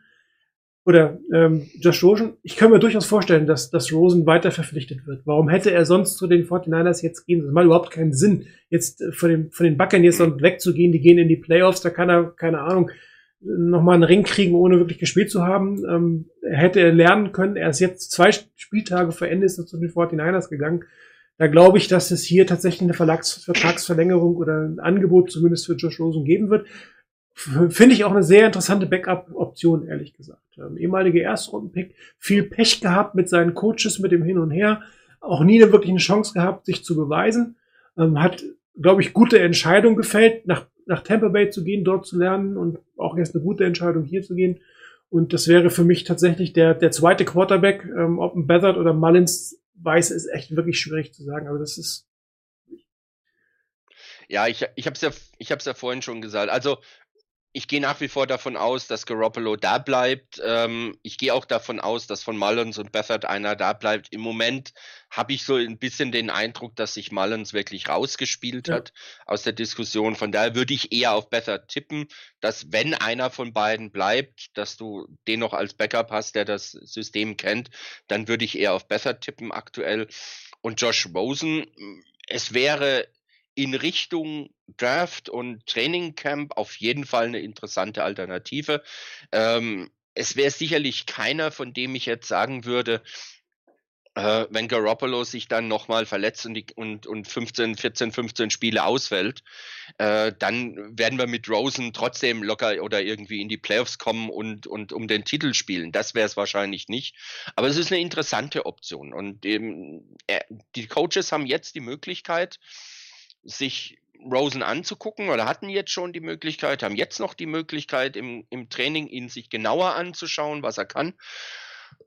Speaker 1: oder ähm, Josh Rosen. Ich kann mir durchaus vorstellen, dass, dass Rosen weiter verpflichtet wird. Warum hätte er sonst zu den 49ers jetzt gehen? Das macht überhaupt keinen Sinn, jetzt von den, von den Buccaneers mhm. wegzugehen. Die gehen in die Playoffs. Da kann er, keine Ahnung, nochmal einen Ring kriegen, ohne wirklich gespielt zu haben. Ähm, hätte er lernen können. Er ist jetzt zwei Spieltage vor Ende ist er zu den 49ers gegangen. Da glaube ich, dass es hier tatsächlich eine Verlags Vertragsverlängerung oder ein Angebot zumindest für Josh Rosen geben wird. Finde ich auch eine sehr interessante Backup-Option, ehrlich gesagt. Ähm, ehemalige Erstrunden-Pick, viel Pech gehabt mit seinen Coaches, mit dem Hin und Her, auch nie wirklich eine Chance gehabt, sich zu beweisen. Ähm, hat, glaube ich, gute Entscheidung gefällt, nach nach Tampa Bay zu gehen, dort zu lernen und auch jetzt eine gute Entscheidung hier zu gehen. Und das wäre für mich tatsächlich der, der zweite Quarterback, ähm, ob ein Beathard oder Mullins weiß, ist echt wirklich schwierig zu sagen. Aber das ist.
Speaker 2: Ja, ich, ich habe es ja, ich hab's ja vorhin schon gesagt. Also ich gehe nach wie vor davon aus, dass Garoppolo da bleibt. Ähm, ich gehe auch davon aus, dass von Mullins und Beffert einer da bleibt. Im Moment habe ich so ein bisschen den Eindruck, dass sich Mullins wirklich rausgespielt ja. hat aus der Diskussion. Von daher würde ich eher auf Beffert tippen, dass wenn einer von beiden bleibt, dass du den noch als Backup hast, der das System kennt, dann würde ich eher auf Beffert tippen aktuell. Und Josh Rosen, es wäre in Richtung Draft und Training Camp auf jeden Fall eine interessante Alternative. Ähm, es wäre sicherlich keiner, von dem ich jetzt sagen würde, äh, wenn Garoppolo sich dann nochmal verletzt und, und, und 15, 14, 15 Spiele ausfällt, äh, dann werden wir mit Rosen trotzdem locker oder irgendwie in die Playoffs kommen und, und um den Titel spielen. Das wäre es wahrscheinlich nicht. Aber es ist eine interessante Option. Und ähm, die Coaches haben jetzt die Möglichkeit, sich Rosen anzugucken oder hatten jetzt schon die Möglichkeit, haben jetzt noch die Möglichkeit, im, im Training ihn sich genauer anzuschauen, was er kann.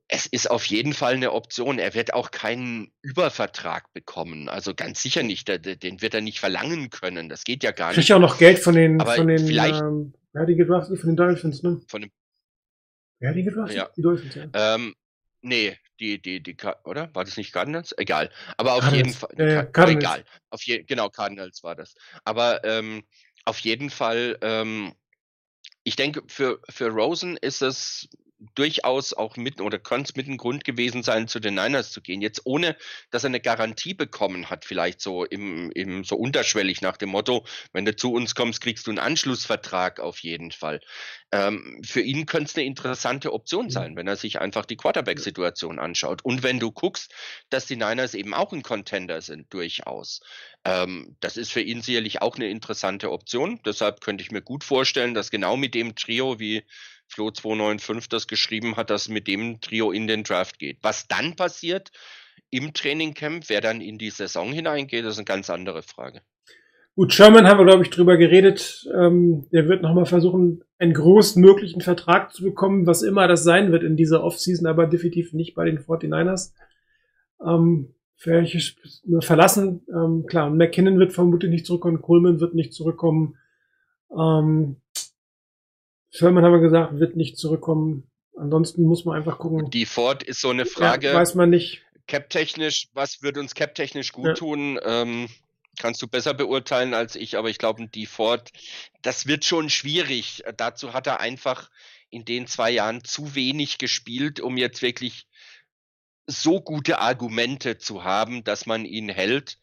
Speaker 2: Es ist auf jeden Fall eine Option. Er wird auch keinen Übervertrag bekommen. Also ganz sicher nicht. Den wird er nicht verlangen können. Das geht ja gar nicht.
Speaker 1: Kriegt ja auch noch Geld von den, Aber von den, vielleicht, ähm, wer hat die gedraftet? Von den Dolphins, ne?
Speaker 2: Von dem,
Speaker 1: wer hat die gedraftet?
Speaker 2: Ja.
Speaker 1: Die Dolphins,
Speaker 2: ja. Ähm, Nee, die, die, die, oder? War das nicht Cardinals? Egal. Aber auf Cardinals. jeden Fall.
Speaker 1: Ja, ja, Cardinals.
Speaker 2: Egal. Auf je, genau, Cardinals war das. Aber ähm, auf jeden Fall, ähm, ich denke, für, für Rosen ist es durchaus auch mit oder könnte es mit ein Grund gewesen sein, zu den Niners zu gehen. Jetzt ohne, dass er eine Garantie bekommen hat, vielleicht so im, im so unterschwellig nach dem Motto, wenn du zu uns kommst, kriegst du einen Anschlussvertrag auf jeden Fall. Ähm, für ihn könnte es eine interessante Option sein, wenn er sich einfach die Quarterback-Situation anschaut. Und wenn du guckst, dass die Niners eben auch ein Contender sind, durchaus. Ähm, das ist für ihn sicherlich auch eine interessante Option. Deshalb könnte ich mir gut vorstellen, dass genau mit dem Trio, wie Flo 295 das geschrieben hat, dass mit dem Trio in den Draft geht. Was dann passiert im Trainingcamp, wer dann in die Saison hineingeht, ist eine ganz andere Frage.
Speaker 1: Gut, Sherman haben wir, glaube ich, drüber geredet. Ähm, der wird nochmal versuchen, einen größtmöglichen Vertrag zu bekommen, was immer das sein wird in dieser Offseason, aber definitiv nicht bei den 49ers. Ähm, welche verlassen. Ähm, klar, McKinnon wird vermutlich nicht zurückkommen, Coleman wird nicht zurückkommen. Ähm, Sherman haben wir gesagt, wird nicht zurückkommen. Ansonsten muss man einfach gucken.
Speaker 2: Die Ford ist so eine Frage.
Speaker 1: Ja, weiß man nicht.
Speaker 2: Cap-technisch, was würde uns cap-technisch gut ja. tun? Ähm, kannst du besser beurteilen als ich, aber ich glaube, die Ford, das wird schon schwierig. Dazu hat er einfach in den zwei Jahren zu wenig gespielt, um jetzt wirklich so gute Argumente zu haben, dass man ihn hält.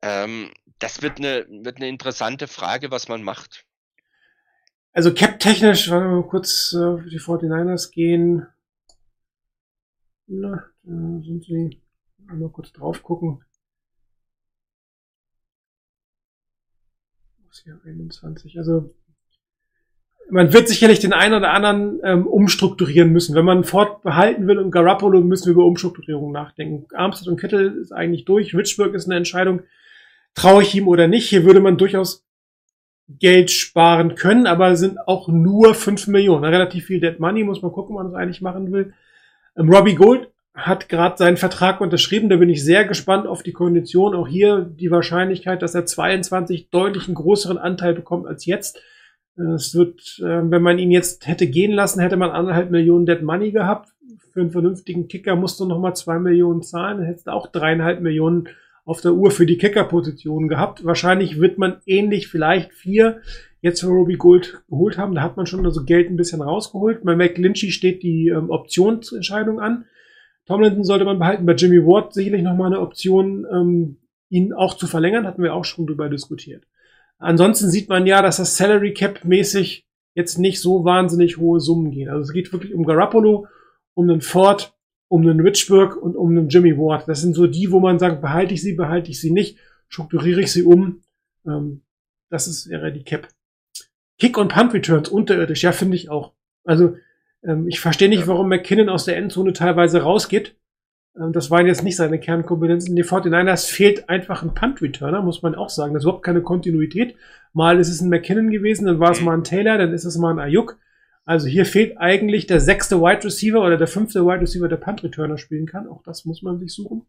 Speaker 2: Ähm, das wird eine, wird eine interessante Frage, was man macht.
Speaker 1: Also cap-technisch, wir mal kurz äh, die 49ers gehen. Na, da sind sie. Einmal kurz drauf gucken. Was hier 21. Also man wird sicherlich den einen oder anderen ähm, umstrukturieren müssen. Wenn man Ford behalten will und Garoppolo, müssen wir über Umstrukturierung nachdenken. Armstead und Kittel ist eigentlich durch. Richburg ist eine Entscheidung, traue ich ihm oder nicht. Hier würde man durchaus Geld sparen können, aber sind auch nur fünf Millionen. Relativ viel Dead Money, muss man gucken, ob man das eigentlich machen will. Ähm, Robbie Gold hat gerade seinen Vertrag unterschrieben. Da bin ich sehr gespannt auf die Kondition. Auch hier die Wahrscheinlichkeit, dass er 22 deutlich einen größeren Anteil bekommt als jetzt. Es wird, äh, wenn man ihn jetzt hätte gehen lassen, hätte man anderthalb Millionen Dead Money gehabt. Für einen vernünftigen Kicker musst du nochmal zwei Millionen zahlen. Dann hättest du auch dreieinhalb Millionen auf der Uhr für die Kicker-Position gehabt. Wahrscheinlich wird man ähnlich vielleicht vier jetzt für Ruby Gold geholt haben. Da hat man schon also Geld ein bisschen rausgeholt. Bei McLinchy steht die ähm, Optionsentscheidung an. Tomlinson sollte man behalten. Bei Jimmy Ward sicherlich nochmal eine Option, ähm, ihn auch zu verlängern. Hatten wir auch schon drüber diskutiert. Ansonsten sieht man ja, dass das Salary Cap mäßig jetzt nicht so wahnsinnig hohe Summen gehen. Also es geht wirklich um Garoppolo, um den Ford, um den Richburg und um den Jimmy Ward. Das sind so die, wo man sagt, behalte ich sie, behalte ich sie nicht, strukturiere ich sie um. Ähm, das ist, wäre die Cap. Kick und Punt Returns unterirdisch, ja, finde ich auch. Also ähm, ich verstehe nicht, warum McKinnon aus der Endzone teilweise rausgeht. Ähm, das waren jetzt nicht seine Kernkompetenzen. Die 49ers fehlt einfach ein Punt-Returner, muss man auch sagen. Das ist überhaupt keine Kontinuität. Mal ist es ein McKinnon gewesen, dann war es mal ein Taylor, dann ist es mal ein Ayuk. Also hier fehlt eigentlich der sechste Wide Receiver oder der fünfte Wide Receiver, der Punt-Returner spielen kann. Auch das muss man sich suchen.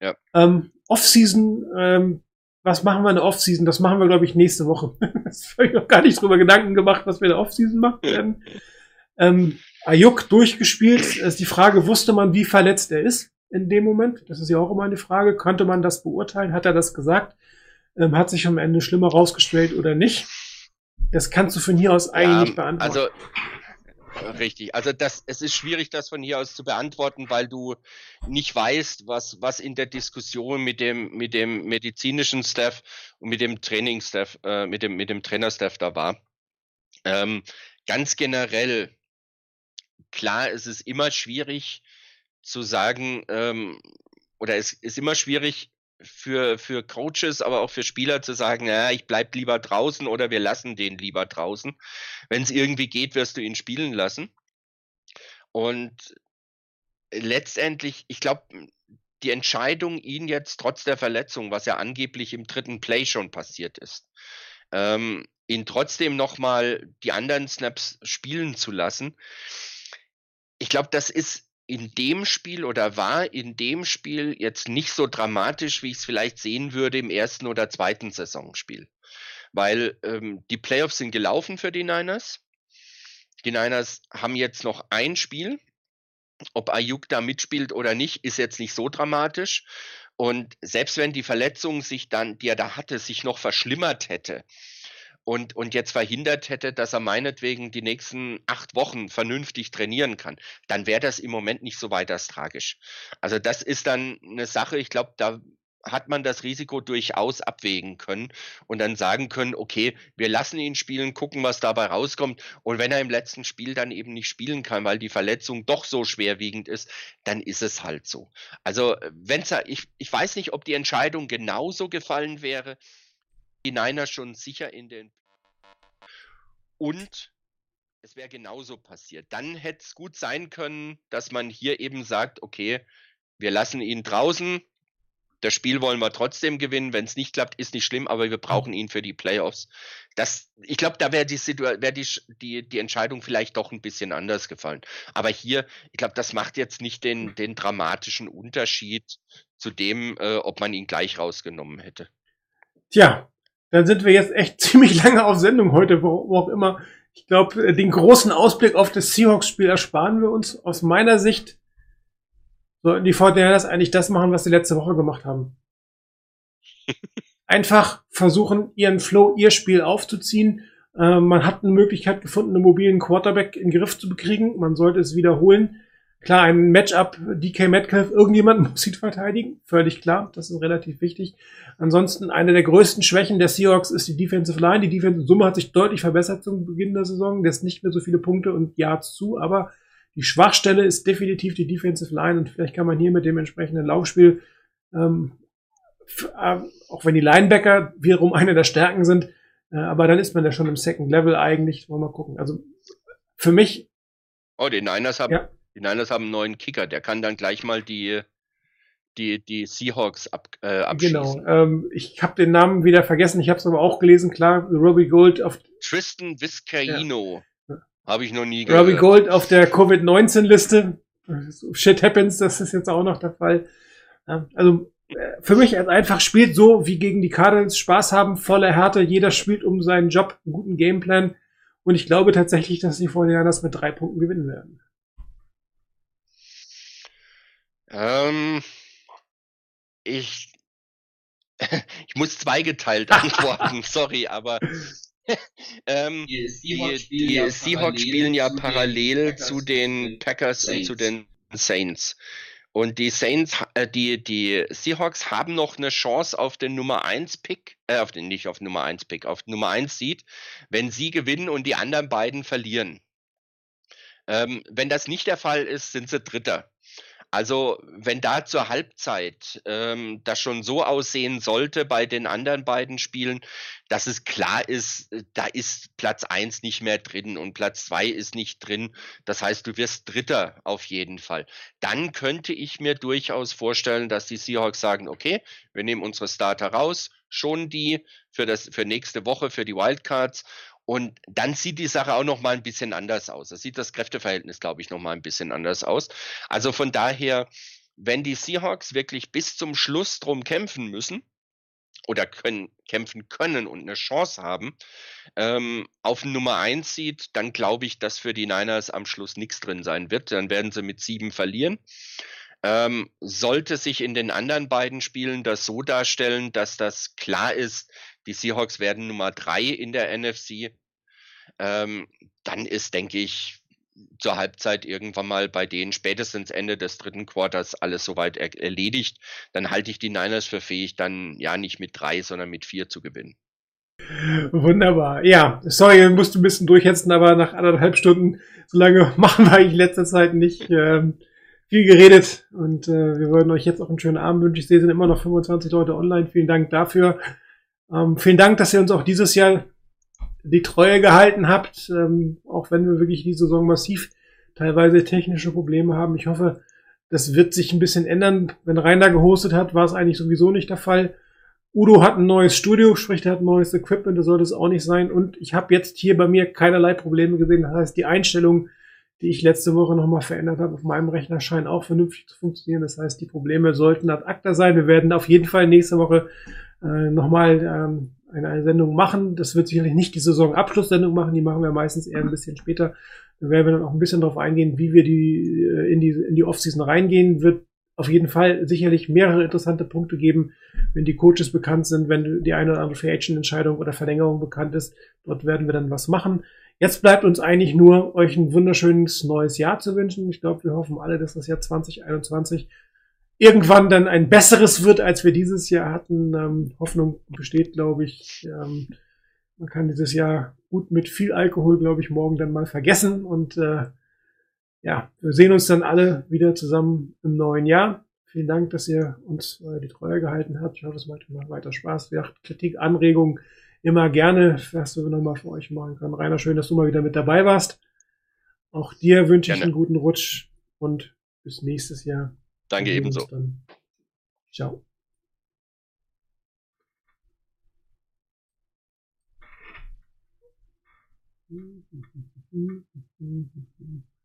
Speaker 1: Ja. Ähm, Off-Season, ähm, was machen wir in der Off-Season? Das machen wir, glaube ich, nächste Woche. (laughs) das habe ich noch gar nicht drüber Gedanken gemacht, was wir in der Off-Season machen werden. ähm, Ayuk durchgespielt. Es ist die Frage, wusste man, wie verletzt er ist in dem Moment? Das ist ja auch immer eine Frage. Konnte man das beurteilen? Hat er das gesagt? Ähm, hat sich am Ende schlimmer rausgestellt oder nicht? Das kannst du von hier aus eigentlich ja, nicht beantworten.
Speaker 2: Also Richtig. Also das, es ist schwierig, das von hier aus zu beantworten, weil du nicht weißt, was, was in der Diskussion mit dem, mit dem medizinischen Staff und mit dem Trainingsstaff, äh, mit dem, mit dem Trainerstaff da war. Ähm, ganz generell klar, es ist immer schwierig zu sagen, ähm, oder es ist immer schwierig für, für Coaches, aber auch für Spieler zu sagen, naja, ich bleib lieber draußen oder wir lassen den lieber draußen. Wenn es irgendwie geht, wirst du ihn spielen lassen. Und letztendlich, ich glaube, die Entscheidung, ihn jetzt trotz der Verletzung, was ja angeblich im dritten Play schon passiert ist, ähm, ihn trotzdem nochmal die anderen Snaps spielen zu lassen, ich glaube, das ist in dem Spiel oder war in dem Spiel jetzt nicht so dramatisch, wie ich es vielleicht sehen würde im ersten oder zweiten Saisonspiel. Weil ähm, die Playoffs sind gelaufen für die Niners. Die Niners haben jetzt noch ein Spiel. Ob Ayuk da mitspielt oder nicht, ist jetzt nicht so dramatisch. Und selbst wenn die Verletzung sich dann, die er da hatte, sich noch verschlimmert hätte, und, und jetzt verhindert hätte, dass er meinetwegen die nächsten acht Wochen vernünftig trainieren kann, dann wäre das im Moment nicht so weiter tragisch. Also das ist dann eine Sache, ich glaube, da hat man das Risiko durchaus abwägen können und dann sagen können, okay, wir lassen ihn spielen, gucken, was dabei rauskommt. Und wenn er im letzten Spiel dann eben nicht spielen kann, weil die Verletzung doch so schwerwiegend ist, dann ist es halt so. Also, wenn's ich, ich weiß nicht, ob die Entscheidung genauso gefallen wäre. Die Niners schon sicher in den und es wäre genauso passiert. Dann hätte es gut sein können, dass man hier eben sagt, okay, wir lassen ihn draußen, das Spiel wollen wir trotzdem gewinnen. Wenn es nicht klappt, ist nicht schlimm, aber wir brauchen ihn für die Playoffs. Das, ich glaube, da wäre die, wär die, die, die Entscheidung vielleicht doch ein bisschen anders gefallen. Aber hier, ich glaube, das macht jetzt nicht den, den dramatischen Unterschied zu dem, äh, ob man ihn gleich rausgenommen hätte.
Speaker 1: Tja, dann sind wir jetzt echt (laughs) ziemlich lange auf Sendung heute, wo, auch immer. Ich glaube, den großen Ausblick auf das Seahawks-Spiel ersparen wir uns. Aus meiner Sicht sollten die Fortinanders eigentlich das machen, was sie letzte Woche gemacht haben. (laughs) Einfach versuchen, ihren Flow, ihr Spiel aufzuziehen. Äh, man hat eine Möglichkeit gefunden, einen mobilen Quarterback in den Griff zu bekriegen. Man sollte es wiederholen. Klar, ein Matchup, DK Metcalf, irgendjemand (laughs) muss ihn verteidigen. Völlig klar. Das ist relativ wichtig. Ansonsten, eine der größten Schwächen der Seahawks ist die Defensive Line. Die Defensive Summe hat sich deutlich verbessert zum Beginn der Saison. Der ist nicht mehr so viele Punkte und Yards zu, aber die Schwachstelle ist definitiv die Defensive Line und vielleicht kann man hier mit dem entsprechenden Laufspiel, ähm, äh, auch wenn die Linebacker wiederum eine der Stärken sind, äh, aber dann ist man ja schon im Second Level eigentlich. Wollen wir mal gucken. Also für mich.
Speaker 2: Oh, die Niners haben, ja. Die Niners haben einen neuen Kicker, der kann dann gleich mal die die, die Seahawks ab, äh, abschließen.
Speaker 1: Genau. Ähm, ich habe den Namen wieder vergessen, ich habe es aber auch gelesen, klar, Robbie Gold auf
Speaker 2: Tristan Vizcaino. Ja. Habe ich noch nie gehört.
Speaker 1: Robbie Gold auf der Covid-19-Liste. Shit happens, das ist jetzt auch noch der Fall. Also äh, für mich als einfach spielt so wie gegen die Cardinals Spaß haben, voller Härte. Jeder spielt um seinen Job, einen guten Gameplan. Und ich glaube tatsächlich, dass die Vorjahr das mit drei Punkten gewinnen werden.
Speaker 2: Ähm, ich, (laughs) ich muss zweigeteilt (laughs) antworten, sorry, aber (laughs) ähm, die Seahawks spielen, die, ja, Seahawks spielen ja parallel zu den Packers und zu den Saints. Und die Saints, äh, die, die Seahawks haben noch eine Chance auf den Nummer 1 Pick, äh, auf den, nicht auf Nummer 1 Pick, auf Nummer 1 Seed, wenn sie gewinnen und die anderen beiden verlieren. Ähm, wenn das nicht der Fall ist, sind sie Dritter. Also wenn da zur Halbzeit ähm, das schon so aussehen sollte bei den anderen beiden Spielen, dass es klar ist, äh, da ist Platz eins nicht mehr drin und Platz zwei ist nicht drin. Das heißt, du wirst Dritter auf jeden Fall. Dann könnte ich mir durchaus vorstellen, dass die Seahawks sagen, okay, wir nehmen unsere Starter raus, schon die für das für nächste Woche für die Wildcards und dann sieht die Sache auch noch mal ein bisschen anders aus. Da sieht das Kräfteverhältnis, glaube ich, noch mal ein bisschen anders aus. Also von daher, wenn die Seahawks wirklich bis zum Schluss drum kämpfen müssen oder können, kämpfen können und eine Chance haben, ähm, auf Nummer eins sieht, dann glaube ich, dass für die Niners am Schluss nichts drin sein wird. Dann werden sie mit sieben verlieren. Ähm, sollte sich in den anderen beiden Spielen das so darstellen, dass das klar ist, die Seahawks werden Nummer drei in der NFC, ähm, dann ist, denke ich, zur Halbzeit irgendwann mal bei denen spätestens Ende des dritten Quarters alles soweit er erledigt. Dann halte ich die Niners für fähig, dann ja nicht mit drei, sondern mit vier zu gewinnen.
Speaker 1: Wunderbar. Ja, sorry, musst du ein bisschen durchhetzen, aber nach anderthalb Stunden, so lange (laughs) machen wir in letzter Zeit nicht. Ähm, viel geredet und äh, wir würden euch jetzt auch einen schönen Abend wünschen. Ich sehe, sind immer noch 25 Leute online. Vielen Dank dafür. Ähm, vielen Dank, dass ihr uns auch dieses Jahr die Treue gehalten habt, ähm, auch wenn wir wirklich die Saison massiv teilweise technische Probleme haben. Ich hoffe, das wird sich ein bisschen ändern. Wenn Rainer gehostet hat, war es eigentlich sowieso nicht der Fall. Udo hat ein neues Studio, sprich, er hat ein neues Equipment, das sollte es auch nicht sein. Und ich habe jetzt hier bei mir keinerlei Probleme gesehen. Das heißt, die Einstellung die ich letzte Woche nochmal verändert habe auf meinem Rechner, scheinen auch vernünftig zu funktionieren. Das heißt, die Probleme sollten ad acta sein. Wir werden auf jeden Fall nächste Woche äh, nochmal ähm, eine, eine Sendung machen. Das wird sicherlich nicht die Saisonabschlusssendung machen, die machen wir meistens eher ein bisschen später. Da werden wir dann auch ein bisschen darauf eingehen, wie wir die äh, in die in die Offseason reingehen. Wird auf jeden Fall sicherlich mehrere interessante Punkte geben, wenn die Coaches bekannt sind, wenn die eine oder andere Free Agent Entscheidung oder Verlängerung bekannt ist. Dort werden wir dann was machen. Jetzt bleibt uns eigentlich nur, euch ein wunderschönes neues Jahr zu wünschen. Ich glaube, wir hoffen alle, dass das Jahr 2021 irgendwann dann ein besseres wird, als wir dieses Jahr hatten. Ähm, Hoffnung besteht, glaube ich. Ähm, man kann dieses Jahr gut mit viel Alkohol, glaube ich, morgen dann mal vergessen. Und äh, ja, wir sehen uns dann alle wieder zusammen im neuen Jahr. Vielen Dank, dass ihr uns äh, die Treue gehalten habt. Ich hoffe, es macht immer weiter Spaß. Wer Kritik, Anregungen, immer gerne, was wir nochmal für euch machen können. Rainer, schön, dass du mal wieder mit dabei warst. Auch dir wünsche ich einen guten Rutsch und bis nächstes Jahr.
Speaker 2: Danke ebenso. Dann.
Speaker 1: Ciao. Mm-hmm. (laughs)